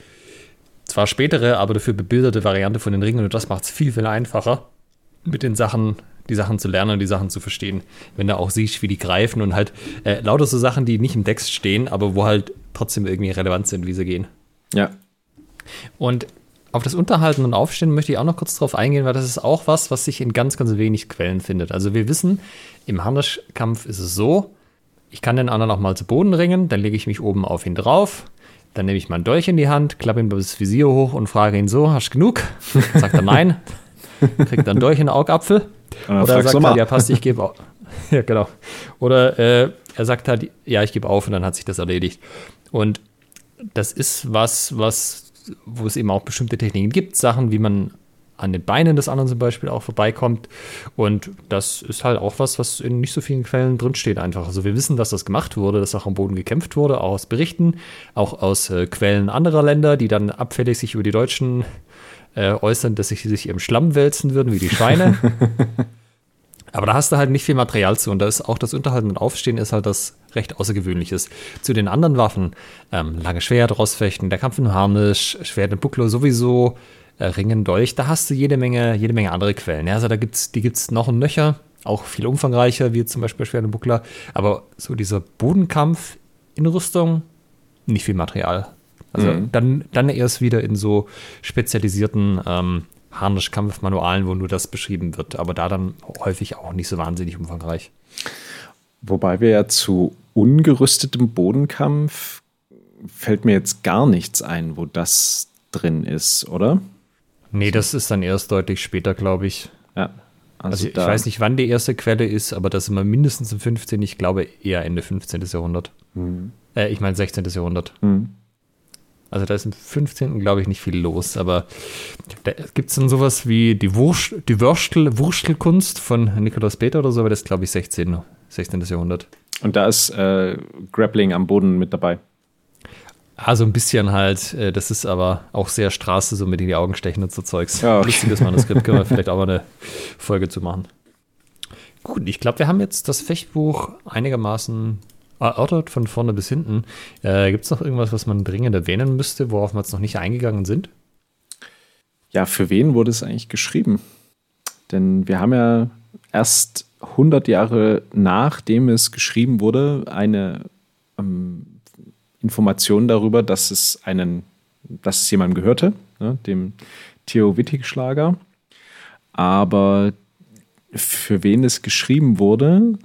B: zwar spätere, aber dafür bebilderte Variante von den Ringen und das macht es viel, viel einfacher, mit den Sachen die Sachen zu lernen und die Sachen zu verstehen. Wenn du auch siehst, wie die greifen und halt äh, lauter so Sachen, die nicht im Text stehen, aber wo halt trotzdem irgendwie relevant sind, wie sie gehen.
A: Ja.
B: Und auf das Unterhalten und Aufstehen möchte ich auch noch kurz drauf eingehen, weil das ist auch was, was sich in ganz, ganz wenig Quellen findet. Also wir wissen, im Harnischkampf ist es so, ich kann den anderen auch mal zu Boden ringen, dann lege ich mich oben auf ihn drauf, dann nehme ich meinen Dolch in die Hand, klappe ihm das Visier hoch und frage ihn so, hast du genug? Sagt er nein, kriegt dann Dolch in den Augapfel oder er sagt halt, ja, passt, ich gebe auf. ja, genau. Oder äh, er sagt halt, ja, ich gebe auf und dann hat sich das erledigt. Und das ist was, was, wo es eben auch bestimmte Techniken gibt, Sachen, wie man an den Beinen des anderen zum Beispiel auch vorbeikommt. Und das ist halt auch was, was in nicht so vielen Quellen drinsteht einfach. Also wir wissen, dass das gemacht wurde, dass auch am Boden gekämpft wurde, auch aus Berichten, auch aus äh, Quellen anderer Länder, die dann abfällig sich über die Deutschen äh, äußern, dass sie sich im Schlamm wälzen würden, wie die Schweine. Aber da hast du halt nicht viel Material zu und da ist auch das Unterhalten und Aufstehen ist halt das recht Außergewöhnliches. Zu den anderen Waffen, ähm, lange Schwert, Rossfechten, der Kampf in Harnisch, Schwert in Bucklo sowieso, äh, Ringen, Dolch, da hast du jede Menge, jede Menge andere Quellen. Ja, also da gibt's, die gibt's noch und nöcher, auch viel umfangreicher, wie zum Beispiel Schwert und Buckler. Aber so dieser Bodenkampf in Rüstung, nicht viel Material. Also mhm. dann, dann erst wieder in so spezialisierten ähm, Harnischkampfmanualen, wo nur das beschrieben wird, aber da dann häufig auch nicht so wahnsinnig umfangreich.
A: Wobei wir ja zu ungerüstetem Bodenkampf fällt mir jetzt gar nichts ein, wo das drin ist, oder?
B: Nee, das ist dann erst deutlich später, glaube ich.
A: Ja.
B: Also, also ich weiß nicht, wann die erste Quelle ist, aber das ist immer mindestens im 15., ich glaube eher Ende 15. Jahrhundert. Mhm. Äh, ich meine 16. Jahrhundert. Mhm. Also da ist im 15. glaube ich nicht viel los, aber da gibt es dann sowas wie die, Wurst, die Würstel, Wurstelkunst von Nikolaus Peter oder so, aber das ist glaube ich 16. 16. Jahrhundert.
A: Und da ist äh, Grappling am Boden mit dabei.
B: Also ein bisschen halt, äh, das ist aber auch sehr Straße, so mit in die Augen stechen und so Zeugs. Ja, okay. Lustiges Manuskript, können wir vielleicht auch mal eine Folge zu machen. Gut, ich glaube, wir haben jetzt das Fechtbuch einigermaßen erörtert von vorne bis hinten. Äh, Gibt es noch irgendwas, was man dringend erwähnen müsste, worauf wir jetzt noch nicht eingegangen sind?
A: Ja, für wen wurde es eigentlich geschrieben? Denn wir haben ja erst 100 Jahre nachdem es geschrieben wurde, eine ähm, Information darüber, dass es einen, dass es jemandem gehörte, ne, dem Theo Wittig-Schlager. Aber für wen es geschrieben wurde,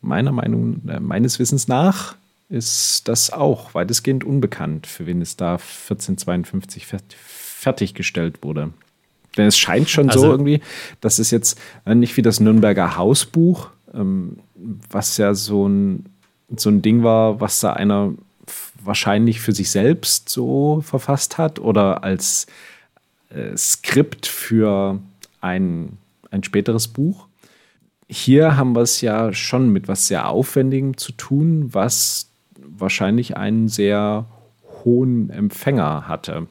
A: meiner Meinung, äh, meines Wissens nach ist das auch weitestgehend unbekannt, für wen es da 1452 fertiggestellt wurde. Denn es scheint schon also, so irgendwie, dass es jetzt äh, nicht wie das Nürnberger Hausbuch, ähm, was ja so ein, so ein Ding war, was da einer wahrscheinlich für sich selbst so verfasst hat oder als äh, Skript für ein, ein späteres Buch, hier haben wir es ja schon mit was sehr Aufwendigem zu tun, was wahrscheinlich einen sehr hohen Empfänger hatte.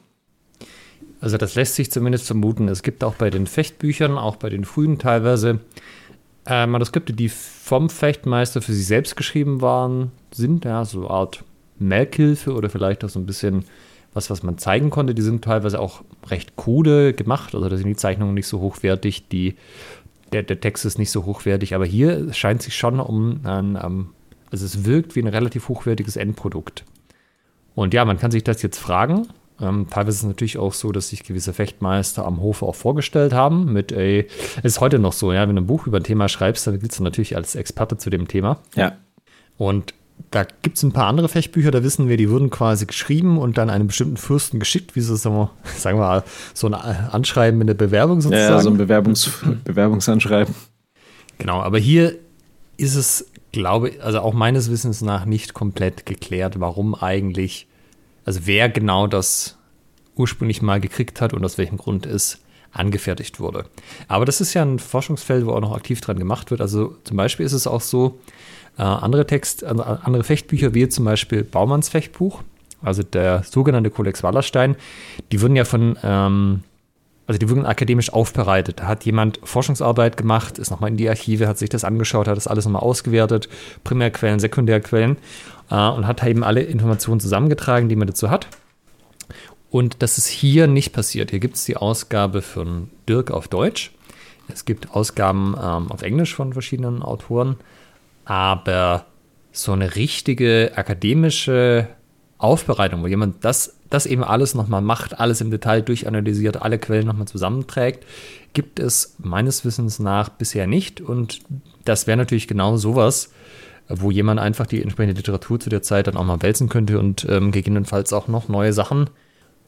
B: Also das lässt sich zumindest vermuten. Es gibt auch bei den Fechtbüchern, auch bei den frühen teilweise, äh, Manuskripte, die vom Fechtmeister für sich selbst geschrieben waren, sind ja so eine Art Merkhilfe oder vielleicht auch so ein bisschen was, was man zeigen konnte. Die sind teilweise auch recht krude gemacht, also da sind die Zeichnungen nicht so hochwertig, die, der, der Text ist nicht so hochwertig, aber hier scheint sich schon um ein, um, also es wirkt wie ein relativ hochwertiges Endprodukt. Und ja, man kann sich das jetzt fragen. Ähm, teilweise ist es natürlich auch so, dass sich gewisse Fechtmeister am Hofe auch vorgestellt haben. Mit, ey, es ist heute noch so, ja, wenn du ein Buch über ein Thema schreibst, dann giltst du natürlich als Experte zu dem Thema.
A: Ja.
B: Und da gibt es ein paar andere Fechtbücher, da wissen wir, die wurden quasi geschrieben und dann einem bestimmten Fürsten geschickt, wie so, sagen wir mal, so ein Anschreiben in der Bewerbung
A: sozusagen. Ja, so ein Bewerbungs Bewerbungsanschreiben.
B: Genau, aber hier ist es, glaube ich, also auch meines Wissens nach nicht komplett geklärt, warum eigentlich, also wer genau das ursprünglich mal gekriegt hat und aus welchem Grund es angefertigt wurde. Aber das ist ja ein Forschungsfeld, wo auch noch aktiv dran gemacht wird. Also zum Beispiel ist es auch so, äh, andere Text, andere Fechtbücher, wie zum Beispiel Baumanns Fechtbuch, also der sogenannte Kodex Wallerstein, die wurden ja von, ähm, also die wurden akademisch aufbereitet. Da hat jemand Forschungsarbeit gemacht, ist nochmal in die Archive, hat sich das angeschaut, hat das alles nochmal ausgewertet, Primärquellen, Sekundärquellen äh, und hat eben alle Informationen zusammengetragen, die man dazu hat. Und das ist hier nicht passiert. Hier gibt es die Ausgabe von Dirk auf Deutsch. Es gibt Ausgaben ähm, auf Englisch von verschiedenen Autoren aber so eine richtige akademische Aufbereitung, wo jemand das, das eben alles nochmal macht, alles im Detail durchanalysiert, alle Quellen nochmal zusammenträgt, gibt es meines Wissens nach bisher nicht. Und das wäre natürlich genau sowas, wo jemand einfach die entsprechende Literatur zu der Zeit dann auch mal wälzen könnte und ähm, gegebenenfalls auch noch neue Sachen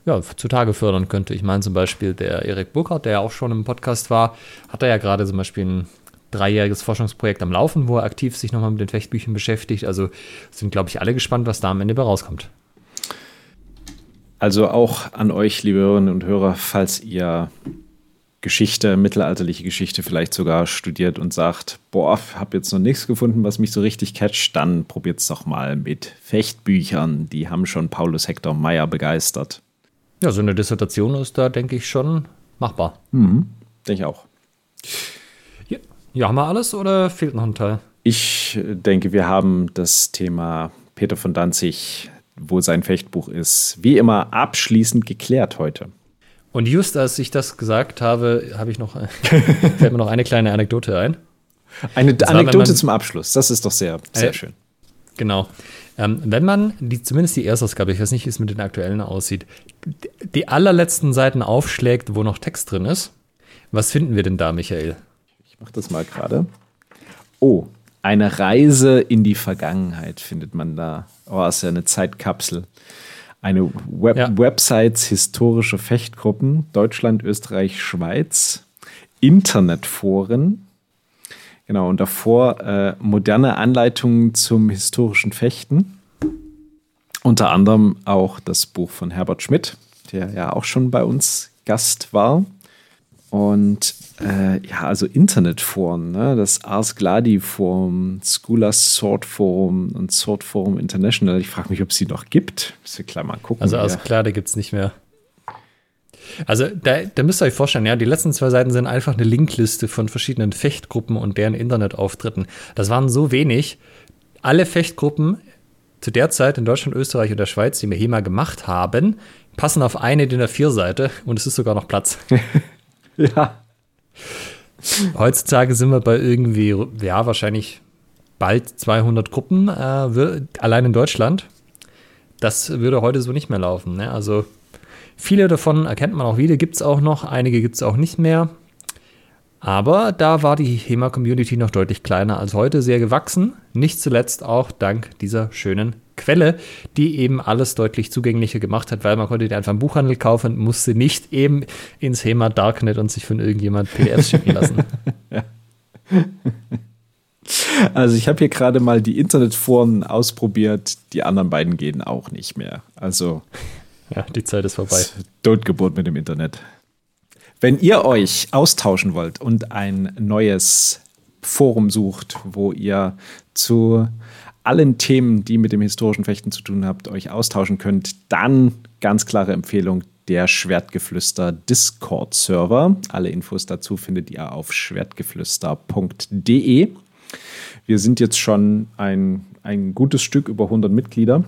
B: ja, zutage fördern könnte. Ich meine zum Beispiel der Erik Burkhardt, der ja auch schon im Podcast war, hat er ja gerade zum Beispiel ein dreijähriges Forschungsprojekt am Laufen, wo er aktiv sich nochmal mit den Fechtbüchern beschäftigt. Also sind, glaube ich, alle gespannt, was da am Ende bei rauskommt.
A: Also auch an euch, liebe Hörerinnen und Hörer, falls ihr Geschichte, mittelalterliche Geschichte vielleicht sogar studiert und sagt, boah, habe jetzt noch nichts gefunden, was mich so richtig catcht, dann probiert es doch mal mit Fechtbüchern. Die haben schon Paulus Hector Meyer begeistert.
B: Ja, so eine Dissertation ist da, denke ich, schon machbar.
A: Mhm, denke ich auch.
B: Ja, haben wir alles oder fehlt noch ein Teil?
A: Ich denke, wir haben das Thema Peter von Danzig, wo sein Fechtbuch ist, wie immer abschließend geklärt heute.
B: Und just als ich das gesagt habe, habe ich noch, fällt mir noch eine kleine Anekdote ein.
A: Eine das Anekdote zum Abschluss, das ist doch sehr, sehr äh, schön.
B: Genau. Ähm, wenn man die, zumindest die Erstausgabe, ich weiß nicht, wie es mit den aktuellen aussieht, die allerletzten Seiten aufschlägt, wo noch Text drin ist, was finden wir denn da, Michael?
A: Mach das mal gerade. Oh, eine Reise in die Vergangenheit findet man da. Oh, ist ja eine Zeitkapsel. Eine Web ja. Websites historische Fechtgruppen, Deutschland, Österreich, Schweiz, Internetforen. Genau, und davor äh, moderne Anleitungen zum historischen Fechten. Unter anderem auch das Buch von Herbert Schmidt, der ja auch schon bei uns Gast war. Und äh, ja, also Internetforen, ne? das Ars Gladi Forum, Schoolers Sword Forum und Sword Forum International. Ich frage mich, ob es sie noch gibt. Müsst ihr klar mal gucken.
B: Also Ars Gladi gibt es nicht mehr. Also da, da müsst ihr euch vorstellen, ja, die letzten zwei Seiten sind einfach eine Linkliste von verschiedenen Fechtgruppen und deren Internetauftritten. Das waren so wenig. Alle Fechtgruppen zu der Zeit in Deutschland, Österreich und der Schweiz, die wir hier mal gemacht haben, passen auf eine DIN A4-Seite und es ist sogar noch Platz.
A: Ja.
B: Heutzutage sind wir bei irgendwie, ja, wahrscheinlich bald 200 Gruppen, äh, allein in Deutschland. Das würde heute so nicht mehr laufen. Ne? Also viele davon erkennt man auch wieder, gibt es auch noch, einige gibt es auch nicht mehr. Aber da war die HEMA-Community noch deutlich kleiner als heute, sehr gewachsen. Nicht zuletzt auch dank dieser schönen Quelle, die eben alles deutlich zugänglicher gemacht hat, weil man konnte die einfach im Buchhandel kaufen, musste nicht eben ins HEMA Darknet und sich von irgendjemand PDFs schicken lassen. ja.
A: Also ich habe hier gerade mal die Internetforen ausprobiert, die anderen beiden gehen auch nicht mehr. Also
B: ja, die Zeit ist vorbei.
A: Totgeburt mit dem Internet. Wenn ihr euch austauschen wollt und ein neues Forum sucht, wo ihr zu allen Themen, die mit dem historischen Fechten zu tun habt, euch austauschen könnt, dann ganz klare Empfehlung der Schwertgeflüster Discord-Server. Alle Infos dazu findet ihr auf schwertgeflüster.de. Wir sind jetzt schon ein, ein gutes Stück über 100 Mitglieder.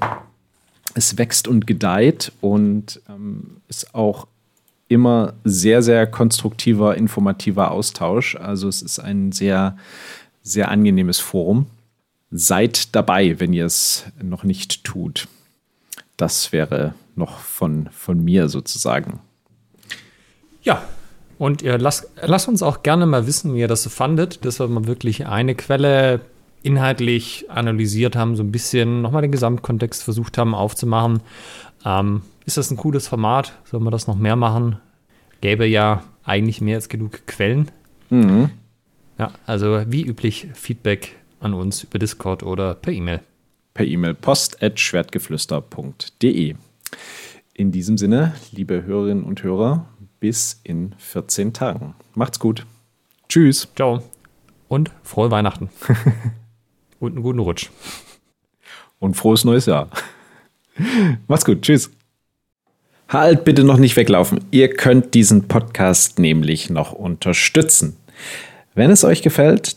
A: Es wächst und gedeiht und ähm, ist auch immer sehr, sehr konstruktiver, informativer Austausch. Also es ist ein sehr, sehr angenehmes Forum. Seid dabei, wenn ihr es noch nicht tut. Das wäre noch von, von mir sozusagen.
B: Ja, und ihr lasst, lasst uns auch gerne mal wissen, wie ihr das so fandet, dass wir mal wirklich eine Quelle inhaltlich analysiert haben, so ein bisschen nochmal den Gesamtkontext versucht haben aufzumachen. Ähm, ist das ein cooles Format? Sollen wir das noch mehr machen? Gäbe ja eigentlich mehr als genug Quellen. Mhm. Ja, also wie üblich Feedback an uns über Discord oder per E-Mail.
A: Per E-Mail post.schwertgeflüster.de. In diesem Sinne, liebe Hörerinnen und Hörer, bis in 14 Tagen. Macht's gut. Tschüss.
B: Ciao. Und frohe Weihnachten. und einen guten Rutsch.
A: Und frohes neues Jahr. Macht's gut. Tschüss. Halt bitte noch nicht weglaufen. Ihr könnt diesen Podcast nämlich noch unterstützen. Wenn es euch gefällt,